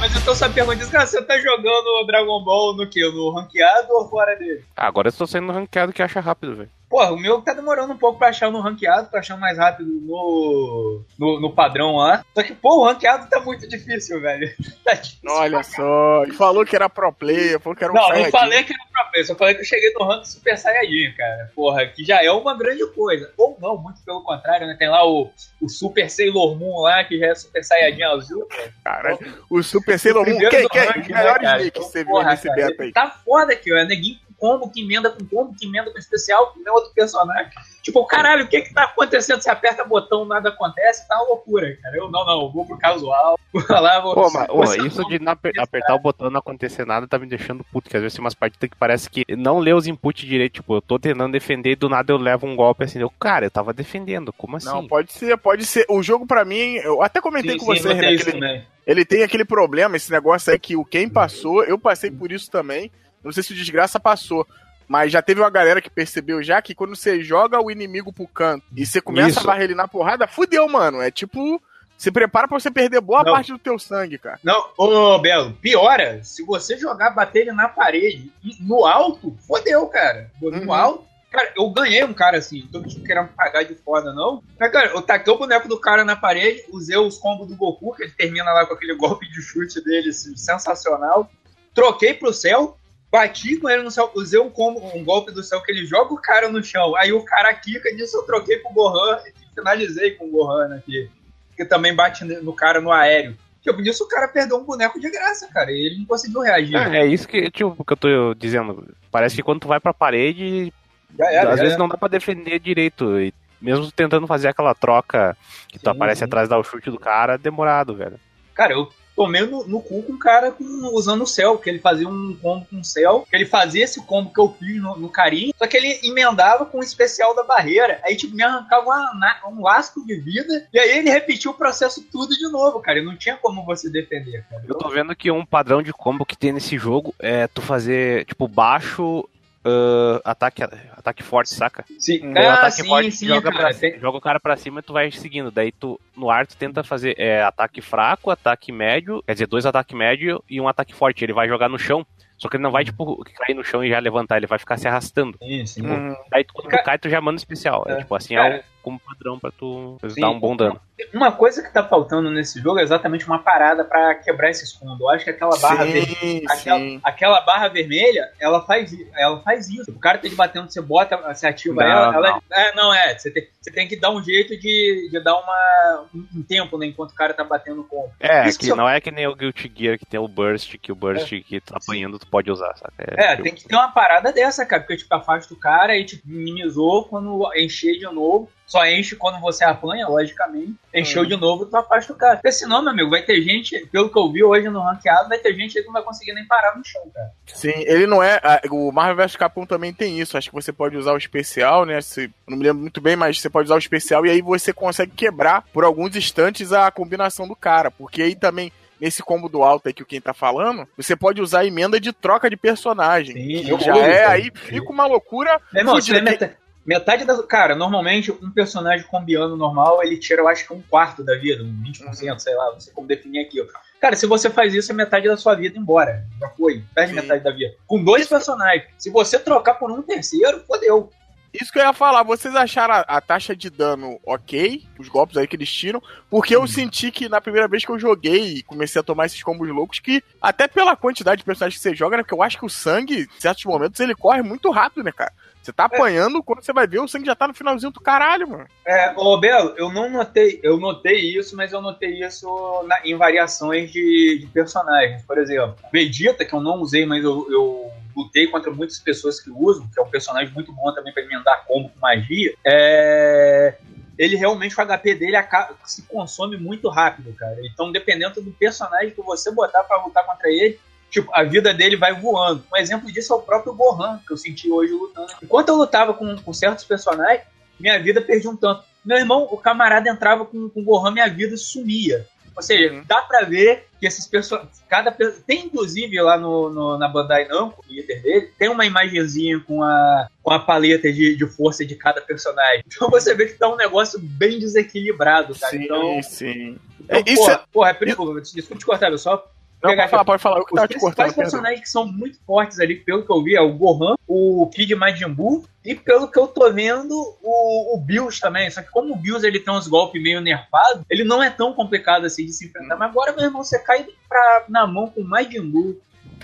mas então só pergunta cara, você tá jogando Dragon Ball no quê? No ranqueado ou fora dele? Ah, agora eu saindo no ranqueado que acha rápido, velho. Porra, o meu tá demorando um pouco pra achar no ranqueado, pra achar mais rápido no, no, no padrão lá. Só que, pô, o ranqueado tá muito difícil, velho. Tá difícil Olha só, e falou que era pro player, falou que era um Não, não falei que era pro player, só falei que eu cheguei no rank Super Saiyajin, cara. Porra, que já é uma grande coisa. Ou não, muito pelo contrário, né? Tem lá o, o Super Sailor Moon lá, que já é Super Saiyajin azul, cara. Caralho, o Super Sailor Moon, Primeiro quem, do quem, ranking, os né, melhores cara? nicks que Então, você viu porra, nesse cara, beta aí. Tá foda aqui, ó. É neguinho combo, que emenda com combo, que emenda com especial, que nem outro personagem. Tipo, caralho, o que que tá acontecendo? Você aperta botão, nada acontece, tá uma loucura, cara. Eu não, não, eu vou pro casual, vou lá, vou. Pô, mas, isso de não aper- apertar o botão e não acontecer nada tá me deixando puto, que às vezes tem umas partidas que parece que não lê os inputs direito, tipo, eu tô tentando defender e do nada eu levo um golpe assim, eu, cara, eu tava defendendo, como assim? Não, pode ser, pode ser. O jogo pra mim, eu até comentei Sim, com sim, você, que ele, ele tem aquele problema, esse negócio aí que o quem passou, eu passei por isso também. Não sei se o desgraça passou. Mas já teve uma galera que percebeu já que quando você joga o inimigo pro canto e você começa Isso. a varrer ele na porrada, fudeu, mano. É tipo. Se prepara pra você perder boa Não. parte do teu sangue, cara. Não, ô Belo, piora, se você jogar, bater ele na parede, no alto, fodeu, cara. No Uhum. alto, cara, eu ganhei um cara assim, tô tipo, querendo pagar de foda, não. Mas, cara, eu taquei o boneco do cara na parede, usei os combos do Goku, que ele termina lá com aquele golpe de chute dele, assim, sensacional. Troquei pro céu, bati com ele no céu, usei um, combo, um golpe do céu que ele joga o cara no chão. Aí o cara quica disso, eu troquei pro Gohan e finalizei com o Gohan aqui. Que também bate no cara no aéreo. Tipo, nisso o cara perdeu um boneco de graça, cara. E ele não conseguiu reagir. É, é isso que, tipo, que eu tô dizendo. Parece que quando tu vai pra parede, Já era, às vezes era. não dá pra defender direito. E mesmo tentando fazer aquela troca que tu Sim, aparece atrás da chute do cara, é demorado, velho. Cara, eu tomei no, no cu com um cara com, usando o céu, que ele fazia um combo com o céu, que ele fazia esse combo que eu fiz no, no carinho, só que ele emendava com o especial da barreira. Aí, tipo, me arrancava uma, um lasco de vida, e aí ele repetiu o processo tudo de novo, cara. E não tinha como você defender, cara. Eu tô vendo que um padrão de combo que tem nesse jogo é tu fazer, tipo, baixo, ah, ataque, ataque forte, saca? Sim, Daí o ah, ataque sim, forte sim, joga, cara. pra, Tem- joga o cara pra cima e tu vai seguindo. Daí tu, no ar, tu tenta fazer é, ataque fraco, ataque médio, quer dizer, dois ataques médio e um ataque forte. Ele vai jogar no chão, só que ele não vai, tipo, cair no chão e já levantar, ele vai ficar se arrastando. Sim, sim. Uhum. Daí tu, quando Ca- tu cai, tu já manda especial. É, É. tipo, assim, Cara, é o- como padrão pra tu Sim. dar um bom dano. Uma coisa que tá faltando nesse jogo é exatamente uma parada pra quebrar esses combos. Eu acho que aquela barra vermelha. Sim, Aquela, sim. aquela barra vermelha, ela faz, ela faz isso. O cara tá te batendo, você bota, você ativa Não, ela. ela não. É, não, é. Você tem, você tem que dar um jeito de, de dar uma, um tempo, né? Enquanto o cara tá batendo com. É, Isso que que eu- não é que nem o Guilty Gear que tem o Burst, que o Burst que tu tá apanhando tu pode usar, saca? É, tipo, tem que ter uma parada dessa, cara. Porque, tipo, afasta o cara e, tipo, minimizou quando encher de novo. Só enche quando você apanha, logicamente. Encheu Hum. de novo, tu afasta o cara. Porque senão, meu amigo, vai ter gente, pelo que eu vi hoje no ranqueado, vai ter gente que não vai conseguir nem parar no chão, cara. Sim, ele não é. O Marvel vs Capcom também tem isso. Acho que você pode usar o especial, né? Se, não me lembro muito bem, mas você pode usar o especial e aí você consegue quebrar por alguns instantes a combinação do cara. Porque aí também. Nesse combo do alto aí que o quem tá falando, você pode usar a emenda de troca de personagem. Sim, eu já é, cara. aí fica uma loucura. Meu irmão, é meta- metade da. Cara, normalmente um personagem combiando normal, ele tira, eu acho que um quarto da vida, um 20%, sei lá, não sei como definir aquilo. Cara, se você faz isso, é metade da sua vida embora. Já foi. Perde Sim. metade da vida. Com dois personagens. Se você trocar por um terceiro, fodeu. Isso que eu ia falar, vocês acharam a, a taxa de dano ok, os golpes aí que eles tiram, porque eu senti que na primeira vez que eu joguei e comecei a tomar esses combos loucos, que até pela quantidade de personagens que você joga, né, porque eu acho que o sangue, em certos momentos, ele corre muito rápido, né, cara? Você tá apanhando, quando você vai ver, o sangue já tá no finalzinho do caralho, mano. É, ô Belo, eu não notei, eu notei isso, mas eu notei isso na- em variações de, de personagens. Por exemplo, Vegeta, que eu não usei, mas eu, eu lutei contra muitas pessoas que usam, que é um personagem muito bom também pra emendar combo com magia. É, Ele realmente, o HP dele acaba- se consome muito rápido, cara. Então, dependendo do personagem que você botar pra lutar contra ele, tipo, a vida dele vai voando. Um exemplo disso é o próprio Gohan, que eu senti hoje lutando. Enquanto eu lutava com, com certos personagens, minha vida perdia um tanto. Meu irmão, o camarada entrava com, com o Gohan, minha vida sumia. Ou seja, Uhum. dá pra ver que esses personagens. Cada Tem inclusive lá no, no- na Bandai Namco, o líder dele, tem uma imagenzinha com a, com a paleta de, de força de cada personagem. Então você vê que tá um negócio bem desequilibrado, cara. sim, então, sim. então, É, isso porra, é- porra, é perigoso. Desculpa te cortar, eu só Não, pode falar, pode falar. Eu que Os tava te cortando. personagens que são muito fortes ali, pelo que eu vi, é o Gohan, o Kid Majin Buu e pelo que eu tô vendo, o, o Bills também. Só que como o Bills ele tem uns golpes meio nerfados, ele não é tão complicado assim de se enfrentar. Mas agora, meu irmão, você cai pra, na mão com o Majin Buu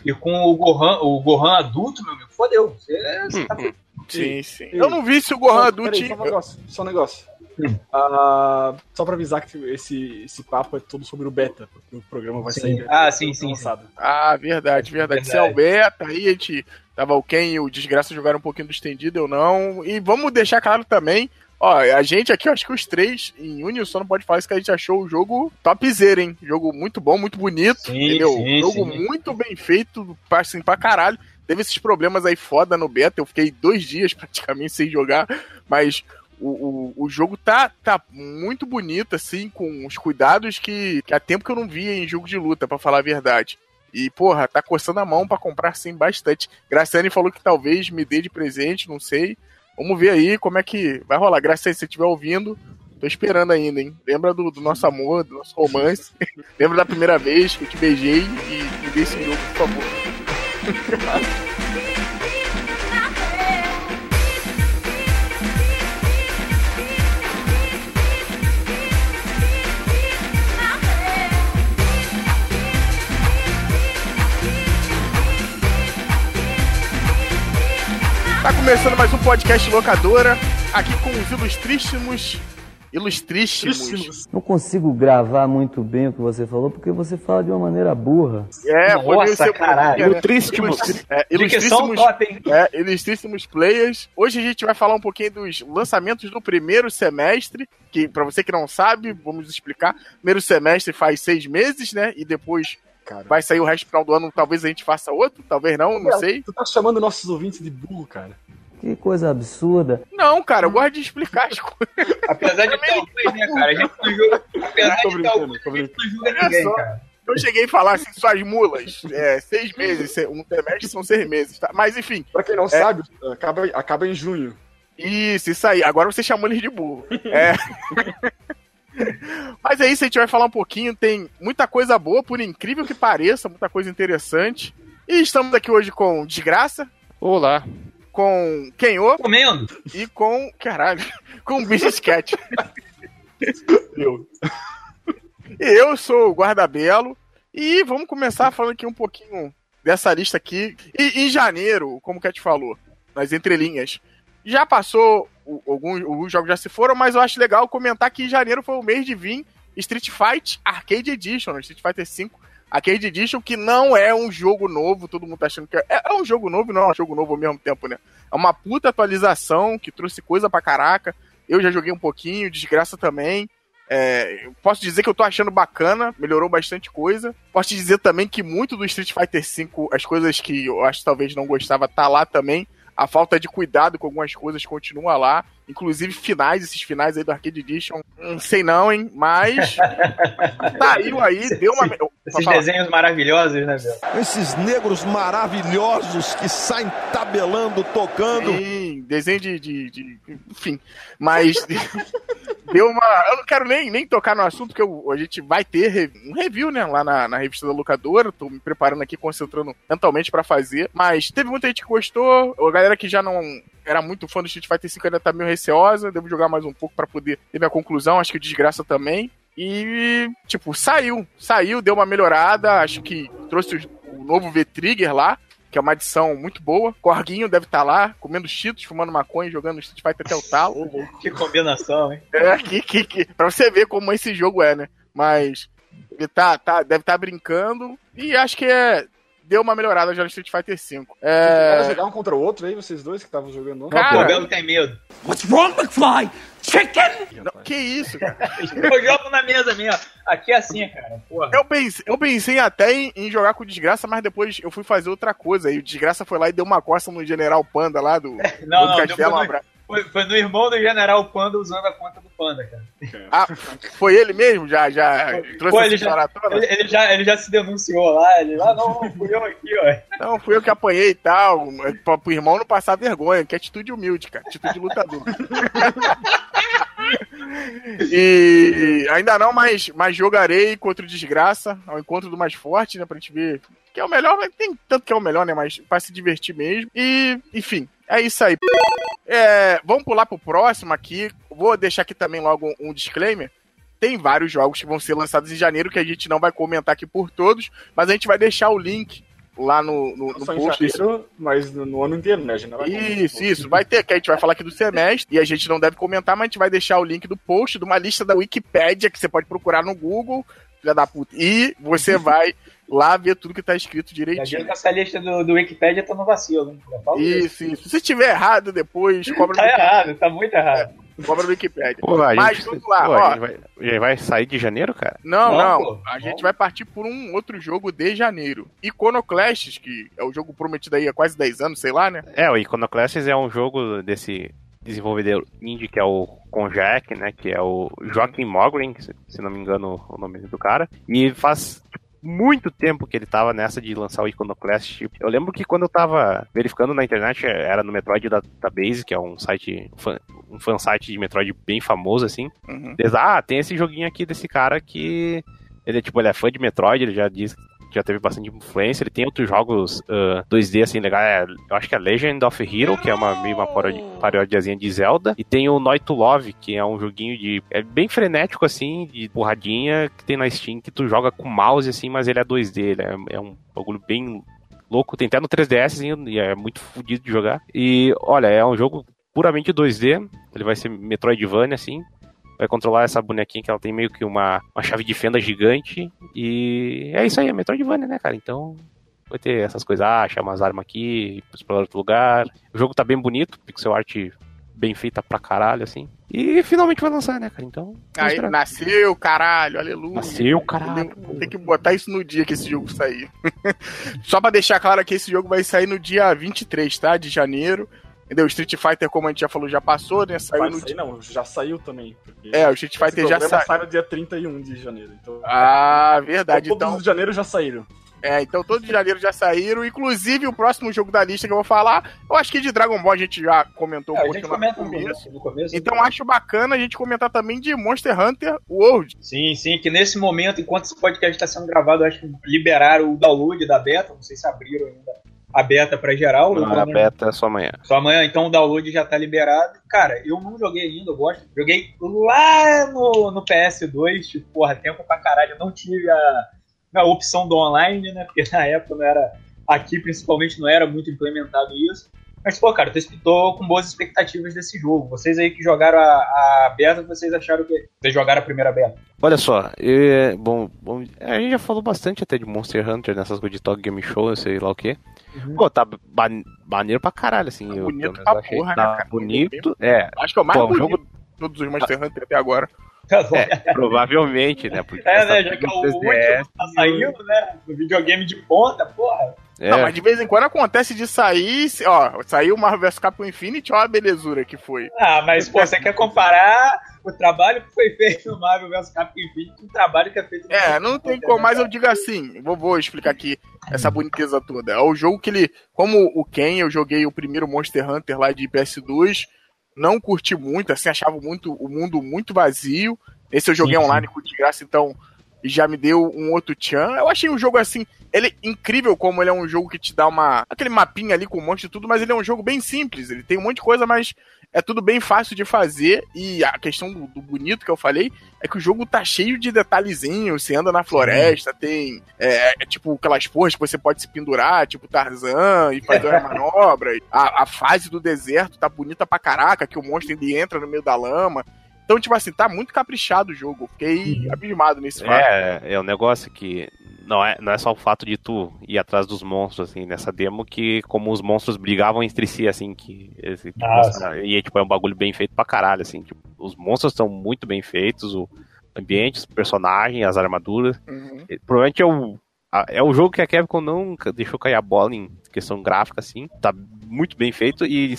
e com o Gohan, o Gohan adulto, meu amigo, fodeu. Você, você tá Sim, sim. Eu não vi se o Gohan Só- adulto. peraí, Só um negócio. Só um negócio. Ah, só pra avisar que esse, esse papo é todo sobre o beta, porque o programa vai Sim. sair Ah, sim, sim, sim. lançado. Ah, verdade, verdade. Verdade. Se é o beta, aí a gente. Tava o Ken e o Desgraça jogaram um pouquinho do estendido, eu não. E vamos deixar claro também. Ó, a gente aqui, eu acho que os três em unissono pode falar isso que a gente achou o jogo topzera, hein? Jogo muito bom, muito bonito, Sim, entendeu? sim, jogo sim. muito bem feito, assim, pra caralho. Teve esses problemas aí foda no beta, eu fiquei dois dias praticamente sem jogar, mas o, o, o jogo tá, tá muito bonito, assim, com os cuidados que, que há tempo que eu não via em jogo de luta, pra falar a verdade. E, porra, tá coçando a mão pra comprar, sim, bastante. Graciane falou que talvez me dê de presente, não sei. Vamos ver aí como é que vai rolar. Graciane, se você estiver ouvindo, tô esperando ainda, hein? Lembra do, do nosso amor, do nosso romance. Lembra da primeira vez que eu te beijei e me dê esse jogo, por favor. Tá começando mais um podcast locadora, aqui com os ilustríssimos. Ilustríssimos. Não consigo gravar muito bem o que você falou, porque você fala de uma maneira burra. É, Nossa, cebolinha, caralho. né? Ilustríssimos. É, ilustríssimos, top, hein? é, ilustríssimos players. Hoje a gente vai falar um pouquinho dos lançamentos do primeiro semestre, que pra você que não sabe, vamos explicar. Primeiro semestre faz seis meses, né? E depois Cara. vai sair o resto do final do ano, talvez a gente faça outro, talvez não, não sei. Tu tá chamando nossos ouvintes de burro, cara. Que coisa absurda. Não, cara, eu gosto de explicar as coisas. Apesar de alguns, né, cara? A gente não julga. Apesar de tô a gente não julga ninguém, só. cara. Eu cheguei a falar assim, suas mulas, é, seis meses, se- um semestre são seis meses, tá? Mas enfim, Pra quem não sabe, acaba, acaba em junho. Isso, isso aí. Agora você chamou eles de burro. É. Mas é isso, a gente vai falar um pouquinho. Tem muita coisa boa, por incrível que pareça, muita coisa interessante. E estamos aqui hoje com Desgraça, Olá. com Kenô Comendo. e com. Caralho, com Cat. Eu. E eu sou o Guardabelo. E vamos começar falando aqui um pouquinho dessa lista aqui. E em janeiro, como o Cat falou, nas entrelinhas, já passou, alguns, jogos já se foram, mas eu acho legal comentar que janeiro foi o mês de vir Street Fight Arcade Edition, né? Street Fighter V Arcade Edition, que não é um jogo novo, todo mundo tá achando que é, é um jogo novo não é um jogo novo ao mesmo tempo, né? É uma puta atualização que trouxe coisa pra caraca. Eu já joguei um pouquinho, desgraça também. É, posso dizer que eu tô achando bacana, melhorou bastante coisa. Posso te dizer também que muito do Street Fighter V, as coisas que eu acho que talvez não gostava, tá lá também. A falta de cuidado com algumas coisas continua lá. Inclusive finais, esses finais aí do Arcade Edition. Não sei não, hein? Mas. Saiu aí, deu uma. Esses falar. desenhos maravilhosos, né, velho? Esses negros maravilhosos que saem tabelando, tocando. Sim, desenho de, de, de- Enfim. Mas. deu uma. Eu não quero nem, nem tocar no assunto, porque eu- a gente vai ter re- um review, né? Lá na, na revista da locadora. Tô me preparando aqui, concentrando mentalmente pra fazer. Mas teve muita gente que gostou. A galera que já não era muito fã do Street Fighter V ainda tá meio receosa. Devo jogar mais um pouco pra poder ter minha conclusão. Acho que o desgraça também. E, tipo, saiu. Saiu, deu uma melhorada. Acho que trouxe o novo V-Trigger lá que é uma adição muito boa. Corguinho deve estar lá, comendo cheetos, fumando maconha, jogando Street Fighter até o talo. Que combinação, hein? É, que, que, que, pra você ver como esse jogo é, né? Mas ele tá, tá, deve estar brincando e acho que é, deu uma melhorada já no Street Fighter V. Era É, jogar um contra o outro aí, vocês dois que estavam jogando ontem? Cara, o Belo tem medo. não, que isso, cara. Eu jogo na mesa mesmo. Aqui é assim, cara. Porra. Eu pensei, eu pensei até em, em jogar com o Desgraça, mas depois eu fui fazer outra coisa. E o Desgraça foi lá e deu uma costa no General Panda lá do, Não, do não, Castelo. Um abra- foi, foi no irmão do General Panda usando a conta do Panda, cara. Ah, foi ele mesmo? Já, já trouxe Pô, ele já-? Ele, ele já, ele já se denunciou lá, ele lá, não, não, fui eu aqui, ó. Não, fui eu que apanhei e tal. Pra, pro irmão não passar vergonha, que é atitude humilde, cara. Atitude de lutador. E ainda não, mas, mas jogarei contra o Desgraça, ao encontro do mais forte, né? Pra gente ver que é o melhor, tem tanto que é o melhor, né? Mas pra se divertir mesmo. E, enfim, é isso aí. É, vamos pular pro próximo aqui. Vou deixar aqui também logo um disclaimer. Tem vários jogos que vão ser lançados em janeiro que a gente não vai comentar aqui por todos, mas a gente vai deixar o link lá no, no, no post. janeiro, mas no, no ano inteiro, né? A gente não vai Isso, isso. Vai ter, que a gente vai falar aqui do semestre, e a gente não deve comentar, mas a gente vai deixar o link do post de uma lista da Wikipédia que você pode procurar no Google, filha da puta. E você vai lá ver tudo que tá escrito direitinho. que essa lista do, do Wikipedia tá no vacilo, né? Já falo Isso, isso. Se tiver errado, depois cobra Tá no, errado, tá muito errado. cobra no Wikipédia. Pô, Mas gente, vamos lá, pô, ó. vai, já vai sair de janeiro, cara? Não, Não, não. pô. A gente vai partir por um outro jogo de janeiro. Iconoclasts, que é o jogo prometido aí há quase 10 anos, sei lá, né? É, o Iconoclasts é um jogo desse desenvolvedor indie que é o Conjac, né? Que é o Joaquim Mogren, se, não me engano o nome do cara. E faz muito tempo que ele tava nessa de lançar o Iconoclast. Tipo, eu lembro que quando eu tava verificando na internet, era no Metroid Database, que é um site, um fan- fansite de Metroid bem famoso, assim. Uhum. Eles, ah, tem esse joguinho aqui desse cara que. Ele é tipo, ele é fã de Metroid, ele já diz já teve bastante influência. Ele tem outros jogos ah, 2D assim legais. É, eu acho que é Legend of Hero, que é uma meio uma parodi- parodiazinha de Zelda. E tem o Noi to Love, que é um joguinho de. É bem frenético, assim, de porradinha, que tem na Steam, que tu joga com mouse, assim, mas ele é 2D. Ele é, é um bagulho bem louco. Tem até no 3DS, assim, e é muito fodido de jogar. E olha, é um jogo puramente 2D. Ele vai ser Metroidvania, assim vai controlar essa bonequinha que ela tem meio que uma, uma chave de fenda gigante. E é isso aí, é Metroidvania, né, cara? Então vai ter essas coisas, ah, achar umas armas aqui, explorar outro lugar. O jogo tá bem bonito, pixel art bem feita pra caralho, assim. E finalmente vai lançar, né, cara? Então. Aí nasceu, caralho, aleluia. Nasceu, caralho. Tem que botar isso no dia que esse jogo sair. Só pra deixar claro que esse jogo vai sair no dia 23, tá? De janeiro. Entendeu? O Street Fighter, como a gente já falou, já passou, né? Saiu Vai no sair, dia. não, já saiu também. É, o Street Fighter já programa saiu. sai no dia 31 de janeiro. Então, Ah, verdade. todos Então, os de janeiro já saíram. é, então todos de janeiro já saíram. Inclusive, o próximo jogo da lista que eu vou falar, eu acho que de Dragon Ball a gente já comentou um É, a pouquinho gente lá comenta no no começo. começo. No começo Então acho bacana a gente comentar também de Monster Hunter World. Sim, sim, que nesse momento, enquanto esse podcast está sendo gravado, eu acho que liberaram o download da beta, não sei se abriram ainda a beta para geral. eu A pelo menos- beta é só amanhã. Só amanhã, então o download já tá liberado. Cara, eu não joguei ainda, eu gosto. Joguei lá no, no PS2, tipo, porra, tempo pra caralho. Eu não tive a, a opção do online, né? Porque na época não era. Aqui, principalmente, não era muito implementado isso. Mas, pô, cara, eu tô, com boas expectativas desse jogo. Vocês aí que jogaram a, a beta, vocês acharam que. Vocês jogaram a primeira beta? Olha só, é, bom, bom, a gente já falou bastante até de Monster Hunter nessas coisas de Talk Game Show, sei lá o quê. Pô, tá maneiro pra caralho, assim. eu, bonito pra achei. porra, né, Tá cara? bonito, é. Acho que é o mais Pô, o bonito jogo- de todos os Monster Hunter até agora. É, provavelmente, né? Porque É, né? Já que é o 3DS, último que tá saindo, né? No videogame de ponta, porra. É, Não, mas de vez em quando acontece de sair, ó, saiu Marvel vs Capcom Infinity, ó a belezura que foi. Ah, mas, pô, você quer comparar o trabalho que foi feito no Marvel vs Capcom Infinity com o trabalho que é feito no É, não tem como, mas eu digo assim, vou, vou explicar aqui essa boniteza toda. É o jogo que ele, como o Ken, eu joguei o primeiro Monster Hunter lá de PS2, não curti muito, assim, achava muito o mundo muito vazio. Esse eu joguei Sim, sim. online com de graça, então já me deu um outro tchan. Eu achei o jogo assim, ele é incrível como ele é um jogo que te dá uma aquele mapinha ali com um monte de tudo, mas ele é um jogo bem simples, ele tem um monte de coisa, mas é tudo bem fácil de fazer e a questão do, do bonito que eu falei é que o jogo tá cheio de detalhezinhos, você anda na floresta, tem é, é tipo aquelas porras que você pode se pendurar, tipo Tarzan e fazer uma manobra. A, a fase do deserto tá bonita pra caraca, que o monstro ele entra no meio da lama. Então, tipo assim, tá muito caprichado o jogo. Fiquei abismado nesse fato. é, é um negócio que não é, não é só o fato de tu ir atrás dos monstros, assim, nessa demo, que como os monstros brigavam entre si, assim, que. Esse, tipo, e tipo, é um bagulho bem feito pra caralho, assim. Tipo, os monstros estão muito bem feitos, o ambiente, os personagens, as armaduras. Uhum. E, Provavelmente é o. a- É o jogo que a Capcom nunca deixou cair a bola em questão gráfica, assim. Tá muito bem feito e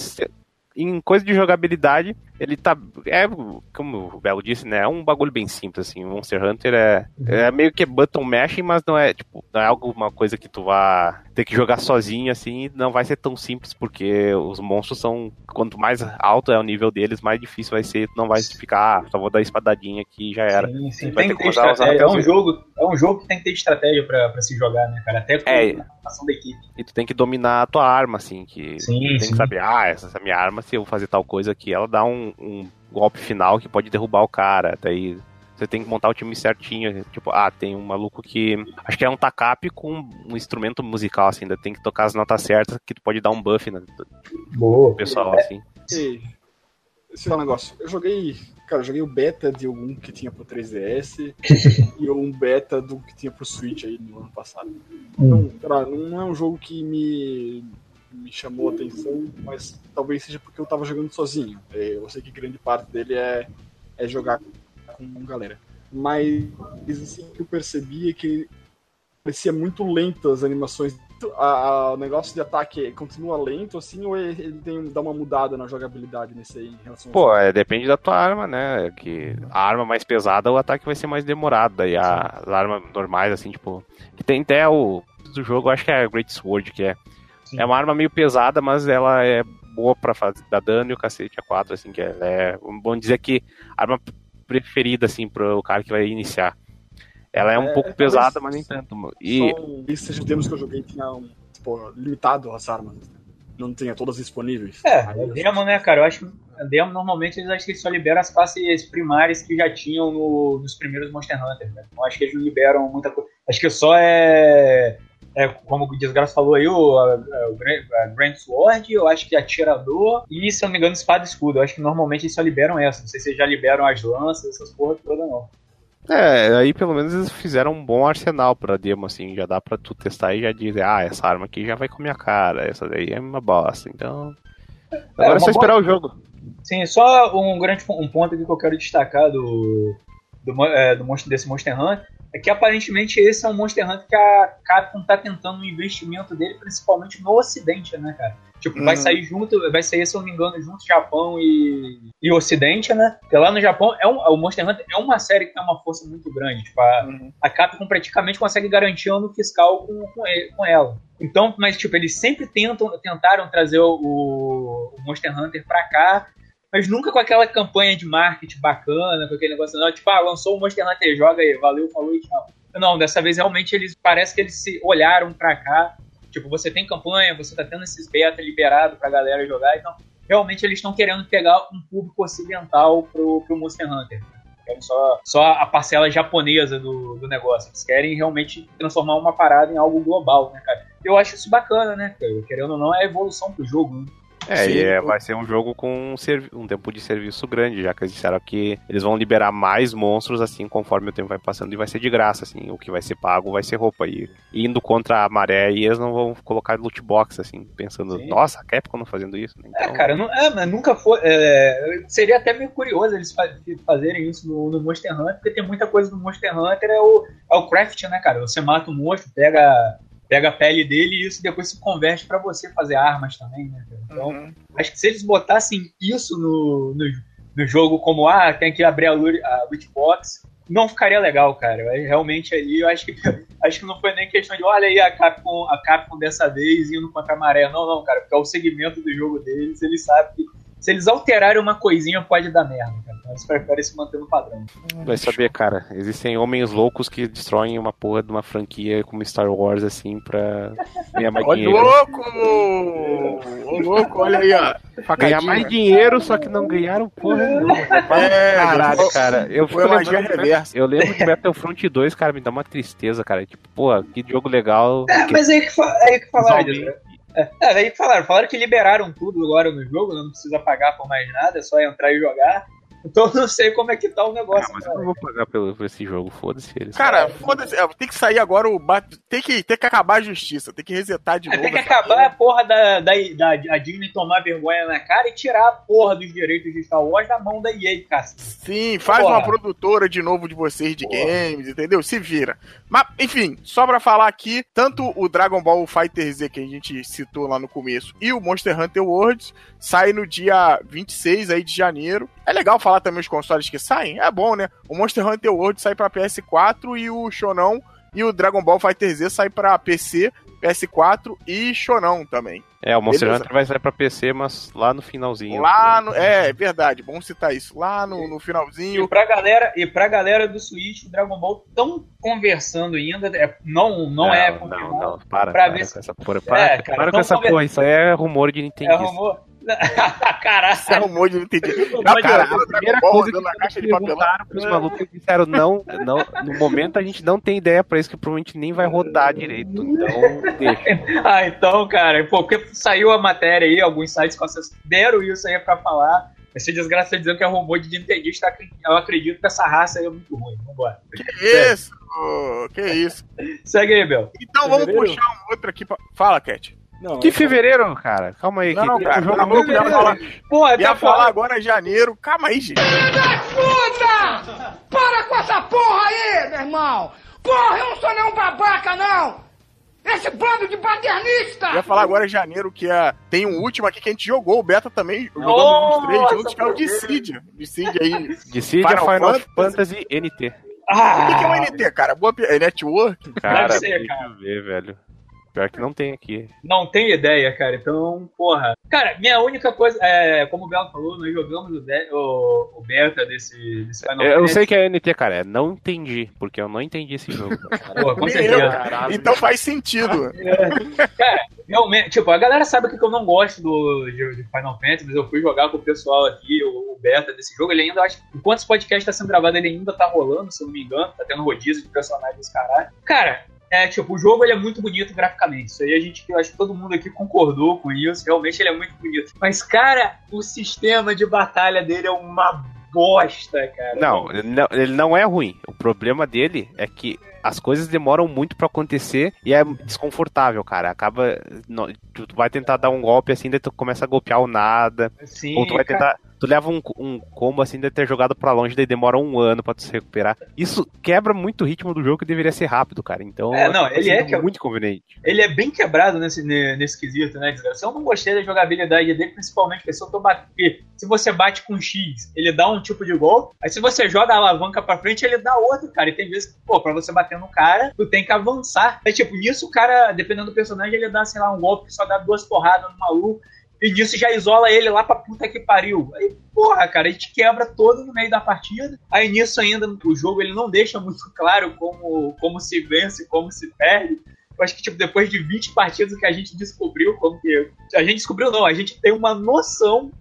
em coisa de jogabilidade, ele tá. É, como o Belo disse, né? É um bagulho bem simples, assim. O Monster Hunter é, é meio que button mashing, mas não é, tipo, não é alguma coisa que tu vá ter que jogar sozinho, assim, não vai ser tão simples, porque os monstros são. Quanto mais alto é o nível deles, mais difícil vai ser. Tu não vai ficar, ah, só vou dar espadadinha aqui e já era. Sim, sim, Vai tem ter que ter usar estratégia. É um, ataques. jogo, é um jogo que tem que ter estratégia pra, pra se jogar, né, cara? Até com É. a ação da equipe. E tu tem que dominar a tua arma, assim, que Sim, tem sim. que saber, ah, essa, essa minha arma, se eu fazer tal coisa aqui, ela dá um, um golpe final que pode derrubar o cara. Daí você tem que montar o time certinho. Tipo, ah, tem um maluco que. Acho que é um tacape com um instrumento musical, assim, ainda tem que tocar as notas certas que tu pode dar um buff no Boa. pessoal, assim. E, esse é um negócio. Eu joguei. Cara, eu joguei o beta de algum que tinha pro 3DS e um beta do que tinha pro Switch aí no ano passado. Então, cara, não é um jogo que me, me chamou a atenção, mas talvez seja porque eu tava jogando sozinho. É, Eu sei que grande parte dele é, é jogar com galera. Mas assim, o que eu percebi é que parecia muito lento as animações. A, a- o negócio de ataque continua lento, assim, ou ele ele tem, dá uma mudada na jogabilidade nesse aí em relação Pô, é, depende da tua arma, né? Que a arma mais pesada, o ataque vai ser mais demorado. Daí a- as armas normais, assim, tipo. Que tem até o do jogo, eu acho que é a Great Sword, que é. Sim. É uma arma meio pesada, mas ela é boa pra fazer, dar dano e o cacete a 4, assim, que ela é. Vamos dizer que a arma preferida, assim, pro cara que vai iniciar. Ela é um É, pouco é, pesada, mas nem tanto. E. Só um- esses sejam demos que eu joguei tinha um, tipo, limitado as armas. Não tinha todas disponíveis. É, é eu- demo, né, cara? Eu acho que a demo normalmente eles acho que eles só liberam as classes primárias que já tinham no- nos primeiros Monster Hunter, né? Então acho que eles não liberam muita coisa. Acho que só é. É, como o Desgraça falou aí, o, a, a- o Grand, a Grand Sword, eu acho que atirador e, se eu não me engano, espada e escudo. Eu acho que normalmente eles só liberam essa. Não sei se eles já liberam as lanças, essas porra toda, não. É, aí pelo menos eles fizeram um bom arsenal pra demo, assim, já dá pra tu testar e já dizer, ah, essa arma aqui já vai com a minha cara, essa daí é uma bosta, então. Agora é, uma só esperar o jogo. Sim, só um grande um ponto aqui que eu quero destacar do, do, é, do monstro, desse Monster Hunter é que aparentemente esse é um Monster Hunter que a Capcom tá tentando um investimento dele, principalmente no Ocidente, né, cara? Tipo, vai Uhum. sair junto, vai sair, se eu não me engano, junto Japão e, e Ocidente, né? Porque lá no Japão é um, o Monster Hunter é uma série que tem uma força muito grande. Tipo, a, Uhum. a Capcom praticamente consegue garantir ano fiscal com, com, ele- com ela. Então, mas tipo, eles sempre tentam, tentaram trazer o, o Monster Hunter pra cá, mas nunca com aquela campanha de marketing bacana, com aquele negócio, não, tipo, ah, lançou o Monster Hunter, joga aí, valeu, falou e tchau. Não, dessa vez realmente eles parece que eles se olharam pra cá. Tipo, você tem campanha, você tá tendo esses beta liberado pra galera jogar, então realmente eles estão querendo pegar um público ocidental pro, pro Monster Hunter. Querem só, só a parcela japonesa do, do negócio. Eles querem realmente transformar uma parada em algo global, né, cara? Eu acho isso bacana, né? Querendo ou não, é a evolução pro jogo. Né? É, Sim, e é- vai ser um jogo com um, um tempo de serviço grande, já que eles disseram que eles vão liberar mais monstros assim conforme o tempo vai passando e vai ser de graça, assim. O que vai ser pago vai ser roupa. E indo contra a maré, e eles não vão colocar loot box, assim, pensando, Sim. nossa, a Capcom não fazendo isso. né? É, Então, cara, não, é, mas nunca foi. é, seria até meio curioso eles fa- fazerem isso no, no Monster Hunter, porque tem muita coisa no Monster Hunter, é o, é o craft, né, cara? Você mata o monstro, pega, pega a pele dele e isso depois se converte pra você fazer armas também, né? Então, Uhum. acho que se eles botassem isso no, no, no jogo, como, ah, tem que abrir a, a loot box, não ficaria legal, cara. Realmente ali, eu acho que, acho que não foi nem questão de, olha aí a Capcom, a Capcom dessa vez indo contra a maré. Não, não, cara, porque é o segmento do jogo deles, eles sabem que se eles alterarem uma coisinha, pode dar merda, cara. Então eles preferem se manter no padrão. Vai saber, cara. Existem homens loucos que destroem uma porra de uma franquia como Star Wars, assim, pra ganhar mais Ô, dinheiro. louco! Ô, louco, olha aí, ó. Ganhar mais dinheiro, só que não ganharam porra nenhuma. É, Caralho, cara. Eu Foi fico a magia lembrando, reversa. eu lembro de Battlefront 2, cara, me dá uma tristeza, cara. Tipo, pô, que jogo legal. É, que- mas aí que, fa- aí que falaram. Né? É, aí falaram. Falaram que liberaram tudo agora no jogo, não precisa pagar por mais nada, é só entrar e jogar. Então eu não sei como é que tá o Ah, negócio. mas eu cara. não vou pagar pelo, por esse jogo, foda-se eles. Cara, foda-se. é, Tem que sair agora o. bat- Tem que, tem que acabar a justiça. Tem que resetar de É, novo. tem que acabar a porra. da, da, da a Disney tomar vergonha na cara e tirar a porra dos direitos de Star Wars da mão da EA, cara. Sim, faz Porra. uma produtora de novo de vocês de Porra. games, entendeu? Se vira. Mas, enfim, só pra falar aqui, tanto o Dragon Ball Fighter Z que a gente citou lá no começo e o Monster Hunter Worlds sai no dia 26 aí de janeiro. É legal falar também os consoles que saem? É bom, né? O Monster Hunter World sai pra PS4 e o Shonão E o Dragon Ball Fighter Z sai pra PC, PS4 e Shonão também. É, o Monster Beleza. Hunter vai sair pra PC, mas lá no finalzinho. Lá no. É, é verdade, bom citar isso. Lá no, no E finalzinho. pra galera, e pra galera do Switch, o Dragon Ball estão conversando ainda. é- não, não, é Não, confirmado. não, para, pra para ver com se- essa porra. Para, É, cara, para com essa conver- porra, isso aí é rumor de Nintendo. É rumor. Caralho. Isso é um monte de entendi. Mas, Cara, a primeira coisa que na caixa de perguntaram papelão. pros malucos eles disseram não, não, no momento a gente não tem ideia pra isso, que provavelmente nem vai rodar direito. Então, deixa. Ah, então, cara, porque saiu a matéria aí, alguns sites consideram isso aí pra falar. Esse desgraça dizendo que é rumor de Nintendista. Eu acredito que essa raça aí é muito ruim. Vambora. Que isso? Que isso? Segue aí, Bel. Então vamos Fevereiro? puxar um outro aqui. Pra... Fala, Cat. Não, Que é- fevereiro, cara? Calma aí. Não, que não, cara. um jogo ia novo, falar, Pô, ia tá falar falando. agora janeiro. Calma aí, gente. Puta! Para com essa porra aí, meu irmão! Porra, eu não sou nenhum babaca, não! Esse bando de paternista! Ia falar agora janeiro, que é... tem um último aqui que a gente jogou, o Beta também. Jogamos os três juntos, que é o? Dissidia. Dissidia aí. Dissidia Final Final, Fantasy. Fantasy NT. O que, que é o Ah, NT, cara? Boa É network? Cara, Deve ser, deixa cara. eu ver, velho. Pior que não tem aqui. não tem ideia, cara. Então, porra. Cara, minha única coisa. É, como o Belo falou, nós jogamos o, de- o, o beta desse, desse Final Eu Fantasy. sei que é NT, cara. é Não entendi, porque eu não entendi esse jogo. Porra, com certeza. Então faz sentido. Realmente, tipo, a galera sabe que eu não gosto do, de, de Final Fantasy, mas eu fui jogar com o pessoal aqui, o, o beta desse jogo, ele ainda, acho enquanto esse podcast tá sendo gravado, ele ainda tá rolando, se eu não me engano, tá tendo rodízio de personagens, caralho. Cara, é, tipo, o jogo ele é muito bonito graficamente, isso aí a gente, eu acho que todo mundo aqui concordou com isso, realmente ele é muito bonito. Mas, cara, o sistema de batalha dele é uma bosta, cara. Não, ele não, ele não é ruim. O problema dele é que as coisas demoram muito pra acontecer e é desconfortável, cara. Acaba. tu, vai tentar dar um golpe assim, daí tu começa a golpear o nada. Sim, ou tu vai cara. Tu leva um, um combo assim, de ter jogado pra longe, daí demora um ano pra tu se recuperar. Isso quebra muito o ritmo do jogo que deveria ser rápido, cara. Então. É, não, ele é que é- muito conveniente. ele é bem quebrado nesse, ne- nesse quesito, né, desgraça? Eu não gostei da jogabilidade dele, principalmente porque se eu tô. Se você bate com X, ele dá um tipo de gol. Aí se você joga a alavanca pra frente, ele dá outro, cara. E tem vezes que, pô, pra você bater no cara, tu tem que avançar. É tipo, nisso o cara, dependendo do personagem, ele dá, sei lá, um golpe que só dá duas porradas no maluco. E nisso já isola ele lá pra puta que pariu. Aí, porra, cara, a gente quebra todo no meio da partida. Aí nisso ainda, o jogo ele não deixa muito claro como, como se vence, como se perde. Eu acho que, tipo, depois de 20 partidas que a gente descobriu como que. A gente descobriu, não, a gente tem uma noção,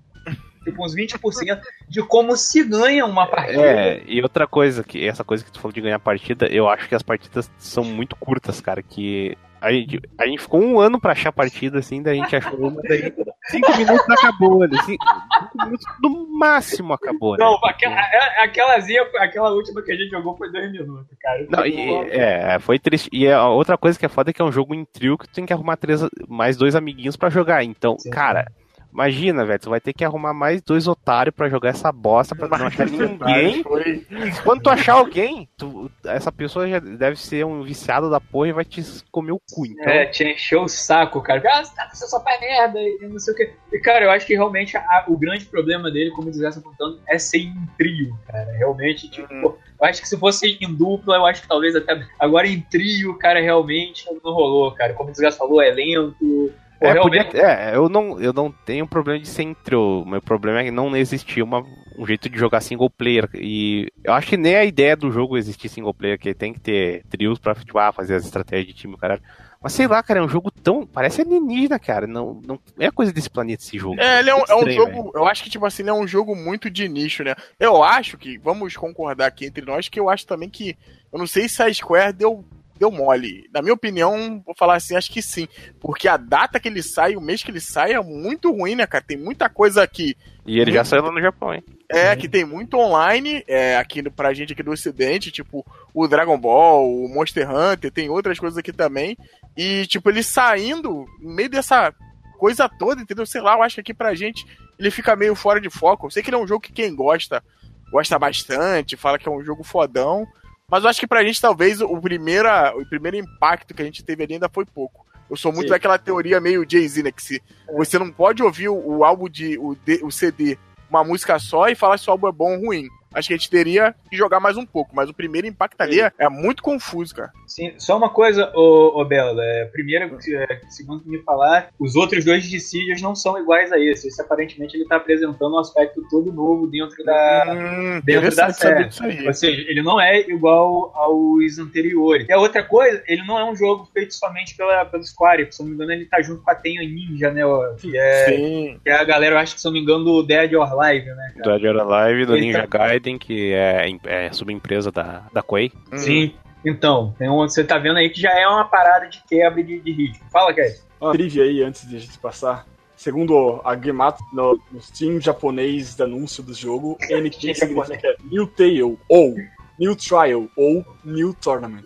tipo, uns 20% de como se ganha uma partida. É, e outra coisa, que essa coisa que tu falou de ganhar partida, eu acho que as partidas são muito curtas, cara. Que a gente, a gente ficou um ano pra achar partida, assim, a gente achou uma, daí cinco minutos acabou, ali. Cinco, cinco minutos no máximo acabou, né? Não, aquela, é- aquelazinha, aquela última que a gente jogou foi dois minutos, cara. Não, e, é, foi triste. E a outra coisa que é foda é que é um jogo em trio que tu tem que arrumar três, mais dois amiguinhos pra jogar. Então, Sim. cara, imagina, velho, tu vai ter que arrumar mais dois otários pra jogar essa bosta pra não achar ninguém. Foi. Quando tu achar alguém, tu- essa pessoa já deve ser um viciado da porra e vai te comer o cu. Então, É, te encheu o saco, cara. Ah, você tá você só faz merda e não sei o quê. E, cara, eu acho que realmente a- o grande problema dele, como o Desgraça apontando, é ser em trio, cara. Realmente, tipo, Uhum. pô, eu acho que se fosse em dupla, eu acho que talvez até. Agora em trio, cara, realmente não rolou, cara. Como o Desgraça falou, é lento. É, podia, é, eu não, eu não tenho problema de ser intro. Meu problema é que não existia uma, um jeito de jogar single player. E eu acho que nem a ideia do jogo existir single player, que tem que ter trios pra tipo, ah, fazer as estratégias de time, caralho. Mas sei lá, cara, é um jogo tão. Parece alienígena, cara. Não, não é coisa desse planeta esse jogo. É, ele é um, é um Estranho, jogo. Eu acho que, tipo assim, ele é um jogo muito de nicho, né? Eu acho que, vamos concordar aqui entre nós, que eu acho também que. Eu não sei se a Square deu, deu mole. Na minha opinião, vou falar assim, acho que sim. Porque a data que ele sai, o mês que ele sai, é muito ruim, né, cara? Tem muita coisa aqui. E ele já saiu lá no Japão, hein? É, que tem muito online, é, aqui no- pra gente aqui do Ocidente, tipo o Dragon Ball, o Monster Hunter, tem outras coisas aqui também. E, tipo, ele saindo no meio dessa coisa toda, entendeu? Sei lá, eu acho que aqui pra gente ele fica meio fora de foco. Eu sei que ele é um jogo que quem gosta, gosta bastante, fala que é um jogo fodão. Mas eu acho que pra gente, talvez, o, primeira, o primeiro impacto que a gente teve ali ainda foi pouco. Eu sou muito Sim. daquela teoria meio Jay-Z, né? Que se você não pode ouvir o, o álbum de. O, D- o CD, uma música só e falar se o álbum é bom ou ruim. Acho que a gente teria que jogar mais um pouco. Mas o primeiro impactaria é muito confuso, cara. Sim, só uma coisa, ô, ô Bela. É, primeiro, é, segundo me falar, os outros dois Dissidious não são iguais a esse. Esse aparentemente ele tá apresentando um aspecto todo novo dentro da, Hum, dentro da série. Ou seja, ele não é igual aos anteriores. E a outra coisa, ele não é um jogo feito somente pela, pelo Square. Se não me engano, ele tá junto com a Tenha Ninja, né? ó, Que é, Sim. que é a galera, eu acho que se não me engano, do Dead or Alive, né? Cara? Dead or Alive, do Ele Ninja tá- Gaiden, que é, é subempresa da, da Koei. Hum. Sim. Então, tem um- você tá vendo aí que já é uma parada de quebra de, de ritmo. Fala, Cat. Uma trivia aí antes de a gente passar. Segundo a Gemato, no, no Steam japonês de anúncio do jogo, NT significa New Tale, ou New Trial, ou New Tournament.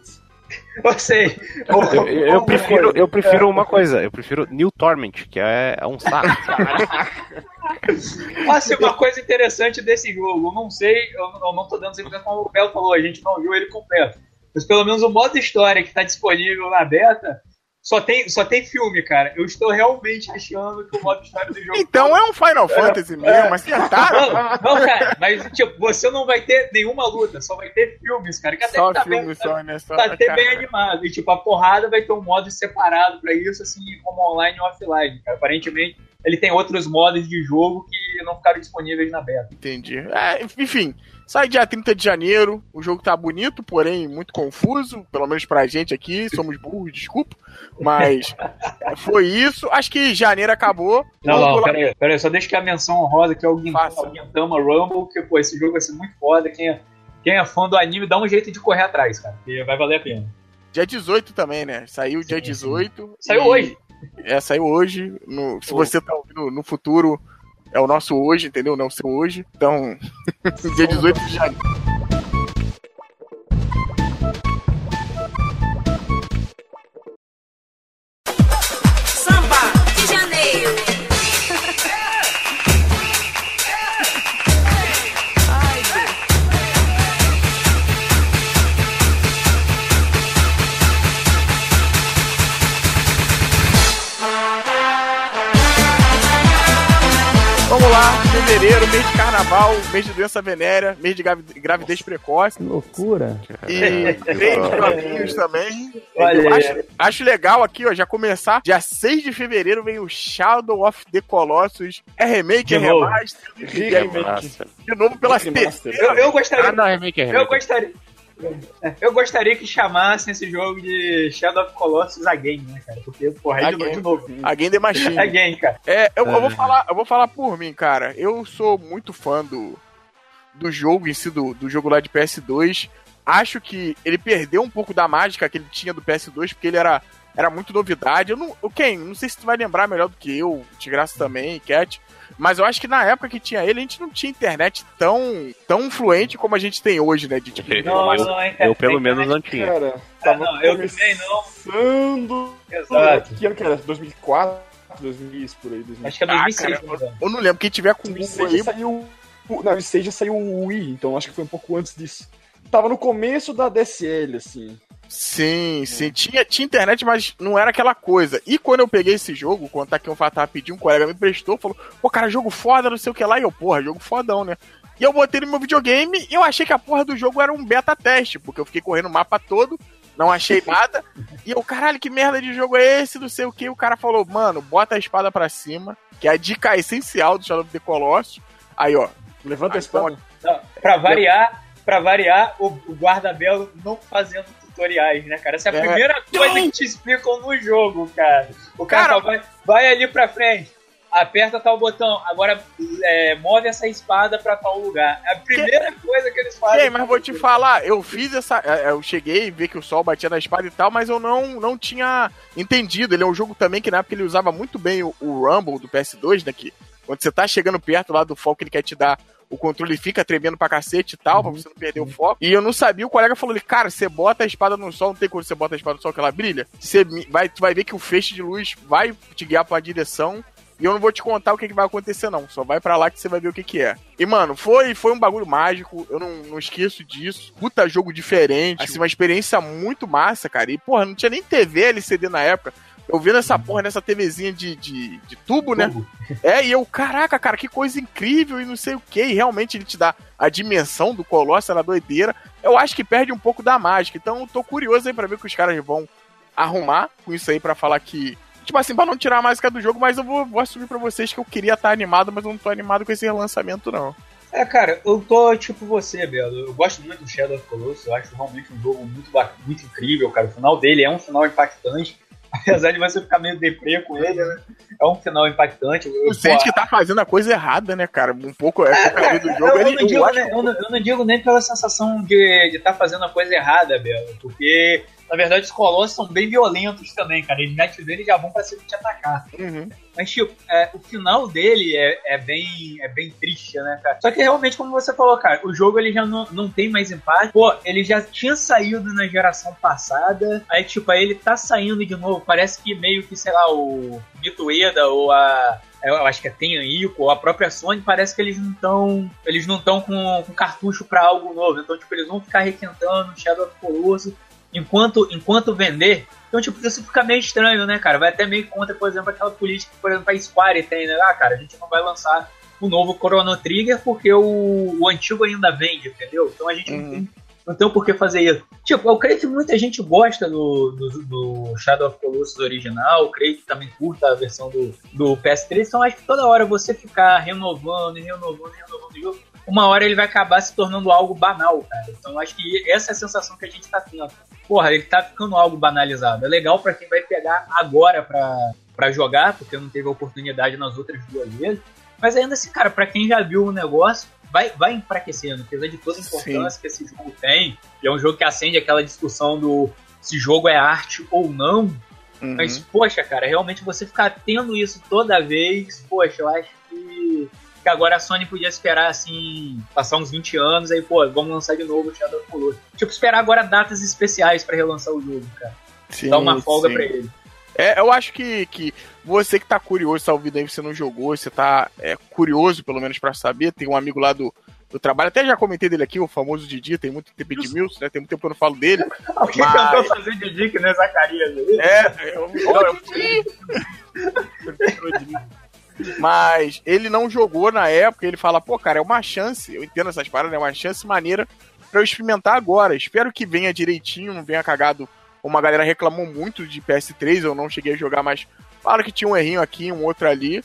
Eu sei. Eu, eu- eu prefiro, eu prefiro uma coisa, eu prefiro New Torment, que é, é um saco. Assim, uma coisa interessante desse jogo, eu não sei, eu, não tô dando sempre como o Belo falou, a gente não viu ele completo. Mas pelo menos o modo história que tá disponível na beta só tem, só tem filme, cara. Eu estou realmente achando que o modo história do jogo. Então é um Final Fantasy mesmo, acertaram. Não, não, cara, mas tipo, você não vai ter nenhuma luta, só vai ter filmes, cara. Que até Só que tá filme, bem, só, né? Só, tá até bem animado. E tipo, a porrada vai ter um modo separado pra isso, assim, como online e offline. Cara. Aparentemente, ele tem outros modos de jogo que não ficaram disponíveis na beta. Entendi. É, enfim, sai dia 30 de janeiro. O jogo tá bonito, porém muito confuso. Pelo menos pra gente aqui. Somos burros, desculpa. Mas foi isso. Acho que janeiro acabou. Não, Vamos não, pular- peraí, peraí, só deixa que a menção honrosa que é o Gintama, Rumble, que, pô, esse jogo vai ser muito foda. Quem é, quem é fã do anime, dá um jeito de correr atrás, cara, que vai valer a pena. Dia 18 também, né? Saiu dia Sim, 18. Saiu e- hoje. É, saiu hoje. No- se Pô. você tá ouvindo no futuro, é o nosso hoje, entendeu? Não o seu hoje. Então, dia 18 de janeiro. Fevereiro, mês de carnaval, mês de doença venérea, mês de gravi- gravidez precoce. Que loucura. E três joguinhos também. Olha Eu acho, acho legal aqui, ó, já começar. Dia 6 de fevereiro vem o Shadow of the Colossus. É remake, é De novo. remaster. e é de novo pela. PC. Eu, eu gostaria. Ah, não, remake é Eu remake. gostaria. É, Eu gostaria que chamassem esse jogo de Shadow of Colossus Again, né, cara? Porque, porra, é Again. de novo. Again The Machine. Again, cara. É, eu, eu vou falar, eu vou falar por mim, cara. Eu sou muito fã do, do jogo em si, do, do jogo lá de PS2. Acho que ele perdeu um pouco da mágica que ele tinha do PS2, porque ele era, era muito novidade. Eu não, o Ken, não sei se tu vai lembrar melhor do que eu, Tigraça também, Cat. Mas eu acho que na época que tinha ele, a gente não tinha internet tão, tão fluente como a gente tem hoje, né? De, tipo, Não, Eu- não, hein, cara. Eu pelo menos não tinha. Cara, Ah, não, eu também não. Exato. Que ano que era? 2004? 2000 por aí, 2000. Acho que é Ah, 2006, cara, se não me engano. eu não lembro. Quem tiver com o 2006 Google aí, saiu. Não, 2006 já saiu o Wii, então acho que foi um pouco antes disso. Tava no começo da DSL, assim. Sim, sim. Tinha, tinha internet, mas não era aquela coisa. E quando eu peguei esse jogo, contar que um fato rapidinho, um colega me prestou, falou, pô, cara, jogo foda, não sei o que lá. E eu, porra, jogo fodão, né? E eu botei no meu videogame e eu achei que a porra do jogo era um beta teste, porque eu fiquei correndo o mapa todo, não achei nada. E eu, caralho, que merda de jogo é esse? Não sei o que. O cara falou, mano, bota a espada pra cima, que é a dica essencial do Shadow of the Colossus. Aí, ó. Levanta a espada. Não, pra variar, pra variar, o, o guarda-belo não fazendo tutoriais, né, cara? Essa é a É. primeira coisa que te explicam no jogo, cara. O cara, Cara- vai, vai ali pra frente, aperta tal botão, agora é, move essa espada pra tal lugar. É a primeira coisa que eles fazem. mas vou te falar, eu fiz essa. é, Eu cheguei e vi que o sol batia na espada e tal, mas eu não, não tinha entendido. Ele é um jogo também que na época ele usava muito bem o, o Rumble do PS2, né? Que quando você tá chegando perto lá do foco que ele quer te dar, o controle fica tremendo pra cacete e tal, pra você não perder o foco. E eu não sabia, o colega falou ali, cara, você bota a espada no sol, não tem quando você bota a espada no sol que ela brilha. Você vai, tu vai ver que o feixe de luz vai te guiar pra uma direção. E eu não vou te contar o que, que vai acontecer, não. Só vai pra lá que você vai ver o que, que é. E, mano, foi, foi um bagulho mágico. Eu não, não esqueço disso. Puta jogo diferente. Assim, uma experiência muito massa, cara. E, porra, não tinha nem TV LCD na época. Eu vendo essa porra nessa TVzinha de, de, de tubo, né? Tubo. É, e eu, caraca, cara, que coisa incrível e não sei o que. E realmente ele te dá a dimensão do Colosso na doideira. Eu acho que perde um pouco da mágica. Então eu tô curioso aí pra ver o que os caras vão arrumar com isso aí pra falar que. Tipo assim, pra não tirar a mágica do jogo, mas eu vou, vou assumir pra vocês que eu queria estar animado, mas eu não tô animado com esse relançamento, não. É, cara, eu tô tipo você, Belo. Eu gosto muito do Shadow of Colossus. Eu acho realmente um jogo muito, muito incrível, cara. O final dele é um final impactante. Apesar de você ficar meio deprê com ele, né? É um final impactante. Eu, sente que tá fazendo a coisa errada, né, cara? Um pouco é, ali do jogo. eu, eu ele- não eu digo, acho- né, eu, não, eu não digo nem pela sensação de estar fazendo a coisa errada, Belo. Porque, na verdade, os colossos são bem violentos também, cara. Eles metem dele e já vão pra cima te atacar. Uhum. Mas, tipo, é, o final dele é, é, bem, é bem triste, né, cara? Só que realmente, como você falou, cara, o jogo ele já não, não tem mais impacto. Pô, ele já tinha saído na geração passada. Aí, tipo, aí ele tá saindo de novo. Parece que meio que, sei lá, o Mito Ueda ou a. Eu acho que é Tenhan Ico, ou a própria Sony, parece que eles não estão. Eles não estão com, com cartucho pra algo novo. Então, tipo, eles vão ficar requentando Shadow of Colossus enquanto, enquanto vender. Então, tipo, isso fica meio estranho, né, cara? Vai até meio contra, por exemplo, aquela política que, por exemplo, a Square tem, né? Ah, cara, a gente não vai lançar o novo Chrono Trigger porque o, o antigo ainda vende, entendeu? Então a gente não, tem, não tem o porquê fazer isso. Tipo, eu creio que muita gente gosta do, do, do Shadow of Colossus original, eu creio que também curta a versão do, do PS3, então acho que toda hora você ficar renovando e renovando e renovando o jogo, uma hora ele vai acabar se tornando algo banal, cara. Então acho que essa é a sensação que a gente tá tendo. Porra, ele tá ficando algo banalizado. É legal pra quem vai pegar agora pra, pra jogar, porque não teve a oportunidade nas outras duas vezes. Mas ainda assim, cara, pra quem já viu o negócio, vai, vai enfraquecendo, apesar de toda a importância que esse jogo tem. E é um jogo que acende aquela discussão do se jogo é arte ou não. Uhum. Mas, poxa, cara, realmente você ficar tendo isso toda vez, poxa, eu acho que, que agora a Sony podia esperar, assim, passar uns 20 anos, aí, pô, vamos lançar de novo o Shadow of Colossus. Tipo, esperar agora datas especiais pra relançar o jogo, cara. Sim, Dar uma folga sim. pra ele. É, eu acho que, que você que tá curioso, tá ouvindo aí, você não jogou, você tá é, curioso, pelo menos, pra saber. Tem um amigo lá do, do trabalho, até já comentei dele aqui, o famoso Didi, tem muito tempo de Mills, né? Tem muito tempo que eu não falo dele. Alguém Mas- tentou fazer de dica, né, Zacarias? aí? É, eu, não, eu- Mas ele não jogou na época, ele fala, pô, cara, é uma chance, eu entendo essas paradas, é uma chance maneira pra eu experimentar agora. Espero que venha direitinho, não venha cagado. Uma galera reclamou muito de PS3, eu não cheguei a jogar, mas falaram que tinha um errinho aqui, um outro ali.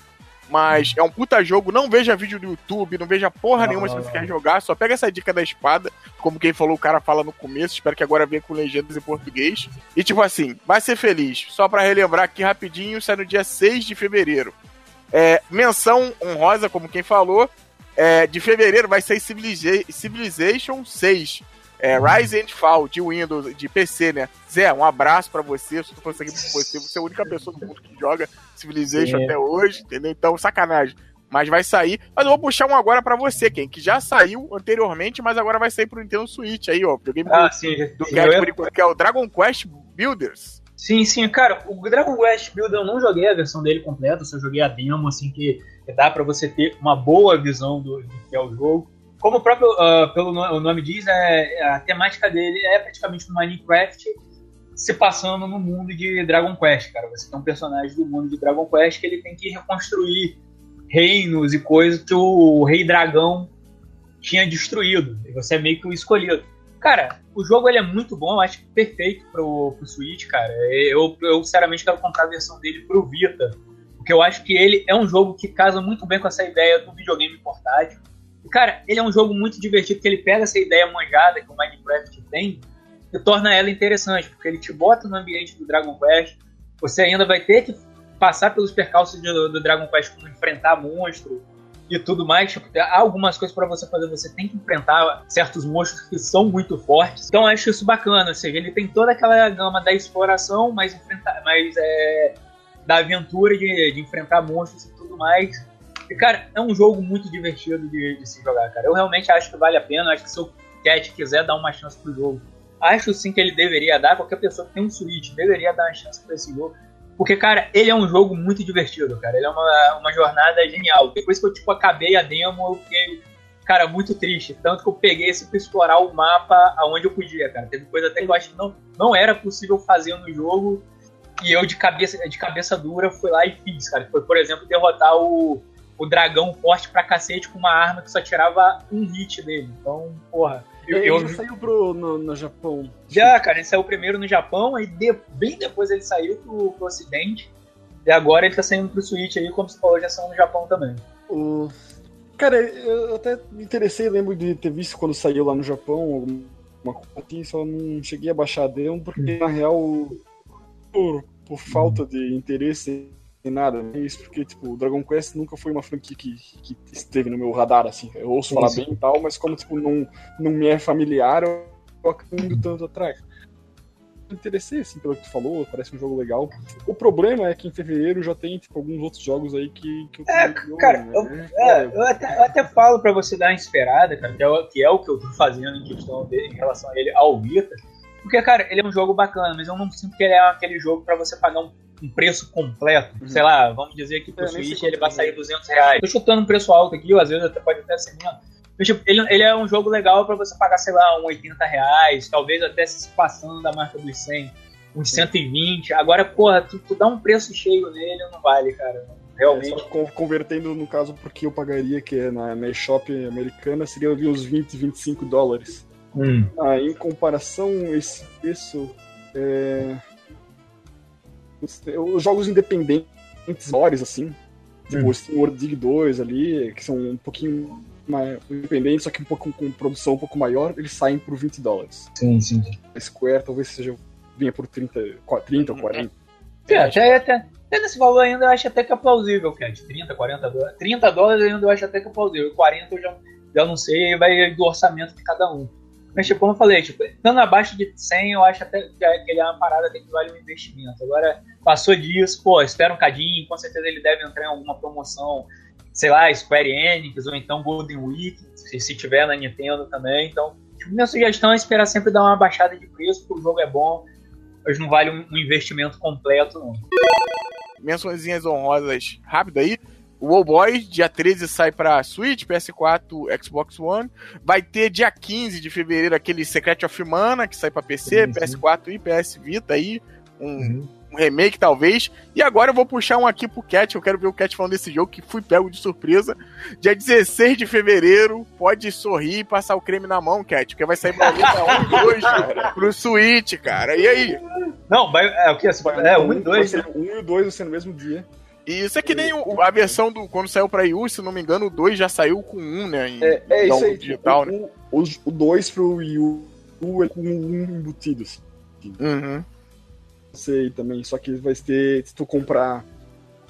Mas é um puta jogo, não veja vídeo do YouTube, não veja porra Não, nenhuma não, se você não. quer jogar, só pega essa dica da espada, como quem falou, o cara fala no começo, espero que agora venha com legendas em português. E tipo assim, vai ser feliz. Só pra relembrar aqui rapidinho, sai no dia 6 de fevereiro. É, menção honrosa, como quem falou, é, de fevereiro vai ser Civiliza- Civilization 6. É, Rise and Fall de Windows, de PC, né? Zé, um abraço pra você. Se falando isso aqui pra você, você é a única pessoa do mundo que joga Civilization É. até hoje, entendeu? Então, sacanagem. Mas vai sair. Mas eu vou puxar um agora pra você, Ken, que já saiu anteriormente, mas agora vai sair pro Nintendo Switch aí, ó. Joguei Ah, sim. do sim, Cat eu ia- por enquanto, que é o Dragon Quest Builders. Sim, sim, cara, o Dragon Quest Builder eu não joguei a versão dele completa, só joguei a demo, assim, que, dá pra você ter uma boa visão do, do que é o jogo. Como o próprio ah, pelo o nome diz, é, a temática dele é praticamente um Minecraft se passando no mundo de Dragon Quest, cara. Você tem um personagem do mundo de Dragon Quest que ele tem que reconstruir reinos e coisas que o Rei Dragão tinha destruído. E você é meio que o escolhido. Cara, o jogo ele é muito bom, eu acho perfeito pro, pro Switch, cara. Eu, eu sinceramente quero comprar a versão dele pro Vita. Porque eu acho que ele é um jogo que casa muito bem com essa ideia do videogame portátil. E, cara, ele é um jogo muito divertido, que ele pega essa ideia manjada que o Minecraft tem e torna ela interessante, porque ele te bota no ambiente do Dragon Quest. Você ainda vai ter que passar pelos percalços do, do Dragon Quest, como enfrentar monstro e tudo mais. Tipo, há algumas coisas para você fazer. Você tem que enfrentar certos monstros que são muito fortes. Então acho isso bacana. Ou seja, ele tem toda aquela gama da exploração, mas, enfrentar, mas é, da aventura de, de enfrentar monstros e tudo mais. E, cara, é um jogo muito divertido de, de se jogar, cara. Eu realmente acho que vale a pena. Acho que se o Cat quiser dar uma chance pro jogo, acho sim que ele deveria dar. Qualquer pessoa que tem um Switch deveria dar uma chance pra esse jogo. Porque, cara, ele é um jogo muito divertido, cara. Ele é uma, uma jornada genial. Depois que eu, tipo, acabei a demo, eu fiquei, cara, muito triste. Tanto que eu peguei esse pra explorar o mapa aonde eu podia, cara. Teve coisa até que eu acho que não, não era possível fazer no jogo. e eu de cabeça, de cabeça dura fui lá e fiz, cara. Foi, por exemplo, derrotar o, o dragão forte pra cacete com uma arma que só tirava um hit dele. Então, porra. Eu, Ele eu- já saiu pro, no, no Japão. já, cara, ele saiu primeiro no Japão, aí de- bem depois ele saiu pro, pro Ocidente. E agora ele tá saindo pro Switch aí, como você falou, já saiu no Japão também. O... Cara, eu até me interessei, lembro de ter visto quando saiu lá no Japão, alguma coisa assim, só não cheguei a baixar a demo, porque na real, por, por falta de interesse em nada, é isso porque, tipo, o Dragon Quest nunca foi uma franquia que, que esteve no meu radar, assim. Eu ouço falar Sim. bem e tal, mas como, tipo, não, não me é familiar, eu acabo indo tanto atrás. Me interessei, assim, pelo que tu falou, parece um jogo legal. O problema é que em fevereiro já tem, tipo, alguns outros jogos aí que, que eu É, cara, né? É, eu até, eu até falo pra você dar uma esperada, cara, que é, o, que é o que eu tô fazendo em questão dele, em relação a ele ao Vita. Porque, cara, ele é um jogo bacana, mas eu não sinto que ele é aquele jogo pra você pagar um, um preço completo. Sei lá, vamos dizer que pro É, Switch ele vai é. sair 200 reais. Tô chutando um preço alto aqui, ou às vezes até pode até ser menos. Mas, tipo, ele, ele é um jogo legal pra você pagar, sei lá, uns 80 reais, talvez até se passando da marca dos 100, uns 120. Agora, porra, tu, tu dá um preço cheio nele, não vale, cara. Realmente. É, convertendo no caso porque eu pagaria, que é na, na eShop americana, seria ali uns 20, 25 dólares. Hum. Ah, em comparação, esse preço. É... os- Os jogos independentes maiores, assim, tipo Hum. World Dig 2 ali, que são um pouquinho mais independentes, só que um pouco com produção um pouco maior, eles saem por 20 dólares. Sim, sim. A Square talvez seja vinha por 30, 30 ou 40. É, até, até, até nesse valor ainda eu acho até que é plausível, Cat. 30, 40 dólares. 30 dólares ainda eu acho até que é plausível. 40 eu já, já não sei, vai do orçamento de cada um. Mas, tipo, como eu falei, tipo, estando abaixo de 100, eu acho até que ele é uma parada que vale um investimento. Agora, passou disso, pô, espera um cadinho, com certeza ele deve entrar em alguma promoção, sei lá, Square Enix, ou então Golden Week, se, se tiver na Nintendo também. Então, tipo, minha sugestão é esperar sempre dar uma baixada de preço, porque o jogo é bom, mas não vale um, um investimento completo, não. mençõezinhas honrosas rápido aí. O All Boy, dia 13, sai pra Switch, PS4, Xbox One. Vai ter dia 15 de fevereiro aquele Secret of Mana, que sai pra PC, Sim, sim. PS4 e PS Vita aí. Um, Uhum. um remake, talvez. E agora eu vou puxar um aqui pro Cat. Eu quero ver o Cat falando desse jogo, que fui pego de surpresa. Dia 16 de fevereiro, pode sorrir e passar o creme na mão, Cat, porque vai sair pra Vita 1 e 2, cara, pro Switch, cara. E aí? Não, vai, é o que? É, um e dois, vai né? ser- um e o dois vai ser no mesmo dia. E isso é que nem o- a versão do. Quando saiu pra Wii se não me engano, o 2 já saiu com um, né? Em, É, é isso aí. digital, o, né? o, o 2 pro Wii U é com um embutido. assim. Uhum. Não sei também, só que vai ter. Se tu comprar.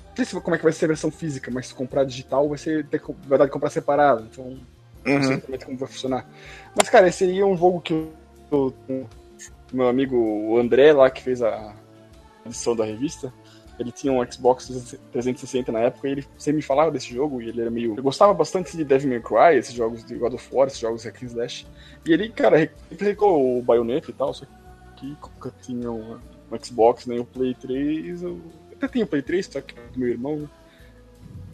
Não sei se- como é que vai ser a versão física, mas se tu comprar digital, vai ser. Vai dar de comprar separado. Então. Não sei Uhum. exatamente como vai funcionar. Mas, cara, esse aí é um jogo que o meu amigo o André lá, que fez a edição da revista. Ele tinha um Xbox 360 na época e ele sempre me falava desse jogo e ele era meio. Eu gostava bastante de Devil May Cry, esses jogos de God of War, esses jogos hack and slash. E ele, cara, replicou o Bayonetta e tal, só que nunca tinha um, um Xbox, nem o Play 3. Eu até tinha o Play 3, só que do meu irmão, né?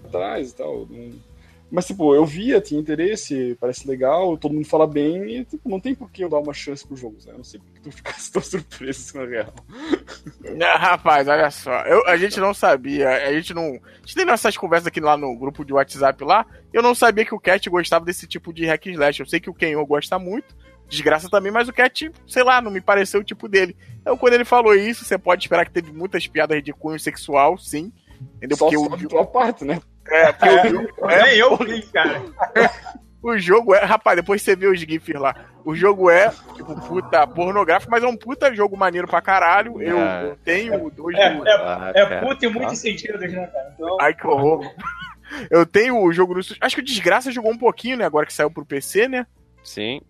Atrás e tal. não- Mas, tipo, eu via, tinha interesse, parece legal, todo mundo fala bem, e, tipo, não tem por que eu dar uma chance pro jogo, né? Eu não sei porque tu ficasse tão surpreso, na real. Ah, rapaz, olha só. Eu- a gente não sabia. A gente não. A gente tem nossas conversas aqui lá no grupo de WhatsApp lá. Eu não sabia que o Cat gostava desse tipo de hack and slash. Eu sei que o Kenyo gosta muito. Desgraça também, mas o Cat, sei lá, não me pareceu o tipo dele. Então, quando ele falou isso, você pode esperar que teve muitas piadas de cunho sexual, sim. Entendeu? Só, Porque só o, de tua parte, né? É, porque o jogo é Nem eu vi, cara. O jogo é, rapaz, depois você vê os GIFs lá. O jogo é, tipo, puta pornográfico, mas é um puta jogo maneiro pra caralho. Eu, É. eu tenho dois É, do- é, Ah, é puto em muitos sentidos, né, cara? Então, Ai, que horror. Eu tenho o jogo no. Acho que o Desgraça jogou um pouquinho, né? Agora que saiu pro PC, né? Sim.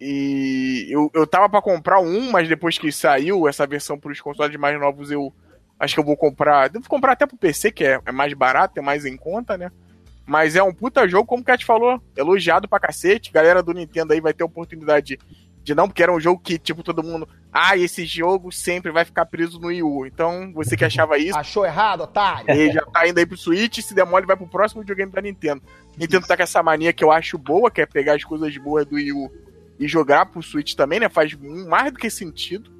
E eu, eu tava pra comprar um, mas depois que saiu essa versão pros consoles mais novos, eu acho que eu vou comprar. Devo comprar até pro PC, que é, é mais barato, é mais em conta, né? Mas é um puta jogo, como o Kat falou, elogiado pra cacete. Galera do Nintendo aí vai ter oportunidade de, de não, porque era um jogo que, tipo, todo mundo. Ah, esse jogo sempre vai ficar preso no Wii U. Então, você que achava isso. Achou errado, otário? Ele já tá indo aí pro Switch, se der mole, vai pro próximo videogame da Nintendo. Nintendo tá com essa mania que eu acho boa, que é pegar as coisas boas do Wii U e jogar pro Switch também, né? Faz mais do que sentido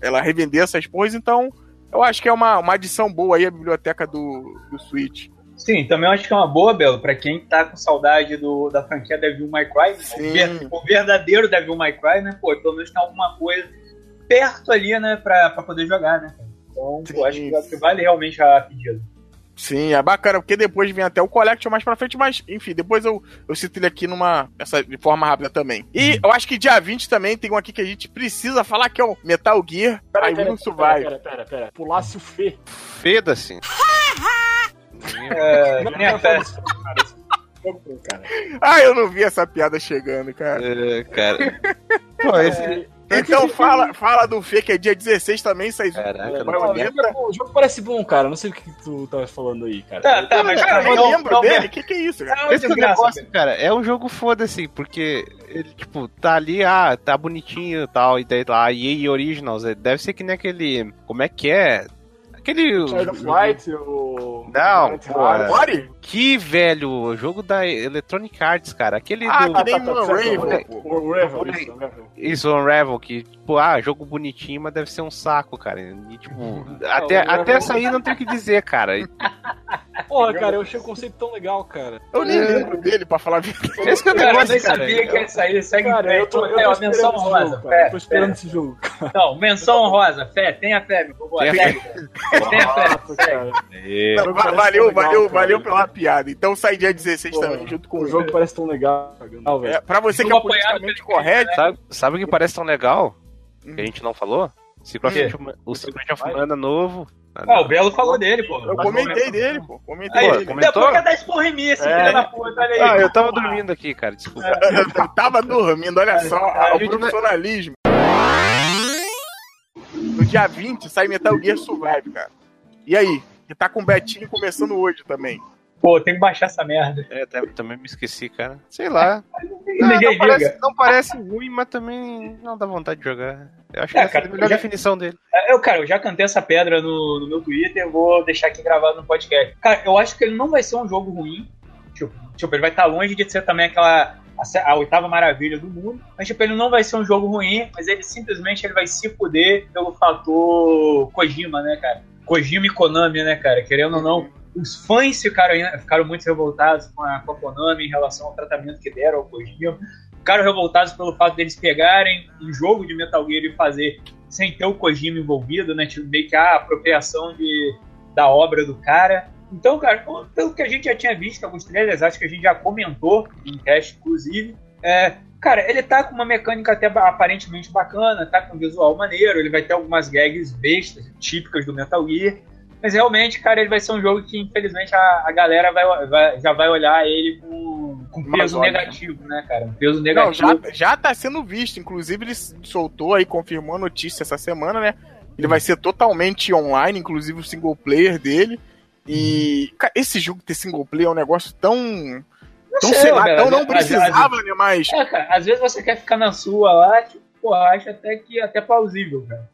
ela revender essas porras, então Eu acho que é uma, uma adição boa aí a biblioteca do, do Switch. Sim, também acho que é uma boa, Belo, pra quem tá com saudade do, da franquia Devil May Cry, né? O, ver- o verdadeiro Devil May Cry, né? Pô, pelo menos tem alguma coisa perto ali, né, pra, pra poder jogar, né? Então, pô, acho que, acho que vale realmente a pedida. Sim, é bacana, porque depois vem até o Collection mais pra frente, mas enfim, depois eu, eu cito ele aqui numa. Essa, de forma rápida também. E eu acho que dia 20 também tem um aqui que a gente precisa falar, que é o Metal Gear Pera, I pera, Will pera, Survive. pera, pera, pera. Pulasse o Fê. Feda-se. É, Não, que nem a não, festa. Ah, eu não vi essa piada chegando, cara. É, cara. Pô, esse. Então fala, fala do Fê, que é dia 16 também, sai Caraca, É, não eu o, jogo, o jogo parece bom, cara. Não sei o que tu tava falando aí, cara. Tá, tá, mas cara, cara, eu não, lembro não, dele. O que, que é isso, cara? é Esse é desgraça, negócio, cara, é um jogo foda-se, porque ele, tipo, tá ali, ah, tá bonitinho e tal, e daí lá, EA Originals, é, deve ser que nem aquele, como é que é? Aquele... Child of Light, o. Não, é. Que velho, jogo da Electronic Arts, cara, aquele Ah, do... que nem tá, tá, Revel, isso, Unravel, que, tipo, ah, jogo bonitinho, mas deve ser um saco, cara. E, tipo, até, Unravel- até sair não tem o que dizer, cara. Porra, cara, eu achei o conceito tão legal, cara. Eu nem lembro dele, pra falar a verdade. Esse que é o Cara, eu negócio, nem cara. sabia que ia sair, segue Cara, eu tô, eu tô é, esperando menção esse rosa. jogo, cara. Eu tô Fé, esperando fé. esse jogo. Não, menção rosa, fé, tenha fé, meu. Vambora, Tenha segue. Tenha fé. É. Jogo valeu, legal, valeu, cara. valeu pela piada. Então sai dia 16 Pô, também, junto com O jogo parece tão legal. Velho. É, pra você que é Jogo politicamente correto, Sabe, sabe o que parece tão legal? Hum. Que a gente não falou? O Secret of Mana novo. Ah, o Belo falou dele, pô. eu comentei dele, pô. Comentei Aí, Pô, dele. comentou? depois quer dar esporro em mim, esse É. filho da puta, olha aí. Ah, eu tava dormindo aqui, cara, desculpa. Eu tava dormindo, olha só, a o não- profissionalismo. No dia 20 sai Metal Gear Survive, cara. E aí? Que tá com o Betinho começando hoje também. Pô, tem que baixar essa merda. É, até- também me esqueci, cara. Sei lá. Ninguém não, parece, não parece ruim, mas também não dá vontade de jogar. Eu acho que É, é cara, a melhor já- definição dele. Eu, cara, eu já cantei essa pedra no, no meu Twitter, vou deixar aqui gravado no podcast. Cara, eu acho que ele não vai ser um jogo ruim. Tipo, tipo ele vai estar longe de ser também aquela. A, a oitava maravilha do mundo. Mas, tipo, ele não vai ser um jogo ruim, mas ele simplesmente ele vai se fuder pelo fator Kojima, né, cara? Kojima e Konami, né, cara? Querendo ou não, os fãs ficaram, ficaram muito revoltados com a, com a Konami em relação ao tratamento que deram ao Kojima. Ficaram revoltados pelo fato deles pegarem um jogo de Metal Gear e fazer sem ter o Kojima envolvido, né? Tipo, meio que a apropriação de, da obra do cara. Então, cara, pelo que a gente já tinha visto, alguns trailers, acho que a gente já comentou em teste, inclusive. É, cara, ele tá com uma mecânica até aparentemente bacana, tá com um visual maneiro, ele vai ter algumas gags bestas, típicas do Metal Gear. Mas realmente, cara, ele vai ser um jogo que, infelizmente, a, a galera vai, vai- já vai olhar ele com, com peso olhos, negativo, né, cara? Um peso Não, negativo. já, já tá sendo visto. Inclusive, ele soltou aí, confirmou a notícia essa semana, né? Ele vai ser totalmente online, inclusive o single player dele. E, cara, esse jogo ter single player é um negócio tão. Tão, sei, sei lá, tão não às- precisava, né? Mas. É, cara, às vezes você quer ficar na sua lá, tipo, pô, acho até que até plausível, cara.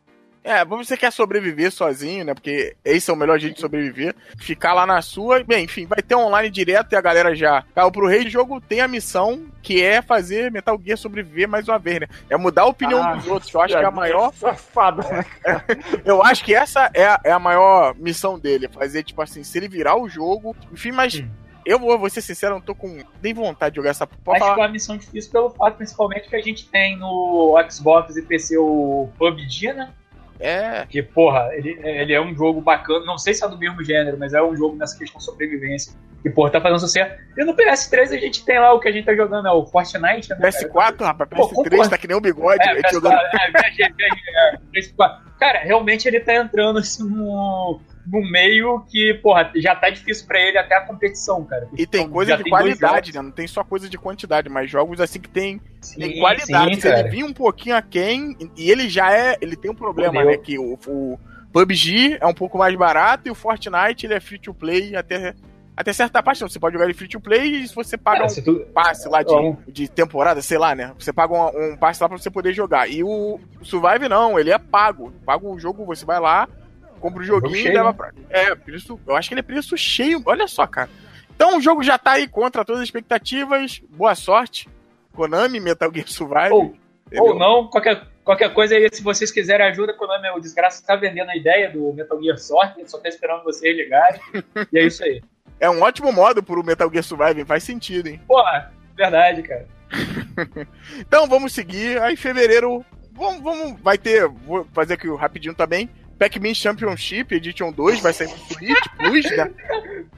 É, você quer sobreviver sozinho, né? Porque esse é o melhor jeito de sobreviver. Ficar lá na sua. Bem, enfim, vai ter online direto e a galera já caiu pro rei. O jogo tem a missão que é fazer Metal Gear sobreviver mais uma vez, né? É mudar a opinião Ah, dos outros. Eu acho que é a maior. Safado, né? Eu acho que essa é a, é a maior missão dele. é Fazer, tipo assim, se ele virar o jogo. Enfim, mas. Hum. Eu vou, vou ser sincero, não tô com nem vontade de jogar essa. Pode acho que é uma missão difícil pelo fato, principalmente, que a gente tem no Xbox e PC o PUBG, né? É. Que, porra, ele, ele é um jogo bacana. Não sei se é do mesmo gênero, mas é um jogo nessa questão de sobrevivência. E, porra, tá fazendo sucesso. E no PS3 a gente tem lá o que a gente tá jogando, é o Fortnite, né? cara? PS4, rapaz, Pô, PS3 concordo. tá que nem o bigode. É, a gente PS4, jogando é, viajei, viajei, é, PS4. Cara, realmente ele tá entrando assim no, no meio que, porra, já tá difícil pra ele até a competição, cara. E tem Então, coisa de tem qualidade, né? Não tem só coisa de quantidade, mas jogos assim que tem, tem Sim, qualidade. sim, Se ele vir um pouquinho aquém, e ele já é. Ele tem um problema, né? Que o, o PUBG é um pouco mais barato e o Fortnite ele é free to play até. Até certa parte, não. Você pode jogar ele free to play e se você paga Cara, um se tu- passe lá de, de temporada, sei lá, né? Você paga um, um passe lá pra você poder jogar. E o Survive não, ele é pago. Paga o jogo, você vai lá, compra o joguinho cheio, e leva né? pra. É, preço. Eu acho que ele é preço cheio. Olha só, cara. Então o jogo já tá aí contra todas as expectativas. Boa sorte. Konami, Metal Gear Survive. Ou, ou não, qualquer, Qualquer coisa aí, se vocês quiserem ajuda, quando meu desgraça tá vendendo a ideia do Metal Gear ele só tá esperando vocês ligarem. e é isso aí. É um ótimo modo pro Metal Gear Survive, faz sentido, hein? Porra, verdade, cara. Então vamos seguir. Aí em fevereiro, vamos, vamos, vai ter, vou fazer aqui rapidinho também. Pac-Man Championship Edition 2 vai sair pro Switch Plus, né?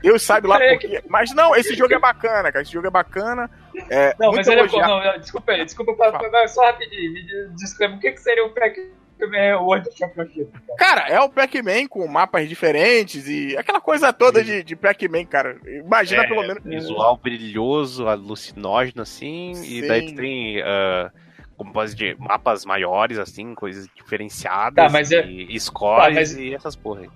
Deus sabe lá por quê. Mas não, esse jogo é bacana, cara. Esse jogo é bacana. É, Não, muito mas ele é. elogiado. Não, desculpa aí, desculpa, pra, pra- só rapidinho. Me descreve o que, que seria o Pac-Man World Championship. Cara? Cara, é o Pac-Man com mapas diferentes e aquela coisa toda de, de Pac-Man, cara. Imagina É, pelo menos. Visual brilhoso, alucinógeno, assim, e Sim. daí tu tem. ah, como pode dizer, mapas maiores, assim, coisas diferenciadas, Tá, mas é- e scores Tá, mas- e essas porra aí.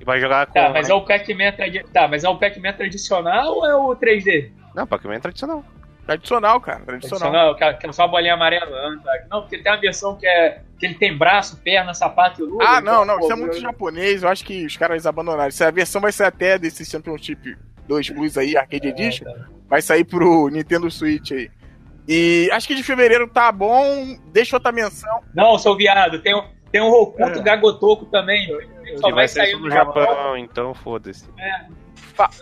E vai jogar com. Tá, mas é o Pac-Man tradi... tá, mas é o Pac-Man tradicional ou é o 3D? Não, Pac-Man é tradicional. Tradicional, cara. Tradicional. Tradicional, que é- é só a bolinha amarela. ah, tá. Não, porque tem a versão que é que ele tem braço, perna, sapato e luva. Ah, então, não, não. pô, Isso é muito eu- japonês. Eu acho que os caras abandonaram. Essa versão vai ser até desse Championship 2 Plus aí, Arcade Edition. tá. Vai sair pro Nintendo Switch aí. E acho que de fevereiro tá bom. Deixa outra menção. Não, seu viado, tem, um- tem um Rokuto É. Gagotoku também. Só Que vai vai sair no no Japão. Japão, então foda-se.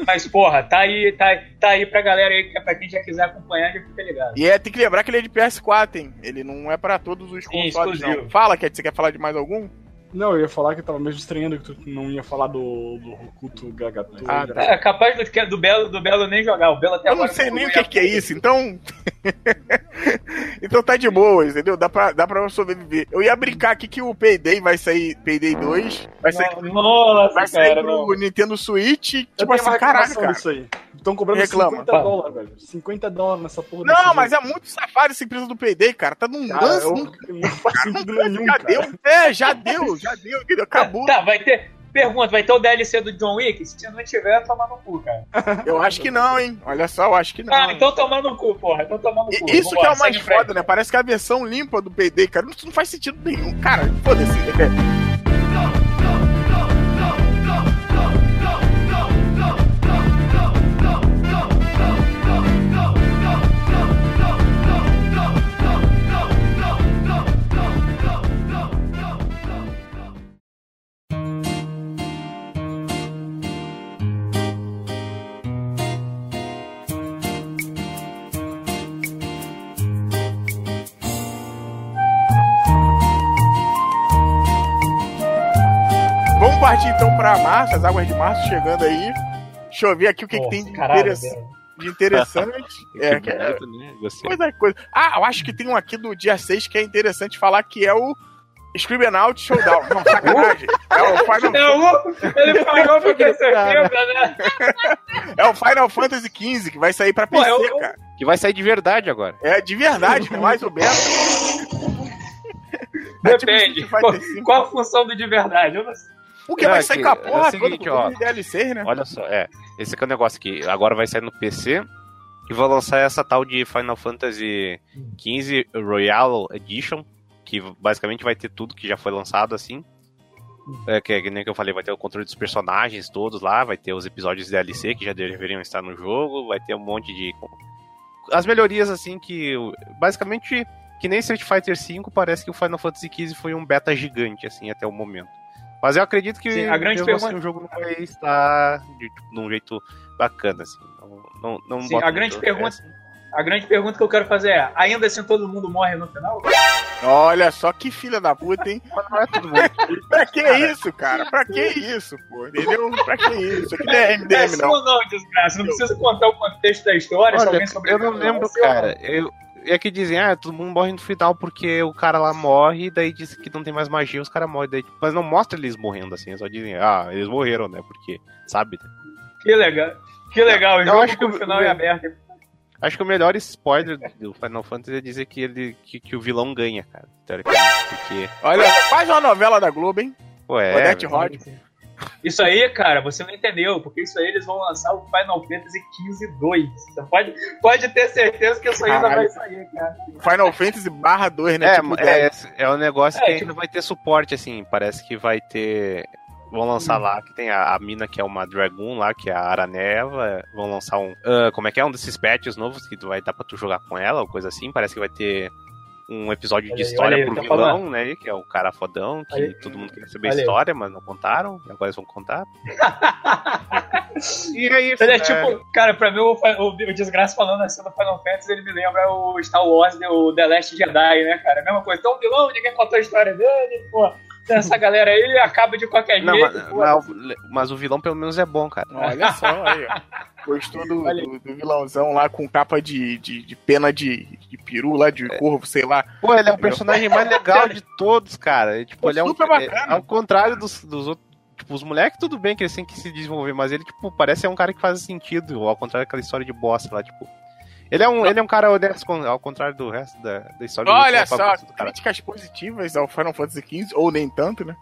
Mas, porra, tá aí, tá, tá aí pra galera aí, que é pra quem já quiser acompanhar, já fica ligado. E é, tem que lembrar que ele é de PS4, hein? Ele não é pra todos os Sim, consoles. Fala, Cat, você quer falar de mais algum? Não, eu ia falar que eu tava mesmo estranhando que tu não ia falar do, do Rokuto Gagato. Ah, tá. É capaz do, do, Belo, do Belo nem jogar. O Belo até Eu não sei nem o que, que é isso, então. então tá de boa, entendeu? Dá pra, dá pra sobreviver. Eu ia brincar aqui que o Payday vai sair, Payday 2, vai sair, Nossa, vai sair cara, pro não. Nintendo Switch. Tipo assim, uma caralho, reclamação cara. disso aí. Estão cobrando Reclama. 50 Fala. dólares, velho. 50 dólares nessa porra desse Não, jogo. mas é muito safado essa empresa do Payday, cara. Tá num Cara, lance. eu- num- não faz sentido nenhum, Já cara. deu, é, já deu, já deu, entendeu? Acabou. Tá, vai ter. Pergunta, vai ter o DLC do John Wick? Se não tiver, toma no cu, cara. Eu acho que não, hein? Olha só, eu acho que não. Ah, hein? então toma no cu, porra. Então toma no cu. Isso que é o mais foda, né? Parece que a versão limpa do Payday, cara, isso não faz sentido nenhum. Cara, foda-se. Então pra março, as águas de março chegando aí. Deixa eu ver aqui o que, que Nossa, tem de, caralho, interess- Belo. de interessante. é, que bonito, né? Coisa, coisa. Ah, eu acho que tem um aqui do dia 6 que é interessante falar que é o Screaming Out Showdown. Não, sacanagem. É o Final, É o- Ele falou ter certeza, né? é o Final Fantasy XV que vai sair pra Pô, PC, eu- eu- cara. Que vai sair de verdade agora. É de verdade, mais ou menos. É tipo Depende. Fighter V. qual a função do de verdade? Eu não sei. Porque Não, vai é sair que- com a é o porra seguinte, ó. todos os DLCs, né? Olha só, é. Esse aqui é o negócio que agora vai sair no PC e vou lançar essa tal de Final Fantasy XV Royal Edition, que basicamente vai ter tudo que já foi lançado assim. É, que, que nem que eu falei, vai ter o controle dos personagens todos lá, vai ter os episódios DLC que já deveriam estar no jogo, vai ter um monte de. As melhorias assim que. Basicamente, que nem Street Fighter V, parece que o Final Fantasy XV foi um beta gigante, assim, até o momento. Mas eu acredito que Sim, a grande assim, pergunta- o jogo não vai estar de, de um jeito bacana, assim. Não, não, não Sim, a grande muito- pergunta- A grande pergunta que eu quero fazer é: ainda assim todo mundo morre no final? Olha só que filha da puta, hein? Mas não é todo mundo. Pra que isso, cara? Pra que isso, pô? Entendeu? Pra que isso? Isso aqui não é É MDM, não. ou não, desgraça? Não precisa contar o contexto da história, se Olha, eu não lembro, não. cara. Eu, é que dizem, ah, todo mundo morre no final porque o cara lá morre, e daí diz que não tem mais magia, os caras morrem. Daí, mas não mostra eles morrendo assim, só dizem, ah, eles morreram, né? Porque, sabe? Que legal. Que legal, o Eu acho que o final é aberto. Acho que o melhor spoiler do Final Fantasy é dizer que, ele, que, que o vilão ganha, cara. teoricamente, Porque, Olha, quase uma novela da Globo, hein? pô, é. Odete velho. Rod. Isso aí, cara, você não entendeu, porque isso aí eles vão lançar o Final Fantasy XV 2. Você pode, pode ter certeza que isso aí ainda vai sair, cara. Final Fantasy barra 2, né? É, tipo, é, é um negócio É, que tipo- ainda vai ter suporte, assim. Parece que vai ter. Vão lançar lá, que tem a, a mina que é uma Dragoon lá, que é a Araneva. Vão lançar um. ah, como é que é? Um desses patches novos que tu vai dar pra tu jogar com ela, ou coisa assim. Parece que vai ter um episódio de história aí, pro tá vilão, né? Que é o cara fodão, que aí. todo mundo queria saber a história, mas não contaram. E agora eles vão contar. e é isso. Ele é né? tipo, cara, pra mim o, o, o Desgraça falando assim do Final Fantasy, ele me lembra o Star Wars, né, o The Last Jedi, né, cara? A mesma coisa. Então, o vilão, ninguém contou a história dele, pô. Então, Essa galera aí acaba de qualquer Não, jeito. mas, mas o- mas o vilão pelo menos é bom, cara. Olha só, aí, ó. Gostou do, do, do vilãozão lá com capa de, de, de pena de, de peru lá, de corvo, sei lá. Pô, ele é o personagem mais legal de todos, cara. Tipo, Pô, ele é um. super bacana. é- ao contrário dos, dos outros. Tipo, os moleques, tudo bem que eles têm que se desenvolver, mas ele, tipo, parece ser um cara que faz sentido, ao contrário daquela história de bosta lá, tipo. Ele é um, ele é um cara honesto, ao contrário do resto da, da história Olha do só, críticas positivas ao Final Fantasy XV, ou nem tanto, né?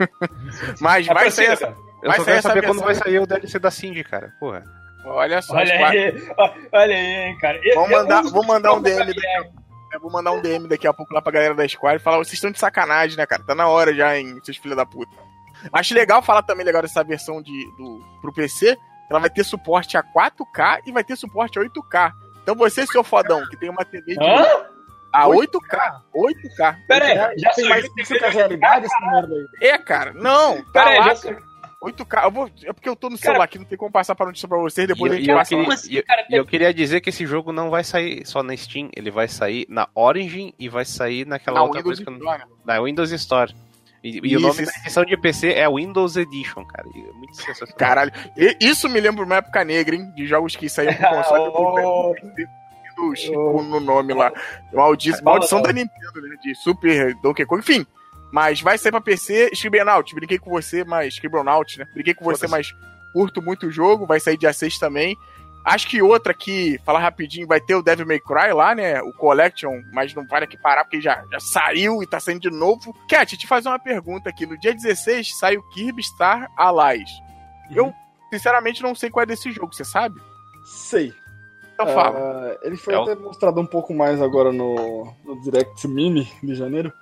Mas É vai ser, essa. Eu vai só quero essa saber quando vai sair o DLC da Cindy, cara. Porra. Olha só, Olha aí, olha aí, hein, cara. Eu- eu mandar- vamos mandar um DM daqui é. Vou mandar um DM daqui a pouco lá pra galera da Squad e falar: vocês estão de sacanagem, né, cara? Tá na hora já, hein, seus filhos da puta. Acho legal falar também legal dessa versão de, do, pro PC. Ela vai ter suporte a 4K e vai ter suporte a 8K. Então você, seu fodão, que tem uma TV de Hã? a 8K, 8K. Pera aí, Já, já tem mais isso que a realidade, essa merda aí. É, cara, não, tá Pera aí, lá, já saiu. 8K. Eu vou, é porque eu tô no celular aqui, não tem como passar pra notícia pra vocês, depois E a eu- gente eu passa queria- assim, e eu- cara? E eu queria dizer que esse jogo não vai sair só na Steam, ele vai sair na Origin e vai sair naquela Na outra Windows coisa que eu não... Né? Na Windows Store. E, e Isso, o nome isso. da edição de PC é Windows Edition, cara. E é muito sensacional. Caralho, E- isso me lembra uma época negra, hein? De jogos que saíam pro console Oh. do Chico no nome lá. Maldição, maldição da Nintendo, né? De Super Donkey Kong. Enfim, mas vai sair pra PC. Scribblenaut, brinquei com você, mas Scribblenaut, né? Brinquei com você, mas curto muito o jogo. Vai sair dia 6 também. Acho que outra aqui, falar rapidinho, vai ter o Devil May Cry lá, né? O Collection, mas não vale aqui parar porque já, já saiu e tá saindo de novo. Cat, te fazer uma pergunta aqui. No dia 16 sai o Kirby Star Allies. Eu, sinceramente, não sei qual é desse jogo, você sabe? Sei. Então fala. Ah, ele foi É o- até mostrado um pouco mais agora no, no Direct Mini de janeiro.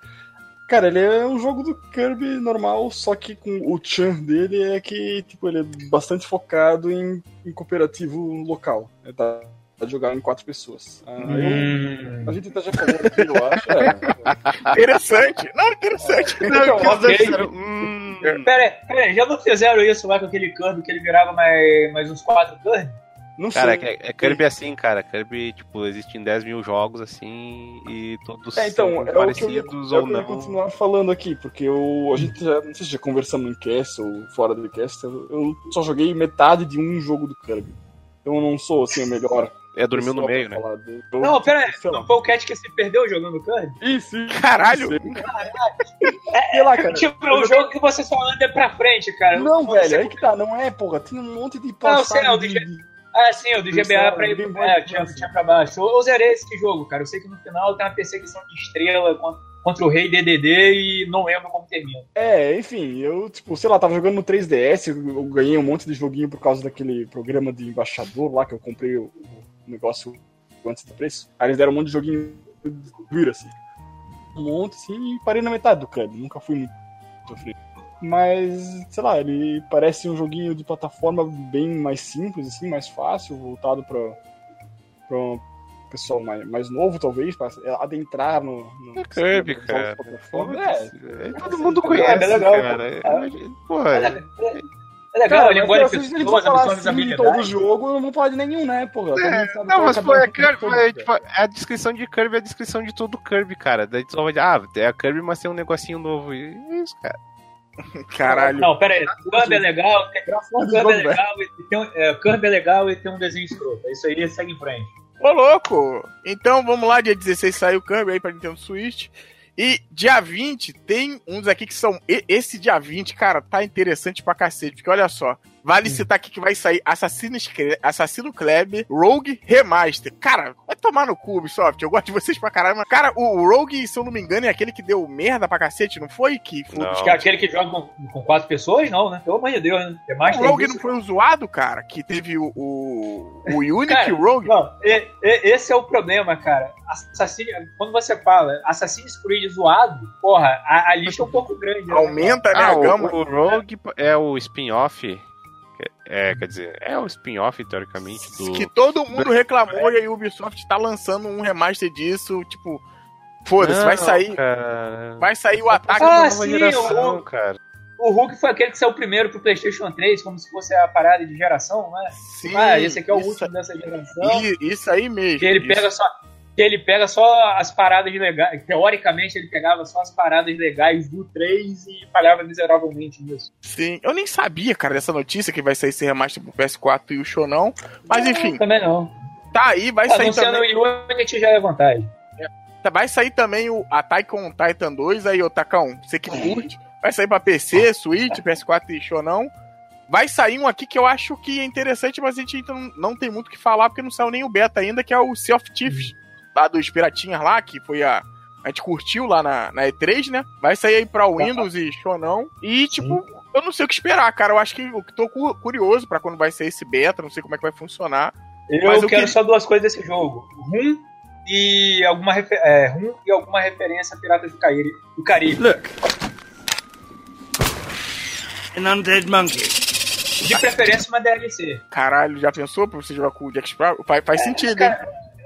Cara, ele é um jogo do Kirby normal, só que com o chan dele é que tipo, ele é bastante focado em, em cooperativo local. Ele tá tá jogar em quatro pessoas. Ah, eu- Hum. a gente até já falou aqui, eu acho. É, Interessante. Não, interessante. Então, ok. Hum, Pera aí, pera aí, já não fizeram isso lá com aquele Kirby que ele virava mais, mais uns quatro Kirby? Não Cara, sei. é, é Kirby assim, cara. Kirby, tipo, existem 10 mil jogos assim e todos É, então, são é eu parecidos é ou que eu não. continuar falando aqui, porque eu, a gente já, não sei se já conversamos em cast ou fora do cast, eu, eu só joguei metade de um jogo do Kirby. Então eu não sou, assim, o melhor. É, dormiu no meio, né? Não, pera aí, sei não foi o Cat que se perdeu jogando Kirby? Isso, isso. Caralho. Sei lá, cara. Tipo, é um jogo que você só anda pra frente, cara. Não, Você- velho, aí que tá, não é, porra. Tinha um monte de sei, passagem é o do de- de- Ah, sim, o do GBA Pensava, pra ir. Boy É, tinha, tinha pra baixo. Eu, eu zerei esse jogo, cara. Eu sei que no final tem uma perseguição de estrela contra, contra o rei DDD e não lembro como termina. É, enfim, eu, tipo, sei lá, tava jogando no 3DS, eu, ganhei um monte de joguinho por causa daquele programa de embaixador lá, que eu comprei o, negócio antes do preço. Aí eles deram um monte de joguinho vira assim. Um monte, assim, e parei na metade do Kirby. Nunca fui muito frente. Mas, sei lá, ele parece um joguinho de plataforma bem mais simples, assim, mais fácil, voltado pra, pra um pessoal mais, mais novo, talvez, pra adentrar no. no É Kirby, de cara. plataforma. É, É, todo mundo É, conhece, bem legal. cara. Porra, É, é legal, Cara, ele mas engole se a gente for pessoas, falar assim de todo habilidades. jogo, não pode nenhum, né, porra? Sabe Não, mas é pô, é, Kirby, todo é, tipo, a descrição de Kirby é a descrição de todo Kirby, cara. Daí tu só vai dizer, ah, é a Kirby, mas tem um negocinho novo. E é isso, cara. Caralho. Não, pera aí. Kirby é legal, Kirby é legal e tem um, é, é legal e tem um desenho escroto. É isso aí, segue em frente. Ô, louco! Então vamos lá, dia 16 saiu o Kirby aí pra Nintendo Switch. E dia 20 tem uns aqui que são. Esse dia 20, cara, tá interessante pra cacete. Porque olha só. Vale citar aqui que vai sair Assassin's Cre- Assassino Club Rogue Remaster. Cara, vai tomar no cu, Ubisoft. Eu gosto de vocês pra caralho. Mas, cara, o Rogue, se eu não me engano, é aquele que deu merda pra cacete, não foi? Que foi Não. Acho que é aquele que joga com, com quatro pessoas, não, né? Pelo amor de Deus, né? É mais O Rogue não foi o zoado, cara? Que teve o, o, o Unique Cara, Rogue? Não, e- e- esse é o problema, cara. Assassin, quando você fala Assassin's Creed zoado, porra, a, a lista é um pouco grande. né? Aumenta, né, Ah, a o, gama. o Rogue é o spin-off. É, quer dizer, é o spin-off, teoricamente, do. Que todo mundo reclamou e a Ubisoft tá lançando um remaster disso, tipo, Foda-se, vai sair. Cara. Vai sair o ataque Ah, nova sim, geração, o- cara. O Hulk foi aquele que saiu primeiro pro PlayStation 3, como se fosse a parada de geração, né? Sim, ah, esse aqui é o último dessa geração. Isso aí mesmo. Que ele isso. pega só. Que ele pega só as paradas legais. Teoricamente, ele pegava só as paradas legais do 3 e falhava miseravelmente nisso. Sim, eu nem sabia, cara, dessa notícia que vai sair esse remaster pro PS4 e o Shonão. Mas enfim, Também não. tá aí, vai sair Anunciando também. o Unity já é vantagem. Vai sair também o Attack on Titan 2, aí, Otacão, você que curte. Vai sair pra PC, Switch, PS4 e Shonão. Vai sair um aqui que eu acho que é interessante, mas a gente não, não tem muito o que falar, porque não saiu nem o beta ainda, que é o Sea of Thieves, lá dos Piratinhas lá, que foi a. A gente curtiu lá na, na E3, né? Vai sair aí pra Windows e Shonão. E, tipo, eu não sei o que esperar, cara. Eu acho que eu tô cu- curioso pra quando vai sair esse beta, não sei como é que vai funcionar. Eu Mas eu quero queria- só duas coisas desse jogo: rum e alguma, refer- é, rum e alguma referência a Piratas do Caribe. Do Caribe. Look. An undead monkey. De preferência, uma DLC. Caralho, já pensou pra você jogar com o Jack Sparrow? Faz, faz sentido, hein?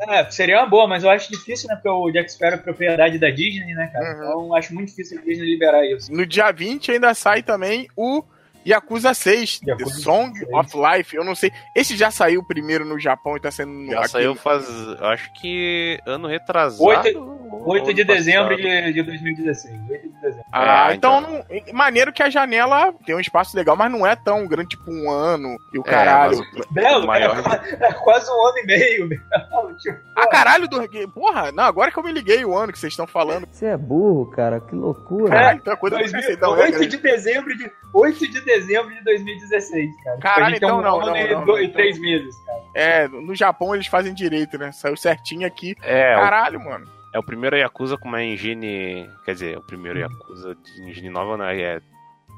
É, seria uma boa, mas eu acho difícil, né? Porque o Jack Sparrow é propriedade da Disney, né, cara? Uhum. Então acho muito difícil a Disney liberar isso. No dia 20 ainda sai também o Yakuza 6, Yakuza The Song 6. of Life. Eu não sei. Esse já saiu primeiro no Japão e tá sendo no Já aqui. saiu faz, eu acho que ano retrasado. Oito- 8 de dezembro de, de 2016. 8 de dezembro. Ah, É, então, então. não- maneiro que a janela tem um espaço legal, mas não é tão grande, tipo um ano e o É, caralho. mas- Belo, maior. é, é quase um ano e meio, meu. Tipo, Ah, caralho, do... porra, não, agora que eu me liguei o ano que vocês estão falando. Você é burro, cara, que loucura. Caralho, então é coisa que 2000, vocês dão, 8 né, de dezembro de 8 de dezembro de 2016, cara. Caralho, gente tem então um não, não, e não, dois- não, e três meses, cara. É, no Japão eles fazem direito, né? Saiu certinho aqui. É, o- Caralho, mano. É o primeiro Yakuza com uma engine. Quer dizer, o primeiro Yakuza de engine nova, né? É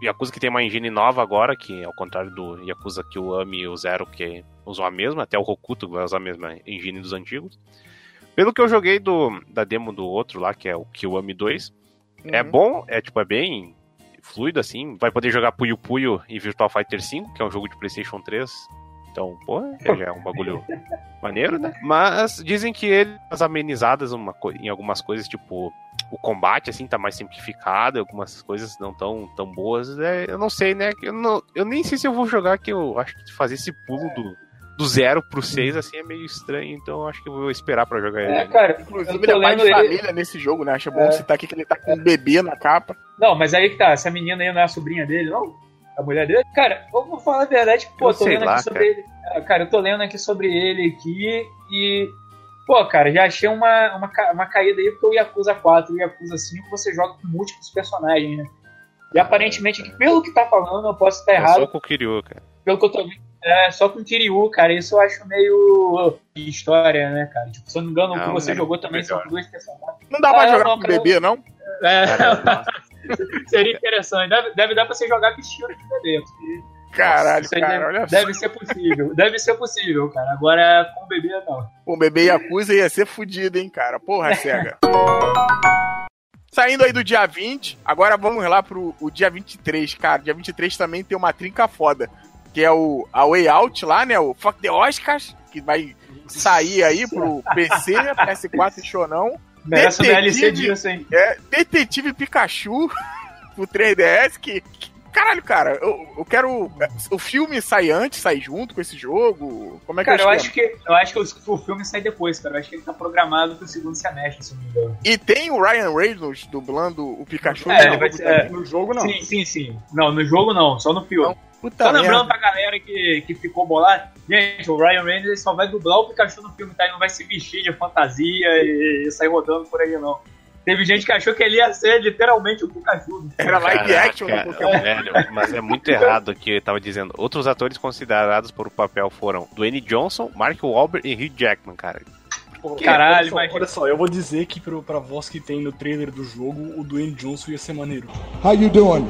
Yakuza que tem uma engine nova agora, que ao contrário do Yakuza que o Ami e o Zero, que usam a mesma, até o Hokuto vai usar a mesma engine dos antigos. Pelo que eu joguei do, da demo do outro lá, que é o Kiwami 2, é Uhum. bom, é tipo, é bem fluido assim. Vai poder jogar Puyo Puyo e Virtual Fighter 5, que é um jogo de PlayStation 3. Então, pô, já é um bagulho maneiro, né? Mas dizem que ele as amenizadas uma co- em algumas coisas, tipo o combate assim tá mais simplificado, algumas coisas não tão tão boas. É, eu não sei, né? Eu, não, eu nem sei se eu vou jogar que eu acho que fazer esse pulo do do zero pro 6 assim é meio estranho, então eu acho que eu vou esperar pra jogar É, ele. cara, Inclusive, ele é pai de lendo ele. família nesse jogo, né? Acho bom É. citar aqui que ele tá com um bebê na capa. Não, mas aí que tá, essa menina aí não é a sobrinha dele, não? A mulher dele? Cara, vou falar a verdade, pô, Eu tô lendo lá, aqui sobre cara. ele. Ah, Cara, eu tô lendo aqui sobre ele aqui e. Pô, cara, já achei uma, uma, uma caída aí porque o Yakuza 4 e o Yakuza 5 você joga com múltiplos personagens, né? E aparentemente, pelo que tá falando, eu posso estar É errado, só com o Kiryu, cara. pelo que eu tô vendo, é só com Kiryu, cara. Isso eu acho meio história, né, cara? Tipo, se eu não me engano, o que Não, você é jogou também melhor. são dois personagens. Não dá pra Ah, jogar não, com cara. bebê, não? É, Cara. seria interessante. Deve, deve dar pra você jogar com estilo de bebê. Caralho, cara, deve, olha deve só. ser possível. Deve ser possível, cara. Agora com bebê, não. O bebê Yakuza ia ser fudido, hein, cara. Porra, cega. Saindo aí do dia 20, agora vamos lá pro o dia 23, cara. Dia 23 também tem uma trinca foda. Que é o a Way Out lá, né? O Fuck the Oscars, que vai sair aí pro PC, PS4 e Xonão. Merece Detetive. disso, hein? É Detetive Pikachu pro 3DS, que. que- Caralho, cara, eu, eu quero. O filme sai antes, sai junto com esse jogo? Como é que Cara, é eu acho que, eu acho que o, filme sai depois, cara. Eu acho que ele tá programado pro segundo semestre, se não me engano. E tem o Ryan Reynolds dublando o Pikachu. É, no ele vai jogo ser- é. No jogo, não. Sim, sim, sim. Não, no jogo não, só no filme. Não, Puta Só lembrando merda. pra galera que, que ficou bolado, gente, o Ryan Reynolds só vai dublar o Pikachu no filme, tá? Ele não vai se vestir de fantasia e, e sair rodando por aí, não. Teve gente que achou que ele ia ser literalmente o Pikachu. Era live Caraca, action do Pokémon. velho, mas é muito errado que eu tava dizendo. Outros atores considerados por o papel foram Dwayne Johnson, Mark Wahlberg e Hugh Jackman, cara. Pô, Caralho, olha só, imagina. olha só, eu vou dizer que pro, pra voz que tem no trailer do jogo, o Dwayne Johnson ia ser maneiro. How you doing?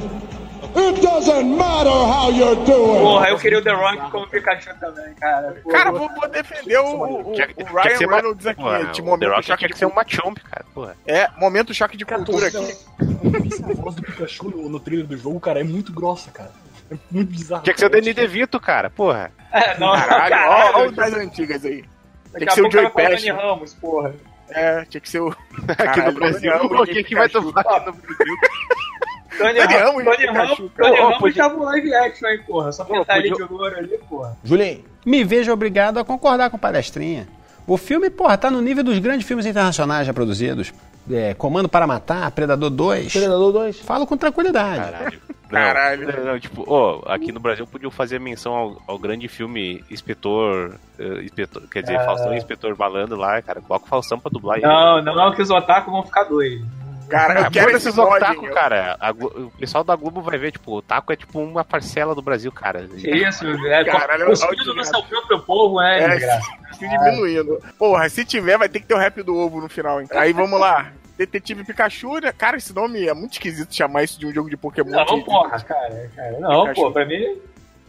It doesn't matter how you're doing. Porra, eu queria o The Rock como Pikachu também, cara. Porra. Cara, vou, vou defender o, o, o Tinha- tinha Ryan uma- Reynolds aqui. Porra, de o momento The Rock choque tinha de que ser um cultura. Machomp, cara. Porra. É, momento choque de cultura aqui. A voz do Pikachu no, no trailer do jogo, cara, é muito grossa, cara. É muito bizarro. Tinha que ser o. Danny DeVito, cara. Porra. É, não, Caralho, ó, ó o das antigas aí. Daqui que ser o Joey fala Pesci. Ramos, porra. É, tinha que ser o. Aqui Caralho, no Brasil, de que vai tomar aqui no Brasil? Tony Ramos, Tony Ramos. Tony Ramos podia- tava um live action aí, porra. Só pintar podia- de ouro ali, porra. Julinho, Me vejo obrigado a concordar com o palestrinha. O filme, porra, tá no nível dos grandes filmes internacionais já produzidos. É, Comando para Matar, Predador 2. Predador 2. Falo com tranquilidade. Caralho. Não, Caralho. Não, não, tipo, ó, aqui no Brasil podiam fazer menção ao, ao grande filme Inspetor, eh, Inspetor. Quer dizer, Ah. Faustão e Inspetor Malandro lá, cara. Coloca o Faustão pra dublar aí. Não, não, que os otaku vão ficar doidos. Cara, eu Ah, quero esses otaku, eu- cara. O pessoal da Globo vai ver, tipo, o taco é tipo uma parcela do Brasil, cara. Que isso, é Caralho, cuspindo olha o no seu próprio povo, né, É, desgraça? se diminuindo. Porra, se tiver, vai ter que ter o rap do ovo no final, hein? Aí vamos lá. Detetive Pikachu, né? Cara, esse nome é muito esquisito chamar isso de um jogo de Pokémon. Não, de- porra, cara, cara. Não, Pikachu. pô, pra mim.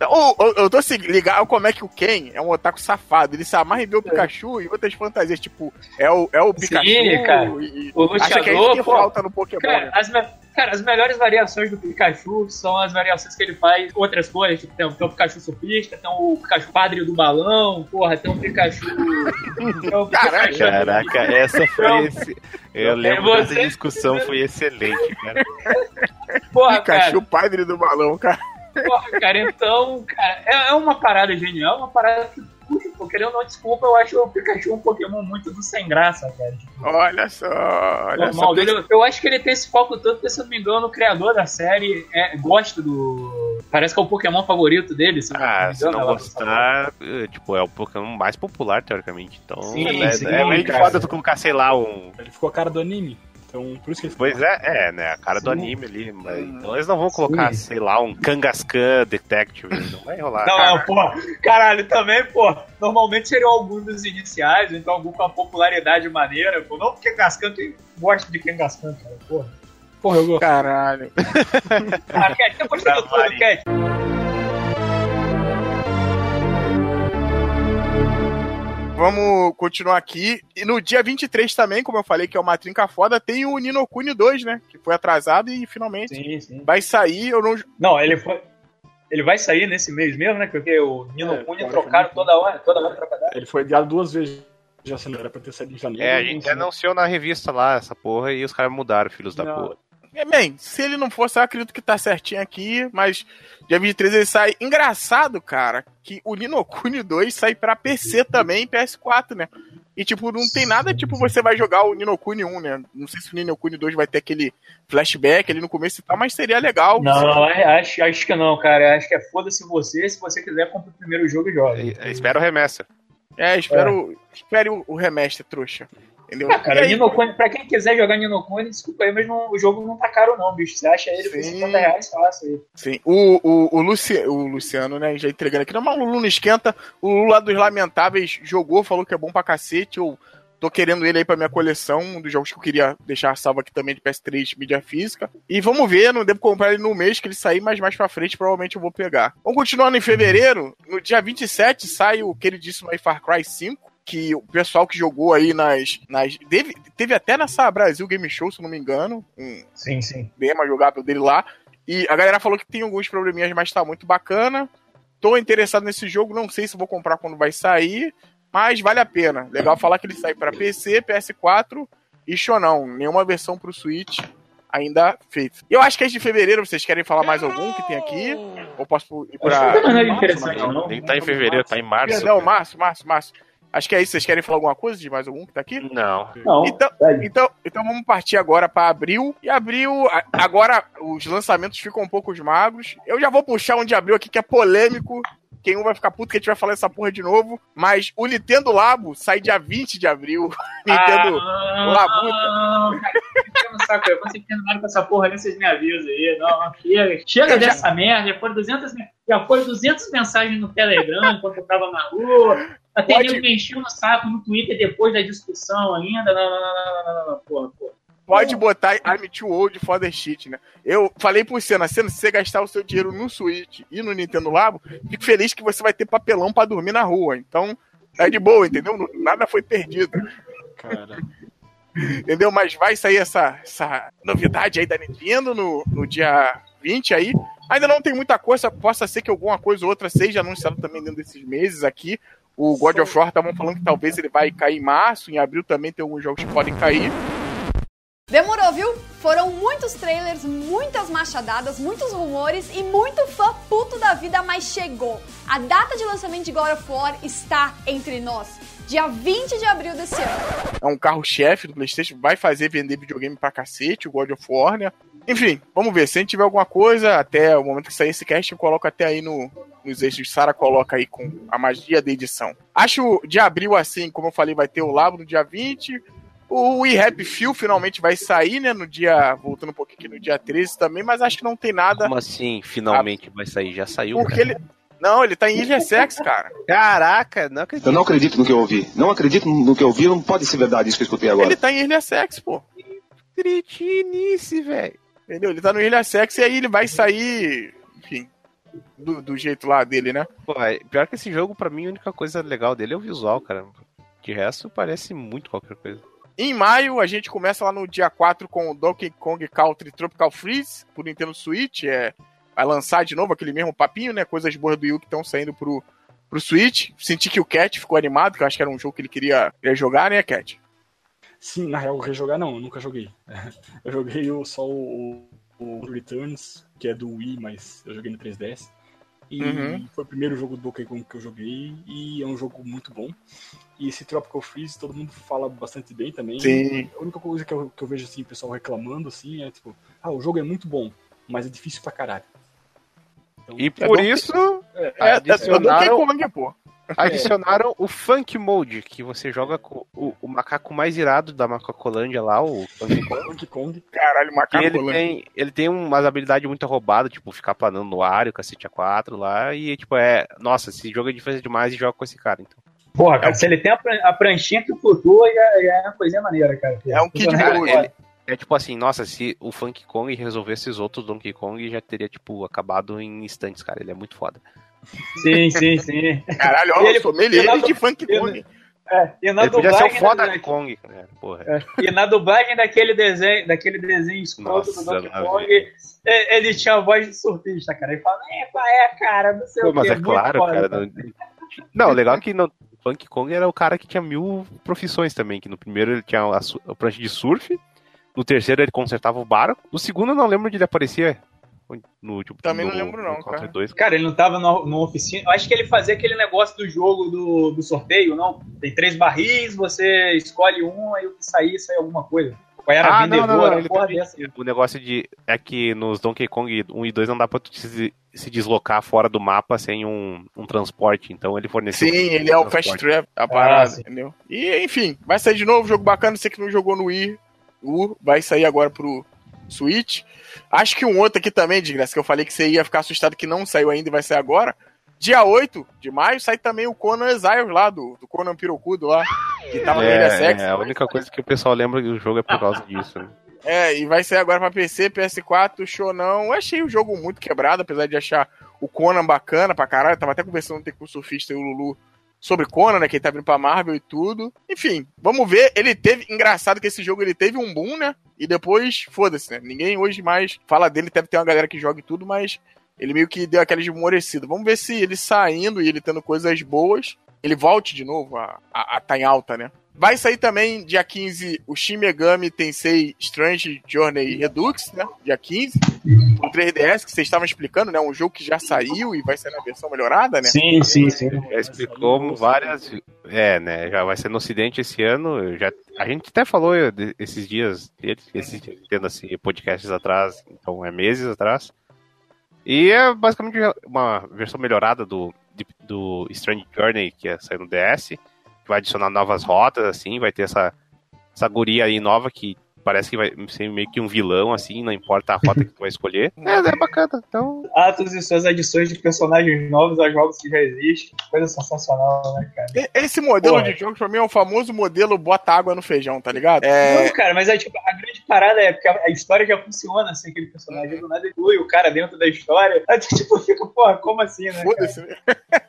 Ô, eu tô assim, ligado como é que o Ken é um otaku safado. Ele se amarra em ver o Pikachu e outras fantasias, tipo, é o, é o Pikachu. Sim, cara. e- O acha que é que pô. falta no Pokémon. Cara né? as, me- cara, as melhores variações do Pikachu são as variações que ele faz outras coisas. Tipo, tem, tem o Pikachu surfista, tem o Pikachu padre do balão, porra, tem o Pikachu. tem o Caralho. Pikachu- Caraca, essa foi esse. Eu lembro você- dessa discussão, foi excelente, cara. Porra, Pikachu, cara. padre do balão, cara. Porra, cara, então, cara, é, é uma parada genial, uma parada que, puxa, pô, querendo ou não, desculpa, eu acho o Pikachu um Pokémon muito do sem graça, cara. Tipo, Olha só, olha só. normal dele. Eu acho que ele tem esse foco todo, porque, se eu não me engano, o criador da série é, gosta do. Parece que é o Pokémon favorito dele. Se eu Ah, me se engano, não ela- gostar, eh, tipo, é o Pokémon mais popular, teoricamente. Então, Sim, é, sim, é meio cara. foda tu colocar, sei lá, um. Ele ficou a cara do anime. Então, por isso que. Pois é, é, né? A cara do Sim. anime ali. Mas, então eles não vão colocar, sei lá, um Kangaskhan Detective. Não vai rolar. Não, não, pô. Caralho, também, pô. Normalmente seriam alguns dos iniciais, então algum com a popularidade maneira, pô. Não porque Gascan, quem gosta de Kangaskhan, cara, porra. Porra, eu gosto. Caralho. Ah, Cat, gostou do tudo, Cat? Vamos continuar aqui. E no dia 23 também, como eu falei que é uma trinca foda, tem o Nino Kuni 2, né? Que foi atrasado e finalmente Sim, sim. vai sair. Eu não. Não, ele foi. Ele vai sair nesse mês mesmo, né? Porque o Nino É, Kuni trocaram toda hora, toda hora pra dar. Ele foi adiado duas vezes. Já se não era pra ter saído em janeiro. É, a gente anunciou na revista lá essa porra e os caras mudaram, filhos da Não. porra. É, bem, se ele não fosse, eu acredito que tá certinho aqui, mas dia 23 ele sai. Engraçado, cara, que o Nino Kuni 2 sai pra PC também e PS4, né? E, tipo, não tem nada, tipo, você vai jogar o Nino Kuni 1, né? Não sei se o Nino Kuni 2 vai ter aquele flashback ali no começo e tal, mas seria legal. Não, é, acho, acho que não, cara. Acho que é foda-se você. Se você quiser, compra o primeiro jogo e joga. E- Espera o remessa. É, espero, espere o, o remaster, trouxa. Entendeu? Ah, cara, aí- Nino pra quem quiser jogar Nino Kuni, desculpa aí, mas não- o jogo não tá caro não, bicho. Você acha ele por Sim. 50 reais fácil aí. Sim, o, o, o, Luci, o Luciano, né, já entregando aqui. Não, mas o Lulu não esquenta. O Lulu lá dos Lamentáveis jogou, falou que é bom pra cacete. Eu tô querendo ele aí pra minha coleção. Um dos jogos que eu queria deixar salvo aqui também de PS3 mídia física. E vamos ver, não devo comprar ele no mês que ele sair, mas mais pra frente provavelmente eu vou pegar. Vamos continuando em fevereiro. No dia 27 sai o queridíssimo aí Far Cry 5. Que o pessoal que jogou aí nas. nas teve, teve até nessa Brasil Game Show, se não me engano. Um, Sim, sim. demo jogável dele lá. E a galera falou que tem alguns probleminhas, mas tá muito bacana. Tô interessado nesse jogo, não sei se vou comprar quando vai sair, mas vale a pena. Legal falar que ele sai para PC, PS4 e Shonão. Nenhuma versão pro Switch ainda feita. Eu acho que é de fevereiro, vocês querem falar mais algum que tem aqui? Ou posso ir pra. Não nada março, interessante, não? não. Nem tá em fevereiro, tá em março. Não, março, março, março. Acho que é isso. Vocês querem falar alguma coisa de mais algum que tá aqui? Não. Não, Então, segue. então, então vamos partir agora para abril. E abril, agora os lançamentos ficam um pouco magros. Eu já vou puxar um de abril aqui que é polêmico. Quem um vai ficar puto que a gente vai falar essa porra de novo. Mas o Nintendo Labo sai dia 20 de abril. Nintendo. Ah, Labuta. cara, no saco você entende nada com essa porra ali, vocês me avisam aí. Não, não, chega. Chega Eu já- dessa merda. Já foram 200, men- já foram 200 mensagens no Telegram enquanto eu tava na rua. Até Pode- nego me encheu no saco no Twitter depois da discussão ainda. Não, não, não, não, não, não, não, porra, porra. Pode botar I'm too old for the shit, né? Eu falei pro Senna, Senna, se você gastar o seu dinheiro no Switch e no Nintendo Labo, fico feliz que você vai ter papelão pra dormir na rua. Então, é de boa, entendeu? Nada foi perdido. Cara. entendeu? Mas vai sair essa, essa novidade aí da Nintendo no, no dia 20 aí. Ainda não tem muita coisa, possa ser que alguma coisa ou outra seja anunciada também dentro desses meses aqui. O God of War estavam falando que talvez ele vai cair em março, em abril também tem alguns jogos que podem cair. Demorou, viu? Foram muitos trailers, muitas machadadas, muitos rumores e muito fã puto da vida, mas chegou. A data de lançamento de God of War está entre nós. Dia 20 de abril desse ano. É um carro-chefe do PlayStation, vai fazer vender videogame pra cacete, o God of War, né? Enfim, vamos ver. Se a gente tiver alguma coisa, até o momento que sair esse cast, eu coloco até aí no, nos eixos. Sara coloca aí com a magia da edição. Acho de abril, assim, como eu falei, vai ter o Labo no dia 20. O WeHap Feel finalmente vai sair, né? No dia. Voltando um pouquinho aqui no dia 13 também, mas acho que não tem nada. Como assim, finalmente vai sair? Já saiu, Porque cara. ele. Não, ele tá em Ilha Sex, cara. Caraca, não acredito. Eu não acredito no que eu ouvi. Não acredito no que eu ouvi, não pode ser verdade isso que eu escutei agora. Ele tá em Ilha Sex, pô. Cretinice, velho. Entendeu? Ele tá no Ilha Sex e aí ele vai sair. Enfim. Do, do jeito lá dele, né? Pô, é- pior que esse jogo, pra mim, a única coisa legal dele é o visual, cara. De resto, parece muito qualquer coisa. Em maio, a gente começa lá no dia 4 com o Donkey Kong Country Tropical Freeze, pro Nintendo Switch. É, vai lançar de novo aquele mesmo papinho, né? Coisas boas do Wii U que estão saindo pro, pro Switch. Senti que o Cat ficou animado, que eu acho que era um jogo que ele queria, queria jogar, né, Cat? Sim, na real, rejogar não, eu nunca joguei. Eu joguei só o, o Returns, que é do Wii, mas eu joguei no 3DS. E Uhum. foi o primeiro jogo do Donkey Kong que eu joguei, e é um jogo muito bom. E esse Tropical Freeze, todo mundo fala bastante bem também. Sim. A única coisa que eu, que eu vejo assim, o pessoal reclamando assim, é tipo, ah, o jogo é muito bom, mas é difícil pra caralho. Então, E é por Donkey- isso, é, É, é, é Donkey adicionaram, Kong, pô. adicionaram o Funk Mode, que você joga com o, o macaco mais irado da Macacolândia lá, o Funk Kong. Donkey Kong. Caralho, macaco ele tem, ele tem umas habilidades muito roubadas, tipo, ficar planando no ar, o cacete A4 lá, e tipo, é. Nossa, esse jogo é difícil demais e joga com esse cara, então. Porra, cara, se ele tem a, pran- a pranchinha que flutua, já, já é uma coisinha maneira, cara. É um Kid Cara, Buu, ele- é tipo assim, nossa, se o Funk Kong resolvesse os outros Donkey Kong, já teria, tipo, acabado em instantes, cara. Ele é muito foda. Sim, sim, sim. Caralho, Ele- eu sou ele- de Funk Kong. É, e na ele podia ser o dublagem, foda né, de Kong, cara. Porra. É, E na dublagem daquele desenho, daquele desenho escroto do Donkey Kong, é, ele tinha a voz de surfista, cara. Ele fala, é, qual é, cara? Não sei Pô, o mas quê. é muito claro, foda, cara. Não, não, o legal é que no Funk Kong era o cara que tinha mil profissões também. Que no primeiro ele tinha a, su- a prancha de surf, no terceiro ele consertava o barco, no segundo eu não lembro de ele aparecer. No último. Também não lembro não, cara. 2. Cara, ele não tava no, no oficina. Eu acho que ele fazia aquele negócio do jogo do, do sorteio, não? Tem três barris, você escolhe um, aí o que sair, sai alguma coisa. Ou era Ah, não, vendedor, não, não, a ele porra dessa. O negócio de. É que nos Donkey Kong 1 e 2 não dá pra tu se, se deslocar fora do mapa sem um, um transporte. Então ele forneceu. Sim, ele é o Fast Trap, a parada, entendeu? E, enfim, vai sair de novo, jogo bacana. Você que não jogou no Wii, U, vai sair agora pro Switch. Acho que um outro aqui também, de graça, que eu falei que você ia ficar assustado que não saiu ainda e vai sair agora. Dia 8 de maio sai também o Conan Exiles lá, do, do Conan Pirocudo lá, que tava no Ilha É, Sex. é, a única coisa que o pessoal lembra do jogo é por causa disso. né? É, e vai sair agora pra PC, PS4, show não. Eu achei o jogo muito quebrado, apesar de achar o Conan bacana pra caralho. Tava até conversando ontem com o surfista e o Lulu sobre Conan, né? Que ele tá vindo pra Marvel e tudo. Enfim, vamos ver. Ele teve. Engraçado que esse jogo ele teve um boom, né? E depois, foda-se, né? Ninguém hoje mais fala dele. Deve ter uma galera que joga e tudo, mas ele meio que deu aquela esmorecida. Vamos ver se ele saindo e ele tendo coisas boas, ele volte de novo a, a, tá em alta, né? Vai sair também dia 15 o Shin Megami Tensei Strange Journey Redux, né? Dia 15. O 3DS, que vocês estavam explicando, né? Um jogo que já saiu e vai sair na versão melhorada, né? Sim, sim, sim. Já explicou várias. É, né? Já vai ser no Ocidente esse ano. Já, a gente até falou esses dias, esses dias, tendo assim, podcasts atrás, então é meses atrás. E é basicamente uma versão melhorada do, do Strange Journey, que é sair no DS, vai adicionar novas rotas, assim, vai ter essa, essa guria aí nova que parece que vai ser meio que um vilão, assim, não importa a rota que tu vai escolher. É, é bacana. Então, Atos e suas adições de personagens novos a jogos que já existem. Coisa sensacional, né, cara? Esse modelo Porra. de jogo, pra mim, é o famoso modelo bota água no feijão, tá ligado? É, Não, cara, mas é, tipo, a grande parada é porque a, a história já funciona assim, aquele personagem do nada inclui o cara dentro da história. Aí tu, tipo, fica, porra, como assim, né? Foda-se, né?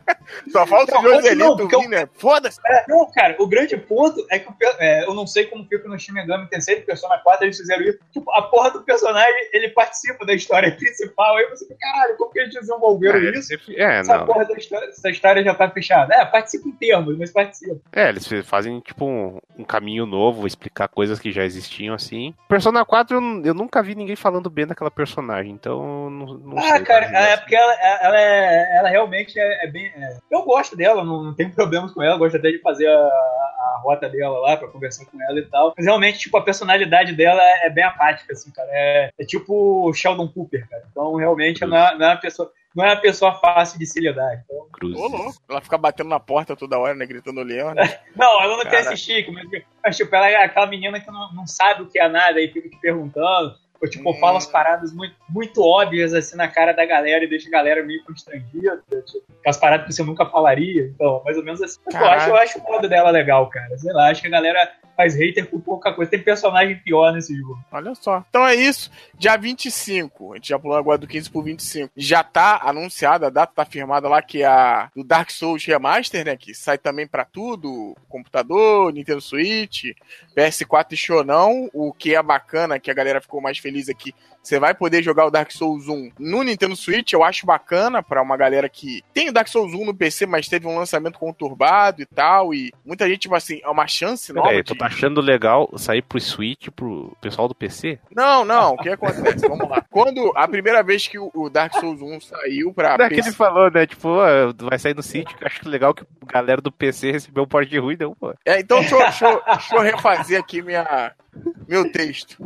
Só falta o Não, Joselito não, porque eu- vir, né? Foda-se. É, não, cara, o grande ponto é que o é, eu não sei como fica no Shin Megami Tensei e Persona 4 eles fizeram isso. Tipo, a porra do personagem, ele participa da história principal. Aí você fica, caralho, como que eles desenvolveram É, isso? É, Essa não. porra da história, essa história já tá fechada. É, participa em termos, mas participa. É, eles fazem tipo um, um caminho novo, explicar coisas que já existiam assim. Persona 4, eu, eu nunca vi ninguém falando bem daquela personagem, então não, não Ah, sei. cara, mais é porque ela, ela, é, ela realmente é, é bem. é- eu gosto dela, não, não tenho problemas com ela, gosto até de fazer a, a rota dela lá pra conversar com ela e tal. Mas realmente, tipo, a personalidade dela é bem apática, assim, cara. É, é tipo o Sheldon Cooper, cara. Então, realmente, não é, não é uma pessoa. Não é uma pessoa fácil de se lidar. Então... Ô, louco. Ela fica batendo na porta toda hora, né? Gritando Leão, né? Não, ela não tem Cara. esse chique, mas, mas tipo, ela é aquela menina que não, não sabe o que é nada e fica te perguntando. Ou, tipo, fala as paradas muito, muito óbvias, assim, na cara da galera e deixa a galera meio constrangida. Tipo, as paradas que você nunca falaria. Então, mais ou menos assim. Eu acho, eu acho o modo dela legal, cara. Sei lá, acho que a galera faz hater por pouca coisa. Tem personagem pior nesse jogo. Olha só. Então é isso. Dia 25, a gente já pulou agora do 15 pro 25. Já tá anunciada, a data tá firmada lá que é a do Dark Souls Remaster, né? Que sai também pra tudo: computador, Nintendo Switch, PS4 e Shonão. O que é bacana, que a galera ficou mais feliz aqui. Você vai poder jogar o Dark Souls 1 no Nintendo Switch, eu acho bacana pra uma galera que tem o Dark Souls 1 no PC, mas teve um lançamento conturbado e tal. E muita gente, tipo assim, é uma chance nova. Peraí, de- tu tá achando legal sair pro Switch pro pessoal do PC? Não, não, o que acontece? Vamos lá. Quando a primeira vez que o Dark Souls 1 saiu pra Não é que PC, ele falou, né? Tipo, vai sair no Switch, que eu acho legal que a galera do PC recebeu um porte ruim, não, pô. É, então deixa, eu- deixa eu- deixa eu refazer aqui minha, meu texto.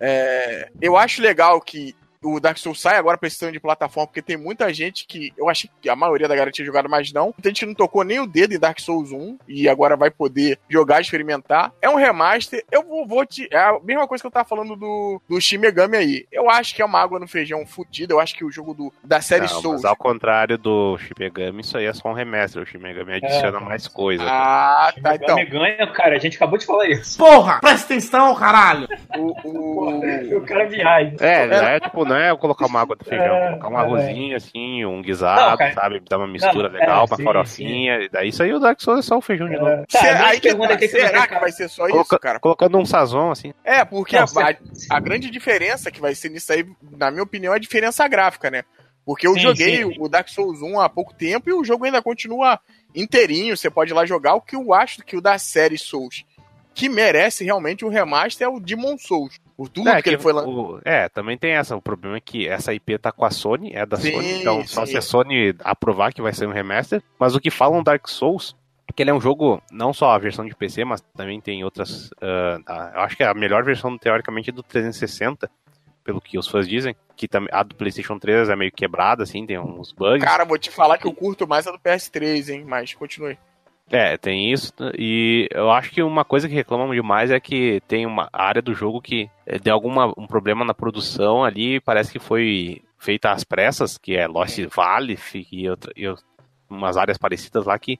É, eu acho legal que o Dark Souls sai agora pra esse de plataforma, porque tem muita gente que. Eu achei que a maioria da galera tinha jogado, mas não. Muita gente não tocou nem o dedo em Dark Souls 1 e agora vai poder jogar, experimentar. É um remaster. Eu vou, vou te. É a mesma coisa que eu tava falando do, do Shin Megami aí. Eu acho que é uma água no feijão fodida. Eu acho que o jogo do, da série Não, Souls. mas ao contrário do Shin Megami, isso aí é só um remaster. O Shin Megami adiciona mais coisa. Ah, tá, então. Megami ganha, cara. A gente acabou de falar isso. Porra, presta atenção, caralho. O, o cara viaja. É, não é tipo, não é colocar uma água do feijão, É, colocar um é. arrozinho assim, um guisado, Não, sabe? Dar uma mistura Não, legal, é, uma sim, farofinha. E daí isso aí o Dark Souls é só o feijão de novo. Tá, Será, a aí que pergunta tá, que será que vai ser só Coloca- isso, cara? Colocando um sazon assim. É, porque Não, a, a grande diferença que vai ser nisso aí, na minha opinião, é a diferença gráfica, né? Porque eu Sim, joguei sim. o Dark Souls 1 há pouco tempo e o jogo ainda continua inteirinho, você pode ir lá jogar. O que eu acho que o da série Souls, que merece realmente o remaster, é o Demon Souls. Por tudo É, que ele foi lá. o- é, também tem essa. O problema é que essa IP tá com a Sony, é da Sim, Sony, então só sim. se a Sony aprovar que vai ser um remaster. Mas o que falam Dark Souls, que ele é um jogo, não só a versão de PC, mas também tem outras. a- eu acho que a melhor versão, teoricamente, é do 360, pelo que os fãs dizem. Que também a do PlayStation 3 é meio quebrada, assim, tem uns bugs. Cara, vou te falar que eu curto mais a do PS3, hein? Mas continue. É, tem isso. E eu acho que uma coisa que reclamam demais é que tem uma área do jogo que eh, deu alguma um problema na produção ali, parece que foi feita às pressas, que é Lost Valley e, outra, e umas áreas parecidas lá que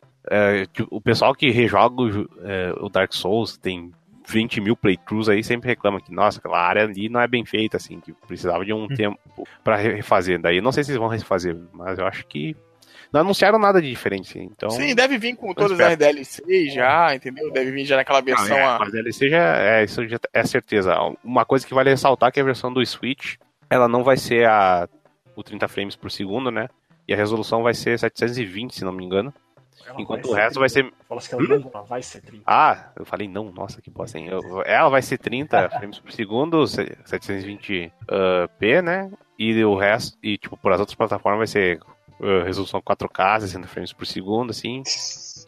que o pessoal que rejoga o, eh, o Dark Souls tem 20 mil playthroughs aí sempre reclama que, nossa, aquela área ali não é bem feita, assim, que precisava de um tempo pra re- refazer. Daí não sei se eles vão refazer, mas eu acho que não anunciaram nada de diferente, assim, então... Sim, deve vir com todas as DLCs já, entendeu? Deve vir já naquela versão. Não, é, a- mas DLC já é, isso já é certeza. Uma coisa que vale ressaltar é que a versão do Switch, ela não vai ser a o 30 frames por segundo, né? E a resolução vai ser 720, se não me engano. Ela Enquanto vai o resto vai 30. ser Fala que ela não ela vai ser 30. Ah, eu falei não, nossa, que bosta, hein? Eu- ela vai ser 30 frames por segundo, se- 720p, né? E o resto, e tipo, por as outras plataformas vai ser uh, resolução 4K, 60 frames por segundo, assim.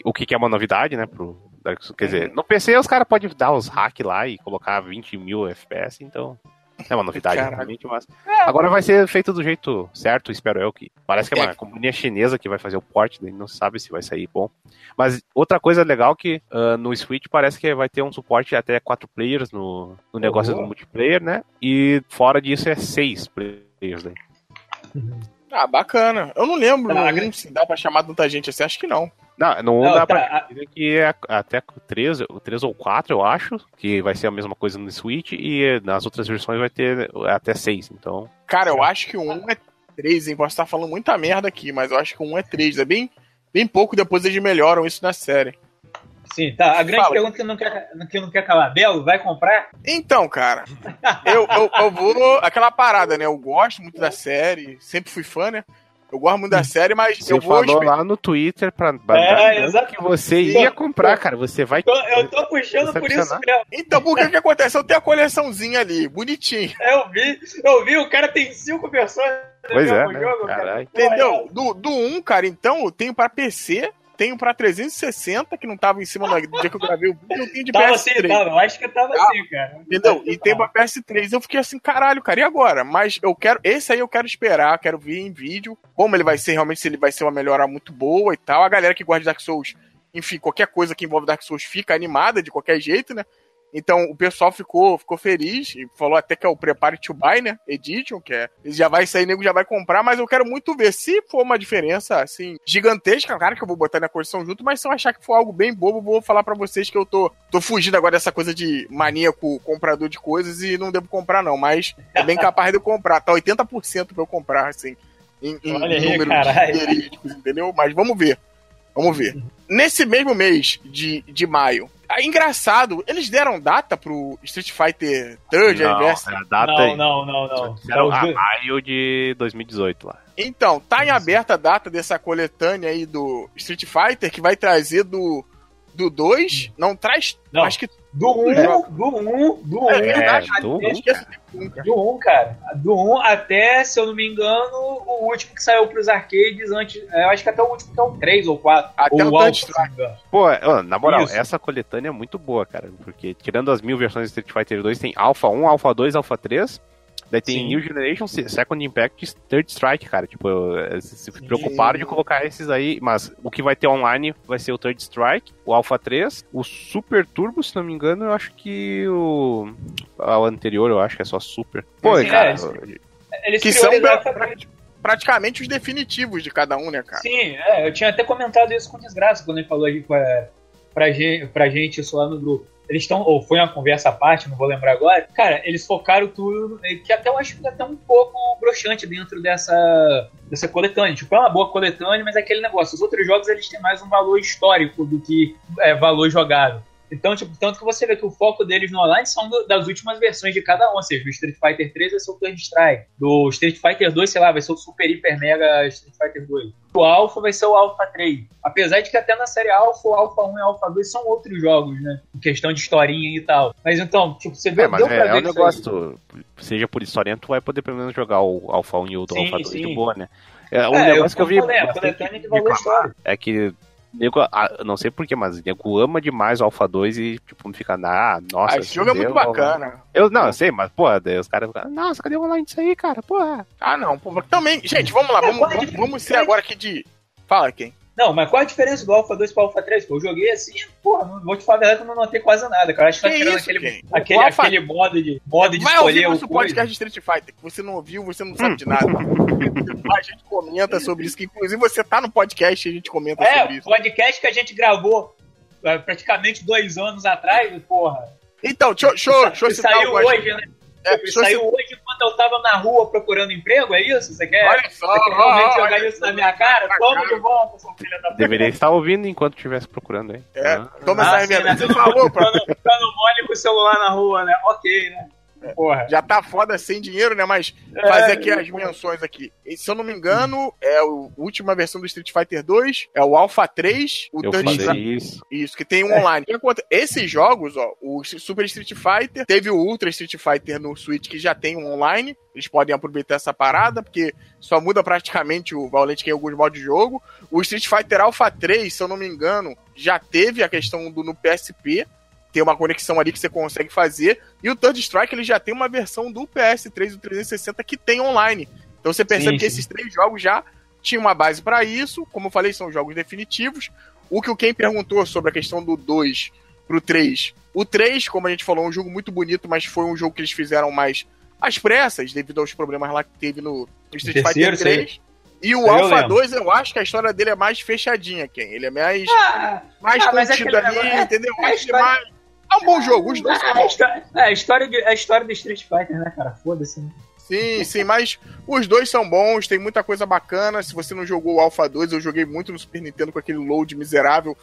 O que, que é uma novidade, né? Pro Dark Souls. Quer dizer, no PC os caras podem dar os hack lá e colocar 20 mil FPS, então. É uma novidade, realmente, mas. Agora vai ser feito do jeito certo, espero eu que. Parece que é uma É. companhia chinesa que vai fazer o port, daí não se sabe se vai sair bom. Mas outra coisa legal que ah, no Switch parece que vai ter um suporte até quatro players no, no negócio boa. do multiplayer, né? E fora disso é seis players daí. Ah, bacana. Eu não lembro Tá, não, se dá pra chamar tanta gente assim, acho que não. Não, não, Não, dá tá, pra a- dizer que é até o 3, o 3 ou 4, eu acho, que vai ser a mesma coisa no Switch, e nas outras versões vai ter até 6, então. Cara, eu acho que o 1 é 3, hein? Posso estar falando muita merda aqui, mas eu acho que o 1 é 3. É bem, bem pouco depois eles melhoram isso na série. Sim, tá. A grande Fala. pergunta que não quer, que não quer calar. Belo, vai comprar? Então, cara, eu, eu, eu vou. Aquela parada, né? Eu gosto muito da série, sempre fui fã, né? Eu gosto muito da série, mas Você eu vou. falou esper- lá no Twitter pra É, exato. que você ia comprar, cara. Você vai. Eu tô puxando por isso mesmo. Então, por que que acontece? Eu tenho a coleçãozinha ali, bonitinho. Eu vi, eu vi, o cara tem cinco versões no Pois é, né? jogo. Entendeu? Do, do 1, cara, então, eu tenho pra PC, tenho pra 360, que não tava em cima do dia que eu gravei o vídeo, eu tenho de Tava PS3. assim, tava. Eu acho que tava Ah, assim, cara. Entendeu? E tem pra PS3. Eu fiquei assim, caralho, cara, e agora? Mas eu quero. Esse aí eu quero esperar, quero ver em vídeo. Como ele vai ser, realmente, se ele vai ser uma melhora muito boa e tal. A galera que gosta de Dark Souls, enfim, qualquer coisa que envolve Dark Souls fica animada de qualquer jeito, né? Então o pessoal ficou, ficou feliz e falou até que é o Prepare to Buy, né? Edition, que é. Já vai sair, nego já vai comprar, mas eu quero muito ver. Se for uma diferença, assim, gigantesca, cara, que eu vou botar na coleção junto, mas se eu achar que for algo bem bobo, vou falar pra vocês que eu tô, tô fugindo agora dessa coisa de maníaco comprador de coisas e não devo comprar, não. Mas é bem capaz de eu comprar. Tá 80% pra eu comprar, assim. Em, em Olha aí, números caralho. verídicos, entendeu? Mas vamos ver. Vamos ver. Nesse mesmo mês de, de maio. Ah, engraçado, eles deram data pro Street Fighter 3 Não, Anniversary. é data Não, não, não, não. Disseram Tá a maio de 2018 lá. Então, tá em aberta a data dessa coletânea aí do Street Fighter, que vai trazer do, do 2. Não traz. Não. Acho que. Do 1, É. do 1, do 1. É verdade, do eu um, esqueço de um, cara. Do 1, cara. Do 1 até, se eu não me engano, o último que saiu pros arcades antes. é, Eu acho que até o último que é o 3 ou 4. Até ou o engano. Pô, na moral, Isso. essa coletânea é muito boa, cara. Porque tirando as mil versões de Street Fighter 2, tem Alpha 1, Alpha 2, Alpha 3. Daí tem Sim. New Generation, Se- Second Impact e Third Strike, cara. Tipo, eh, se preocuparam de colocar esses aí. Mas o que vai ter online vai ser o Third Strike, o Alpha 3, o Super Turbo, se não me engano, eu acho que o. O anterior, eu acho que é só Super. Pô, Sim, cara. é, Eles Que são praticamente os definitivos de cada um, né, cara? Sim, é, eu tinha até comentado isso com desgraça quando ele falou aqui pra, pra, gente, pra gente isso lá no grupo. Eles estão, ou foi uma conversa à parte, não vou lembrar agora. Cara, eles focaram tudo, eh, que até eu acho que é até um pouco broxante dentro dessa, dessa coletânea. Tipo, é uma boa coletânea, mas é aquele negócio. Os outros jogos eles têm mais um valor histórico do que é, valor jogável. Então, tipo, tanto que você vê que o foco deles no online são do- das últimas versões de cada um. Ou seja, do Street Fighter 3 vai ser o Third Strike. Do Street Fighter 2, sei lá, vai ser o Super Hiper Mega Street Fighter 2. Do Alpha vai ser o Alpha 3. Apesar de que até na série Alpha, o Alpha 1 e o Alpha 2 são outros jogos, né? Em questão de historinha e tal. Mas então, tipo, você vê, É, mas deu pra é, é ver um isso aí. negócio, tu- seja por historinha, tu vai poder pelo menos jogar o Alpha 1 e o Alpha 2 de sim. boa, né? É, um É, negócio que eu vi. falei, de valor reclamar histórico. É que. Nego, ah, não sei porquê, mas o nego ama demais o Alpha 2 e, tipo, fica, ah, nossa. Ah, esse jogo é muito bacana. Eu, não, eu sei, mas, pô, daí os caras ficam, nossa, cadê o online disso aí, cara? Porra. Ah, não. Pô, também. Gente, vamos lá. Vamos, vamos, vamos ser agora aqui de. Fala, quem? Não, mas qual a diferença do Alpha 2 para o Alpha 3? Pô, eu joguei assim, porra, não vou te falar a verdade que eu não notei quase nada, cara. Acho que tá Que tirando isso, aquele, aquele, O Alpha- aquele modo de, modo de Vai ouvir escolher o nosso podcast de Street Fighter, que você não ouviu, você não sabe de nada. a gente comenta sobre isso, que inclusive você tá no podcast e a gente comenta É, sobre isso. podcast que a gente gravou é, praticamente dois anos atrás, porra. Então, deixa, eu- citar saiu algumas- hoje, né? É, saiu hoje enquanto eu tava na rua procurando emprego, é isso? Você quer, Olha só, você quer realmente olha jogar isso na minha cara? Na Toma cara. de volta, seu filho da puta. Deveria estar ouvindo enquanto estivesse procurando, hein? É, Ah. toma Ah, essa sim, reverência. né? Você falou, pra... Ficando mole com o celular na rua, né? Ok, né? Porra. já tá foda sem dinheiro, né? Mas É, fazer aqui as menções aqui. E, se eu não me engano, é a última versão do Street Fighter 2, é o Alpha 3, o Eu isso. Isso, que tem um online. O que acontece? Esses jogos, ó, o Super Street Fighter, teve o Ultra Street Fighter no Switch que já tem um online. Eles podem aproveitar essa parada, porque só muda praticamente o Valente que em alguns modos de jogo. O Street Fighter Alpha 3, se eu não me engano, já teve a questão do no PSP. Tem uma conexão ali que você consegue fazer. E o Third Strike ele já tem uma versão do PS3 do 360 que tem online. Então você percebe Sim, que sim. esses três jogos já tinham uma base para isso. Como eu falei, são jogos definitivos. O que o Ken perguntou sobre a questão do 2 pro 3. O 3, como a gente falou, é um jogo muito bonito, mas foi um jogo que eles fizeram mais às pressas, devido aos problemas lá que teve no, no Street Fighter 3. E o eu Alpha lembro. 2, eu acho que a história dele é mais fechadinha, Ken. Ele é mais, Ah, mais ah, é contido ali, negócio- é- entendeu? é a história- mais- É um bom jogo, os dois são Ah, a bons. história, é, a história, de- a história do Street Fighter, né, cara? Foda-se. né? Sim, sim, mas os dois são bons, tem muita coisa bacana. Se você não jogou o Alpha 2, eu joguei muito no Super Nintendo com aquele load miserável.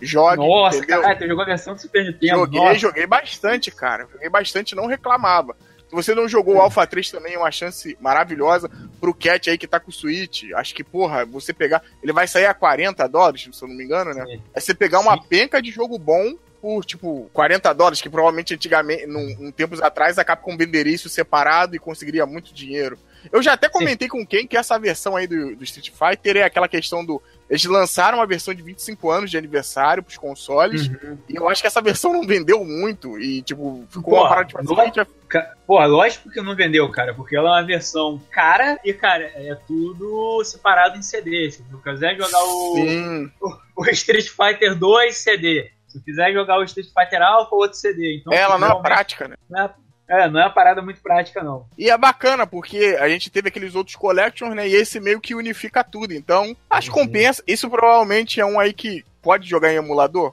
Jogue. Nossa, entendeu? caralho, tu jogou a versão do Super Nintendo. Joguei, nossa. joguei bastante, cara. Joguei bastante, não reclamava. Se você não jogou o Alpha 3 também, é uma chance maravilhosa pro Cat aí que tá com o Switch. Acho que, porra, você pegar. Ele vai sair a 40 dólares, se eu não me engano, né? É você pegar uma penca de jogo bom por, tipo, 40 dólares, que provavelmente antigamente, num, num tempos atrás, a Capcom venderia isso separado e conseguiria muito dinheiro. Eu já até comentei com quem que essa versão aí do, do Street Fighter é aquela questão do. Eles lançaram uma versão de 25 anos de aniversário pros consoles, Uhum. e eu acho que essa versão não vendeu muito, e, tipo, ficou Porra, uma parada tipo assim, não- a gente vai- Porra, lógico que não vendeu, cara, porque ela é uma versão cara e, cara, é tudo separado em CD. Se tu quiser jogar o, o, o Street Fighter 2 CD, se quiser jogar o Street Fighter Alpha, outro CD. Então, Ela não é prática, né? não é- é, não é uma parada muito prática, não. E é bacana, porque a gente teve aqueles outros collections, né? E esse meio que unifica tudo. Então, acho que compensa. Isso provavelmente é um aí que pode jogar em emulador?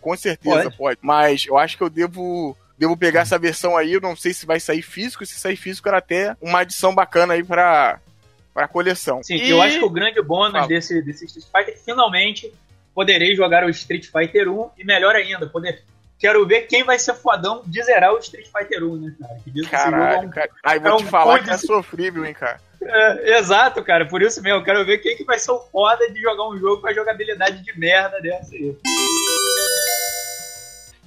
Com certeza Pode. pode. Mas eu acho que eu devo. Devo pegar essa versão aí, eu não sei se vai sair físico, se sair físico era até uma adição bacana aí pra, pra coleção. Sim, E- eu acho que o grande bônus Fala. desse, desse Street Fighter é que finalmente poderei jogar o Street Fighter 1 e melhor ainda, poder. Quero ver quem vai ser fodão de zerar o Street Fighter 1, né, cara? Que diz que esse jogo é Caralho, um- cara. Aí é vou te um falar que é de- sofrível, hein, cara. É, exato, cara. Por isso mesmo, quero ver quem que vai ser o foda de jogar um jogo com a jogabilidade de merda dessa aí.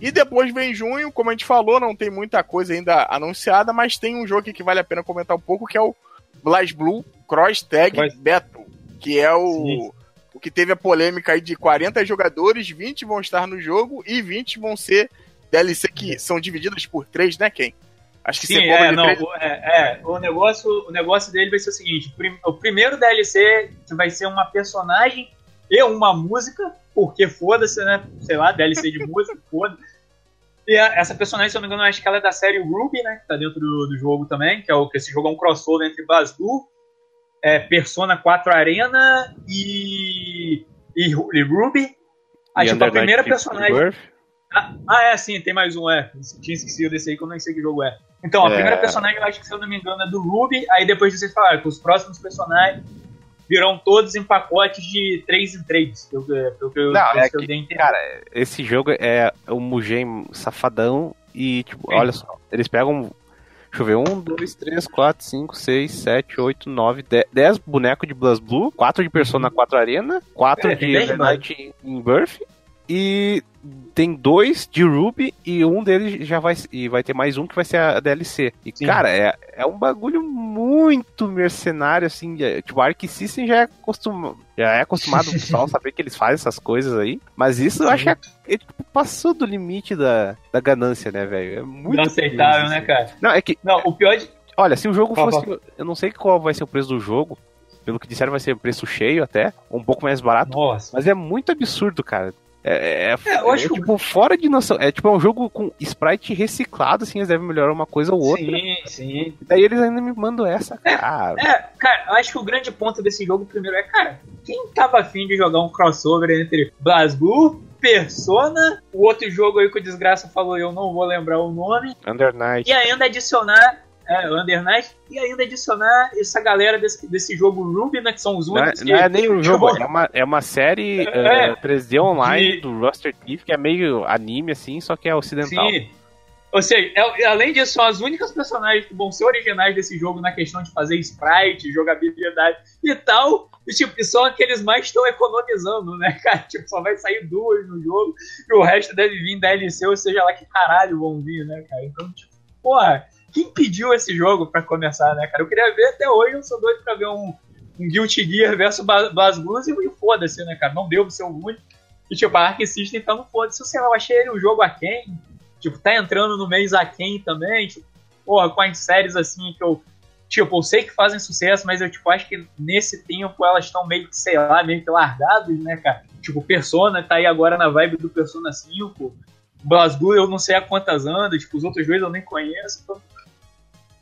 E depois vem junho, como a gente falou, não tem muita coisa ainda anunciada, mas tem um jogo aqui que vale a pena comentar um pouco, que é o BlazBlue Cross Tag Cross- Battle, que é o, Sim. Que teve a polêmica aí de 40 jogadores, 20 vão estar no jogo e 20 vão ser DLC que são divididas por 3, né, quem? Acho que Sim, você é, não, o- é, é, o negócio, o negócio dele vai ser o seguinte: o prim- o primeiro DLC vai ser uma personagem e uma música, porque foda-se, né? Sei lá, DLC de música, foda. E a- essa personagem, se eu não me engano, acho que ela é da série Ruby, né? Que tá dentro do, do jogo também, que é o que esse jogo é um crossover entre BlazBlue, é, Persona 4 Arena e, e, e Ruby. Aí, E tipo, a primeira personagem. Ah, ah, é, sim, tem mais um, é. Tinha esquecido desse aí que eu nem sei que jogo é. Então, a É. primeira personagem, eu acho que se eu não me engano, é do Ruby. Aí depois vocês falaram que os próximos personagens virão todos em pacotes de 3 em 3. Pelo que, pelo que, eu- Não, pelo é que eu dei entender. Cara, esse jogo é o Mugen safadão e, tipo, Sim. olha só, eles pegam. Deixa eu ver, 1, 2, 3, 4, 5, 6, 7, 8, 9, 10 bonecos de BlazBlue, 4 de Persona 4 Arena, 4 É, de 10 Under Night in Birth e tem dois de Ruby e um deles já vai e vai ter mais um que vai ser a DLC. E Sim. cara, é, é um bagulho muito mercenário assim, tipo, a Arc System já é acostumado, já é acostumado o pessoal saber que eles fazem essas coisas aí, mas isso eu acho que é, é, tipo, passou do limite da, da ganância, né, velho? É muito Inaceitável, isso, né, assim. cara? Não, é que Não, o pior de. Olha, se o jogo fosse. Eu não sei qual vai ser o preço do jogo. Pelo que disseram, vai ser preço cheio até. Ou um pouco mais barato. Nossa. Mas é muito absurdo, cara. É, é, É, eu acho é, tipo, fora de noção. É tipo é um jogo com sprite reciclado, assim, eles devem melhorar uma coisa ou outra. Sim, sim. Daí eles ainda me mandam essa, cara. É, cara, eu acho que o grande ponto desse jogo primeiro é, cara, quem tava afim de jogar um crossover entre BlazBlue, Persona, o outro jogo aí que o Desgraça falou, eu não vou lembrar o nome, Under Night. e ainda adicionar é, Under Night, e ainda adicionar essa galera desse, desse jogo Ruby, né, que são os Não é, únicos que... não é nem um jogo, é uma, é uma série É, eh, 3D online de- do Roster Thief, que é meio anime, assim, só que é ocidental. Sim. Ou seja, é- além disso, são as únicas personagens que vão ser originais desse jogo na questão de fazer sprite, jogabilidade e tal. E, tipo, e são aqueles mais que estão economizando, né, cara? Tipo, só vai sair duas no jogo e o resto deve vir DLC, ou seja lá que caralho vão vir, né, cara? Então, tipo, porra, quem pediu esse jogo pra começar, né, cara? Eu queria ver até hoje, eu sou doido pra ver um, um Guilty Gear versus BlazBlues e foda-se, né, cara? Não deu pro seu único. E, tipo, a Arc System tá no foda-se. Sei lá, eu achei ele um jogo aquém. Tipo, tá entrando no mês aquém também. Tipo, porra, com as séries assim que eu. Tipo, eu sei que fazem sucesso, mas eu tipo, acho que nesse tempo elas estão meio que, sei lá, meio que largadas, né, cara? Tipo, Persona tá aí agora na vibe do Persona 5. BlazBlue eu não sei a quantas anda, tipo, os outros dois eu nem conheço. Então...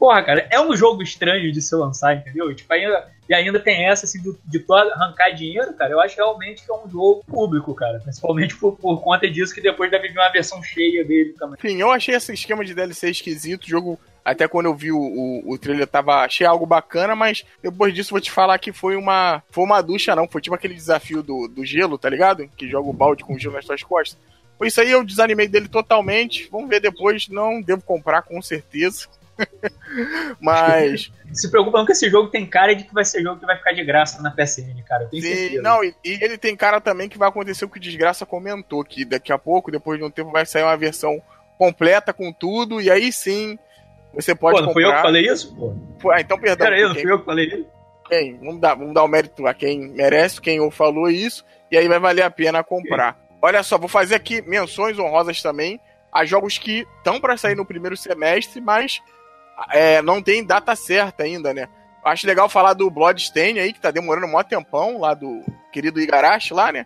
Porra, cara, é um jogo estranho de se lançar, entendeu? Tipo, ainda, e ainda tem essa, assim, de tu arrancar dinheiro, cara. Eu acho realmente que é um jogo público, cara. Principalmente por, por conta disso que depois deve vir uma versão cheia dele também. Enfim, eu achei esse esquema de DLC esquisito. O jogo Até quando eu vi o, o, o trailer, tava, achei algo bacana, mas depois disso vou te falar que foi uma, foi uma ducha, não. Foi tipo aquele desafio do, do gelo, tá ligado? Que joga o balde com gelo nas suas costas. Foi isso aí, eu desanimei dele totalmente. Vamos ver depois. Não devo comprar, com certeza. Mas. Se preocupa não que esse jogo tem cara de que vai ser jogo que vai ficar de graça na PSN, cara. Eu Sim, não, e, e ele tem cara também que vai acontecer o que o Desgraça comentou, que daqui a pouco, depois de um tempo, vai sair uma versão completa com tudo, e aí sim você pode Pô, não comprar. fui eu que falei isso? Pô. Ah, então perdão. Pera aí, não quem, fui eu que falei isso? quem? Vamos, dar, vamos dar o mérito a quem merece, quem falou isso, e aí vai valer a pena comprar. Olha só, vou fazer aqui menções honrosas também a jogos que estão para sair no primeiro semestre, mas é, não tem data certa ainda, né? Acho legal falar do Bloodstain aí, que tá demorando um maior tempão, lá do querido Igarashi lá, né?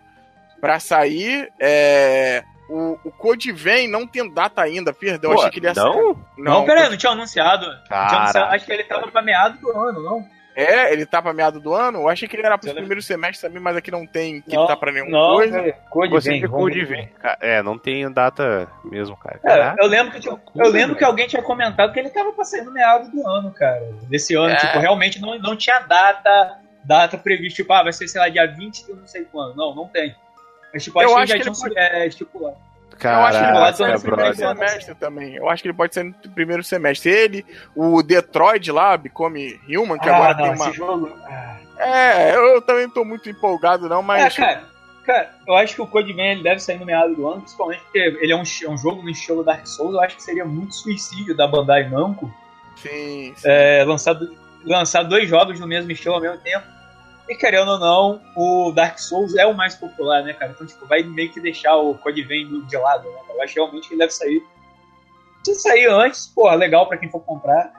Pra sair. É... O, o Code Vein não tem data ainda, perdão. Pô, achei que ele ia não? sair. Não, pera aí, não tinha anunciado. Não tinha anunciado. Acho que ele tava pra meado do ano, não? É, ele tá pra meado do ano? Eu achei que ele era pro primeiro semestre também, mas aqui não tem que Não, tá pra nenhuma não, coisa. cara, Code Você vem, Code ver. vem. É, não tem data mesmo, cara. É, eu lembro que tipo, eu lembro que alguém tinha comentado que ele tava pra sair no meado do ano, cara. Desse ano, É. tipo, realmente não, não tinha data data prevista, tipo, ah, vai ser, sei lá, dia 20 de não sei quando. Não, não tem. Mas tipo, Eu acho, acho que que já tinha é, estipulado. Eu acho que ele pode sair Caraca, no primeiro semestre também. Eu acho que ele pode sair no primeiro semestre. Ele, o Detroit lá, Become Human, que Ah, agora não, tem uma. jogo. ah. É, eu também tô muito empolgado, não, É, mas. cara, cara, eu acho que o Code Vein ele deve sair no meado do ano, principalmente porque ele é um, é um jogo no estilo Dark Souls. Eu acho que seria muito suicídio da Bandai Namco Sim, sim. é, lançar, lançar dois jogos no mesmo estilo ao mesmo tempo. E querendo ou não, o Dark Souls é o mais popular, né, cara? Então, tipo, vai meio que deixar o Code Vein de lado, né? Eu acho realmente que ele deve sair. Se sair antes, pô, legal pra quem for comprar.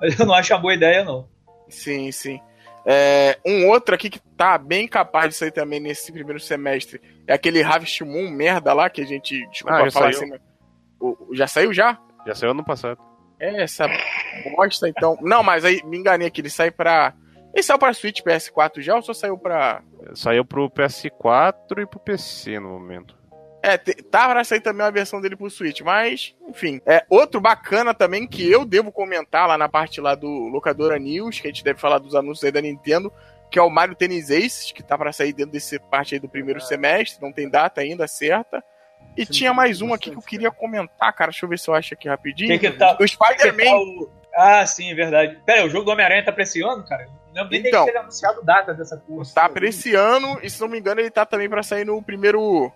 Mas eu não acho uma boa ideia, não. Sim, sim. É, um outro aqui que tá bem capaz de sair também nesse primeiro semestre é aquele Harvest Moon merda lá que a gente. Desculpa Ah, já falar saiu. assim. mas- o- o- já saiu já? Já saiu ano passado. É, essa bosta então. Não, mas aí me enganei aqui, ele sai pra. Ele saiu pra Switch PS4 já ou só saiu pra. Saiu pro PS4 e pro PC no momento. É, tá pra sair também uma versão dele pro Switch, mas, enfim. É, outro bacana também que eu devo comentar lá na parte lá do Locadora News, que a gente deve falar dos anúncios aí da Nintendo, que é o Mario Tennis Aces, que tá pra sair dentro desse parte aí do primeiro semestre, não tem data ainda certa. E tinha mais um aqui que eu queria comentar, cara, deixa eu ver se eu acho aqui rapidinho. Que tá- o Spider-Man. Tá o- Ah, sim, é verdade. Pera aí, o jogo do Homem-Aranha tá pra esse ano, cara? Não Então. dele ter anunciado data dessa porra. Tá pra esse ano, e se não me engano, ele tá também pra sair no primeiro.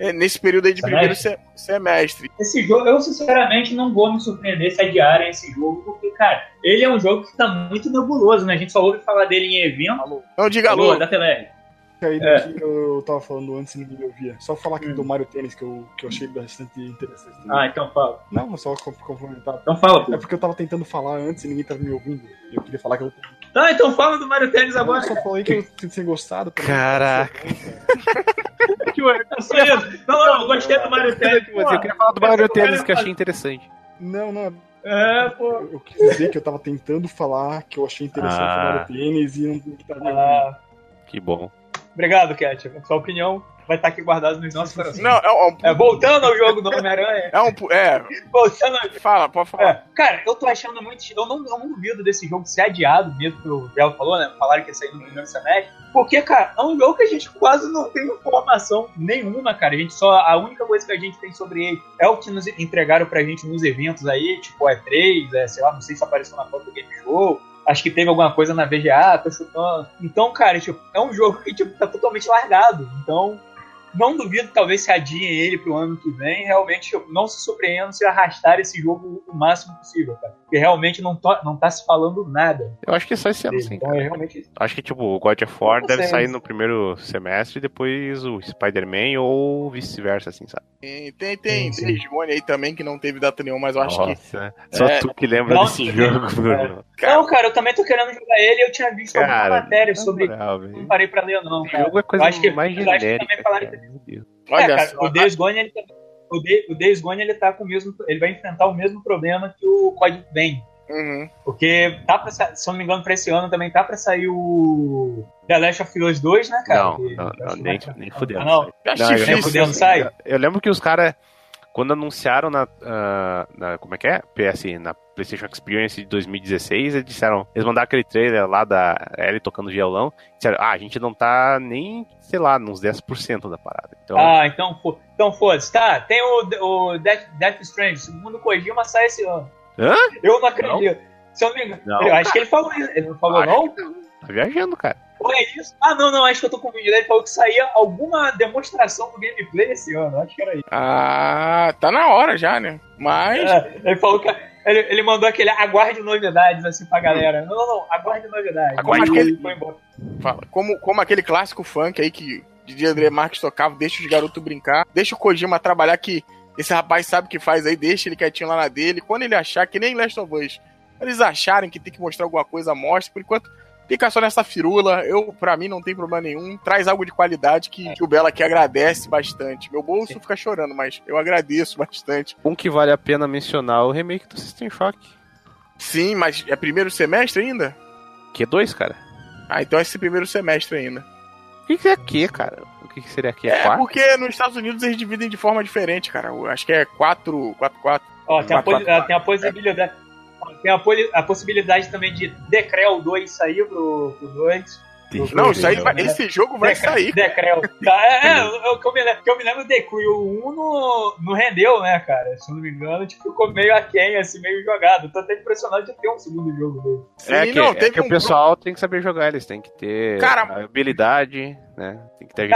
é, nesse período aí de primeiro se- semestre. Esse jogo, eu sinceramente não vou me surpreender se adiarem esse jogo, porque, cara, ele é um jogo que tá muito nebuloso, né? A gente só ouve falar dele em evento. Não diga alô. alô. Da Telé. Aí É. daqui que eu tava falando antes e ninguém me ouvia. Só falar aqui do Mario Tênis que eu, que eu achei bastante interessante. Ah, então fala. Não, só com- complementar. Então fala, pô. É porque eu tava tentando falar antes e ninguém tava me ouvindo. E eu queria falar que eu. Ah, então fala do Mario Tennis agora. Eu só falei que eu tinha gostado. Caraca. Eu sei isso. Não, não, eu gostei do Mario Tennis. Mas eu queria falar do Mario Tennis que eu achei interessante. Não, não. É, pô. Eu quis dizer que eu tava tentando falar que eu achei interessante Ah. o Mario Tênis e não tá me ouvindo. Ah, Que bom. obrigado, Cat. Sua opinião vai estar aqui guardada nos nossos corações. Não, é um. É, voltando ao jogo do Homem-Aranha. É um. É, Voltando ao fala, pode falar. É, cara, eu tô achando muito. Eu não, eu não duvido desse jogo ser adiado, mesmo que o Belo falou, né? Falaram que ia sair no primeiro semestre. Porque, cara, é um jogo que a gente quase não tem informação nenhuma, cara. A gente só. A única coisa que a gente tem sobre ele é o que nos entregaram pra gente nos eventos aí, tipo E3, é, sei lá, não sei se apareceu na foto do Game Show. Acho que teve alguma coisa na VGA, tô chutando. Então, cara, tipo, é um jogo que tipo, tá totalmente largado. Então, não duvido que talvez se adiem ele pro ano que vem. Realmente, eu não se surpreendo se arrastar esse jogo o máximo possível, cara. Porque realmente não, to- não tá se falando nada. Eu acho que só esse ano, dele. sim. Então é realmente. Acho que, tipo, o God of War deve sei. sair no primeiro semestre e depois o Spider-Man ou vice-versa, assim, sabe? Tem, tem, tem Sim, aí também que não teve data nenhuma, mas eu acho que. Nossa, Só É. tu que lembra Não, desse jogo, É. Bruno. Não, cara, eu também tô querendo jogar ele eu tinha visto alguma Cara, matéria sobre. moral, Não parei pra ler, não. O Cara. jogo é coisa eu acho que, mais eu acho que genérica, também falaram cara. que Meu Deus. Olha é, cara, só. o Days Gone, ele tá, o, De, o Days Gone, ele tá com o mesmo. Ele vai enfrentar o mesmo problema que o Code Vein. Uhum. Porque tá pra se eu não me engano, pra esse ano também tá pra sair o The Last of Us 2, né, cara? Não, Que- não, não, acho nem, nem. Ah, não. Não, eu. Nem fudendo sai? Eu lembro que os caras, quando anunciaram na, ah, na- Como é que é? PS, na PlayStation Experience de 2016, eles disseram. Eles mandaram aquele trailer lá da Ellie tocando violão. Disseram, ah, a gente não tá nem, sei lá, nos 10% da parada. Então, Ah, então, então foda-se. Tá, tem o, o Death, Death Stranding. Segundo Kojima sai esse ano. hã? Eu não acredito. Se eu não me engano. Não, eu acho cara. que ele falou isso. Ele não falou, Acho não? Tá viajando, cara. Ou é isso? Ah, não, não. Acho que eu tô confundindo. Ele falou que saía alguma demonstração do gameplay esse ano. Acho que era isso. Ah, tá na hora já, né? Mas. É, ele falou que. Ele, ele mandou aquele aguarde novidades assim pra galera. Não, não, não. Aguarde novidades. Aguarde E que ele ele- foi embora. Fala. Como, como aquele clássico funk aí que Didi André Marques tocava, deixa os garotos brincar, deixa o Kojima trabalhar que esse rapaz sabe o que faz aí, deixa ele quietinho lá na dele. Quando ele achar, que nem Last of Us, eles acharem que tem que mostrar alguma coisa, mostra. Por enquanto, fica só nessa firula. Eu, pra mim, não tem problema nenhum. Traz algo de qualidade que, que o Bela aqui agradece bastante. Meu bolso fica chorando, mas eu agradeço bastante. Um que vale a pena mencionar é o remake do System Shock. Sim, mas é primeiro semestre ainda? Q2, cara. Ah, então é esse primeiro semestre ainda. O que, que é Q, cara? O que, que seria Q? É, É, porque nos Estados Unidos eles dividem de forma diferente, cara. Eu acho que é 4, 4, 4. Ó, tem a, Quatro, posi- quatro, tem a possibilidade. Tem a, poli- a possibilidade também de Decrel 2 sair pro, pro 2. Não, isso aí vai- esse jogo vai sair. Decrel. Tá, é, é, eu, eu, que eu me lembro, que eu me lembro, o Decrel 1 não, não rendeu, né, cara? Se eu não me engano, tipo, ficou meio aquém, assim, meio jogado. Tô até impressionado de ter um segundo jogo dele. É Sim, que, não, é que um o pessoal tem que saber jogar, eles têm que ter Cara- habilidade, né? Tem que ter.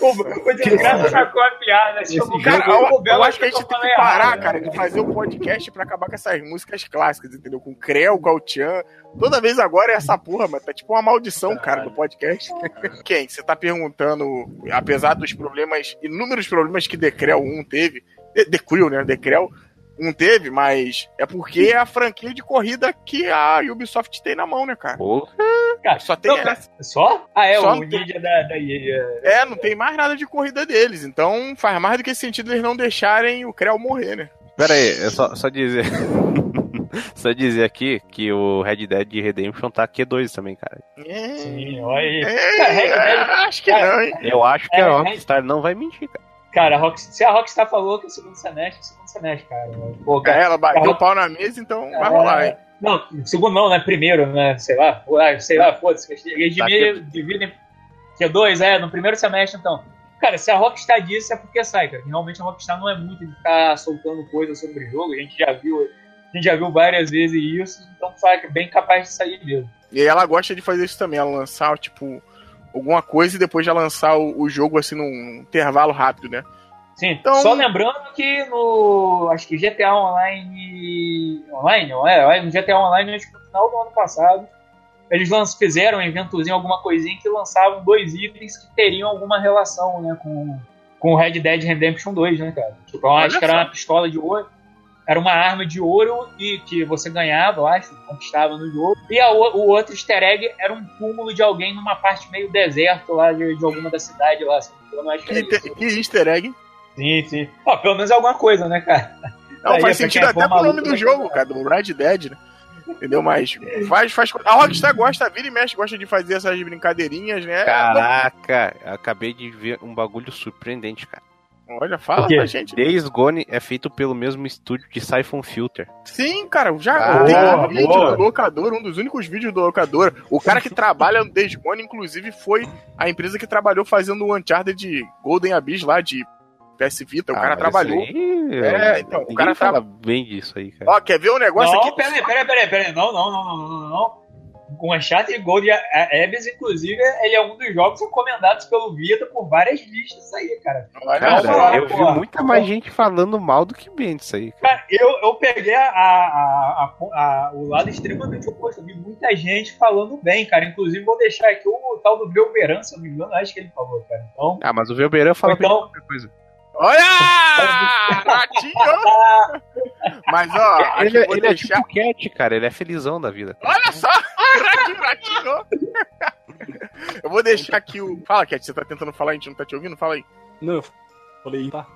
O, o desgraça sacou a piada. Tipo, Cara, eu, eu acho que a gente tem que parar, errado, né? cara, de fazer um podcast pra acabar com essas músicas clássicas, entendeu? Com Creu, Gautian. Toda vez agora é essa porra, mas tá tipo uma maldição, cara, do podcast. Quem? Você tá perguntando, apesar dos problemas, inúmeros problemas que Decrel 1 teve, De- Decrel, né? Decrel 1 teve, mas é porque é a franquia de corrida que a Ubisoft tem na mão, né, cara? Porra. Cara, Só tem não, essa. Só? Ah, é, Só o não tem- Ninja da, da. É, não tem mais nada de corrida deles. Então faz mais do que sentido eles não deixarem o Creu morrer, né? Pera aí, é só, só dizer. só dizer aqui que o Red Dead Redemption tá Q2 também, cara. Sim, olha aí. É, Cara, Red Dead- acho que cara, não, hein? Eu acho que É, a é- Rockstar não vai mentir, cara. Cara, a Rock- se a Rockstar falou que é segundo semestre, é segundo semestre, cara. Pô, cara. Ela bateu a o pau na mesa, então vai É, rolar, hein? Não, segundo não, né? Primeiro, né? Sei lá, sei lá, foda-se. Eles Tá dividem, dividem Q2, é, no primeiro semestre, então. Cara, se a Rockstar disse é porque sai, cara. Realmente a Rockstar não é muito de ficar soltando coisas sobre o jogo. A gente já viu, a gente já viu várias vezes isso, então é bem capaz de sair mesmo. E aí ela gosta de fazer isso também, ela lançar, tipo, alguma coisa e depois já lançar o, o jogo assim num intervalo rápido, né? Sim, Então- só lembrando que no. Acho que GTA Online. Online? É, no GTA Online, acho que no final do ano passado, eles fizeram um eventozinho, alguma coisinha, que lançavam dois itens que teriam alguma relação, né, com, com Red Dead Redemption 2, né, cara? Tipo, eu acho que era uma pistola de ouro. Era uma arma de ouro e que você ganhava, eu acho, conquistava no jogo. E a o, outro easter egg era um túmulo de alguém numa parte meio deserto lá de, de alguma da cidade lá. assim. Eu não acho que Que, era isso. que easter egg. Sim, sim. Ó, pelo menos é alguma coisa, né, cara? Não, Aí, faz sentido é até pro nome do né? jogo, cara, do Red Dead, né? Entendeu? Mas faz, faz. A Rockstar gosta, vira e mexe, gosta de fazer essas brincadeirinhas, né? Caraca, acabei de ver um bagulho surpreendente, cara. Olha, fala pra gente. Days Gone é feito pelo mesmo estúdio de Siphon Filter. Sim, cara, já Ah, tem boa, um vídeo boa. do locador, um dos únicos vídeos do locador. O cara que trabalha no Days Gone, inclusive, foi a empresa que trabalhou fazendo o Uncharted de Golden Abyss lá de PS Vita. O Ah, cara trabalhou. aí, É, então, o cara fala bem disso aí, cara. Ó, quer ver um negócio não, aqui? peraí, peraí, peraí, peraí. Não, não, não, não, não, não, não. O Uncharted Gold Abyss, inclusive, ele é um dos jogos recomendados pelo Vita por várias listas aí, cara. Cara, eu vi porra. muita mais gente falando mal do que bem disso aí. Cara. Cara, eu, eu peguei a, a- a- a- o lado extremamente oposto. Eu vi muita gente falando bem, cara. Inclusive, vou deixar aqui o tal do Belberan, se eu não me engano, acho que ele falou, cara. Então, Ah, mas o Velberan fala bem Então- qualquer coisa. Olha! Ratinho! Mas, ó, Ele, eu vou ele é deixar... tipo Cat, cara. Ele é felizão da vida. Olha só! Ratinho, ratinho! Eu vou deixar aqui o... Fala, Cat, você tá tentando falar, a gente não tá te ouvindo? Fala aí. Não, eu falei, tá.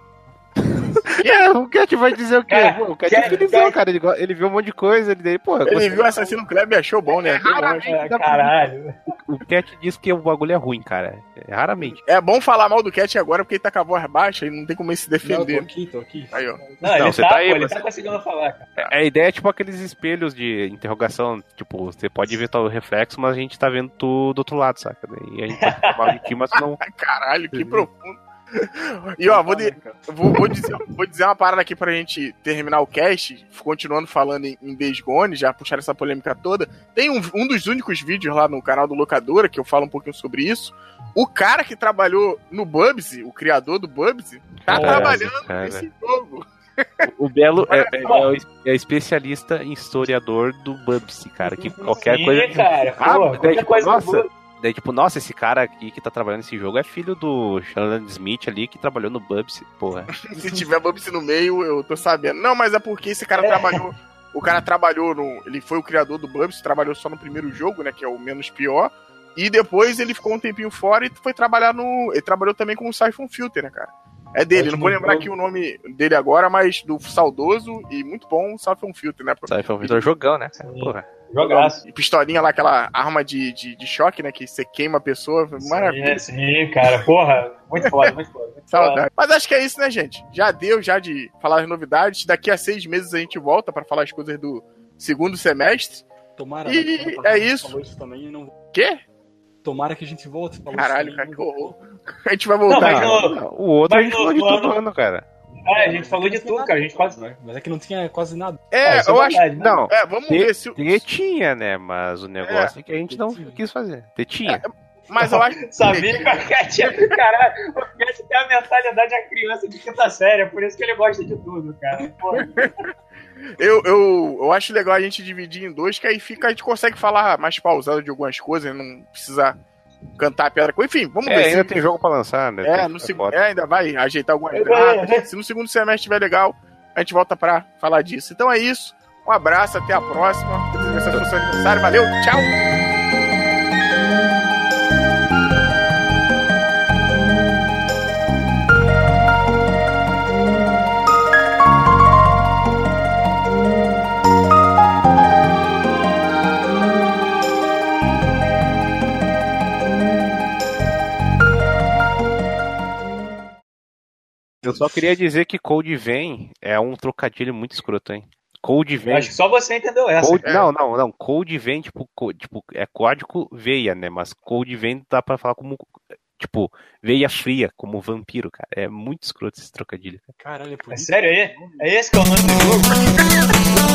É, o Cat vai dizer o quê? Pô, o Cat é felizão, cara. Ele, ele viu um monte de coisa, ele, pô, eu Ele viu Assassino Kleber e achou bom, né? É, caralho. O Cat diz que o bagulho é ruim, cara. É, raramente. É bom falar mal do Cat agora porque ele tá com a voz baixa e não tem como ele se Não, eu tô defender. aqui, tô aqui. Aí, ó. Não, ele você tá, tá pô, aí, ele mas- tá conseguindo falar, cara. É, A ideia é tipo aqueles espelhos de interrogação. Tipo, você pode ver o reflexo, mas a gente tá vendo tu do outro lado, saca? E a gente pode falar de ti, mas não. Caralho, que profundo. E ó, vou, de- vou, vou dizer, vou dizer uma parada aqui pra gente terminar o cast, continuando falando em, em Days Gone, já puxar essa polêmica toda. Tem um, um dos únicos vídeos lá no canal do Locadora que eu falo um pouquinho sobre isso. O cara que trabalhou no Bubsy, o criador do Bubsy, tá trabalhando cara. nesse jogo. O Belo é, é- é é especialista em historiador do Bubsy, cara. Que qualquer Sim, coisa. cara, Ah, pô, daí, qualquer coisa nossa. Daí, tipo, nossa, esse cara aqui que tá trabalhando nesse jogo é filho do Shannon Smith ali que trabalhou no Bubsy, porra. Se tiver Bubsy no meio, eu tô sabendo. Não, mas é porque esse cara trabalhou. O cara trabalhou no. Ele foi o criador do Bubsy, trabalhou só no primeiro jogo, né? Que é o menos pior. E depois ele ficou um tempinho fora e foi trabalhar no. Ele trabalhou também com o Siphon Filter, né, cara? É dele, Ótimo não vou lembrar aqui o nome dele agora, mas do saudoso e muito bom Siphon Filter, né? Foi um Vitor jogão, né? cara? Porra. Jogaço. E pistolinha lá, aquela arma de, de, de choque, né? Que você queima a pessoa. Maravilha. Sim, sim, cara, porra, muito foda, muito foda. Muito foda. Saudade. Mas acho que é isso, né, gente? Já deu já de falar as novidades. Daqui a seis meses a gente volta pra falar as coisas do segundo semestre. Tomara E né, que é a gente isso. falou também e não... Quê? Tomara que a gente volte. Caralho, isso cara, que não horror. A gente vai Não, voltar. mas no, O outro Mas a gente no- ano, cara. É, a gente falou de tudo, cara. A gente quase. Mas é que não tinha quase nada. É, Ah, é eu acho. verdade, né? Não, É, vamos Te- ver se. Tetinha, né? Mas o negócio é, que a gente não quis fazer. Tetinha. Mas eu acho. Sabia que o Cat é. Caralho, o Cat tem a mentalidade da criança de quinta série, é por isso que ele gosta de tudo, cara. Eu, eu, eu acho legal a gente dividir em dois, que aí fica, a gente consegue falar mais pausado de algumas coisas, não precisa cantar a pedra. Enfim, vamos É, ver. ainda se- tem jogo pra lançar, né? É, no seg... é, ainda vai ajeitar algumas É, datas. é. Se no segundo semestre estiver legal, a gente volta pra falar disso. Então é isso. Um abraço, até a próxima. Essa foi o seu aniversário. Valeu, tchau! Eu só queria dizer que Code Vem é um trocadilho muito escroto, hein? Code Vem. Acho que só você entendeu essa. Code- É. Não, não, não. Code vem, tipo, co- tipo, é código veia, né? Mas Code vem dá pra falar como, tipo, veia fria, como vampiro, cara. É muito escroto esse trocadilho. Caralho, é por É isso. sério, é, é esse que é o nome do jogo?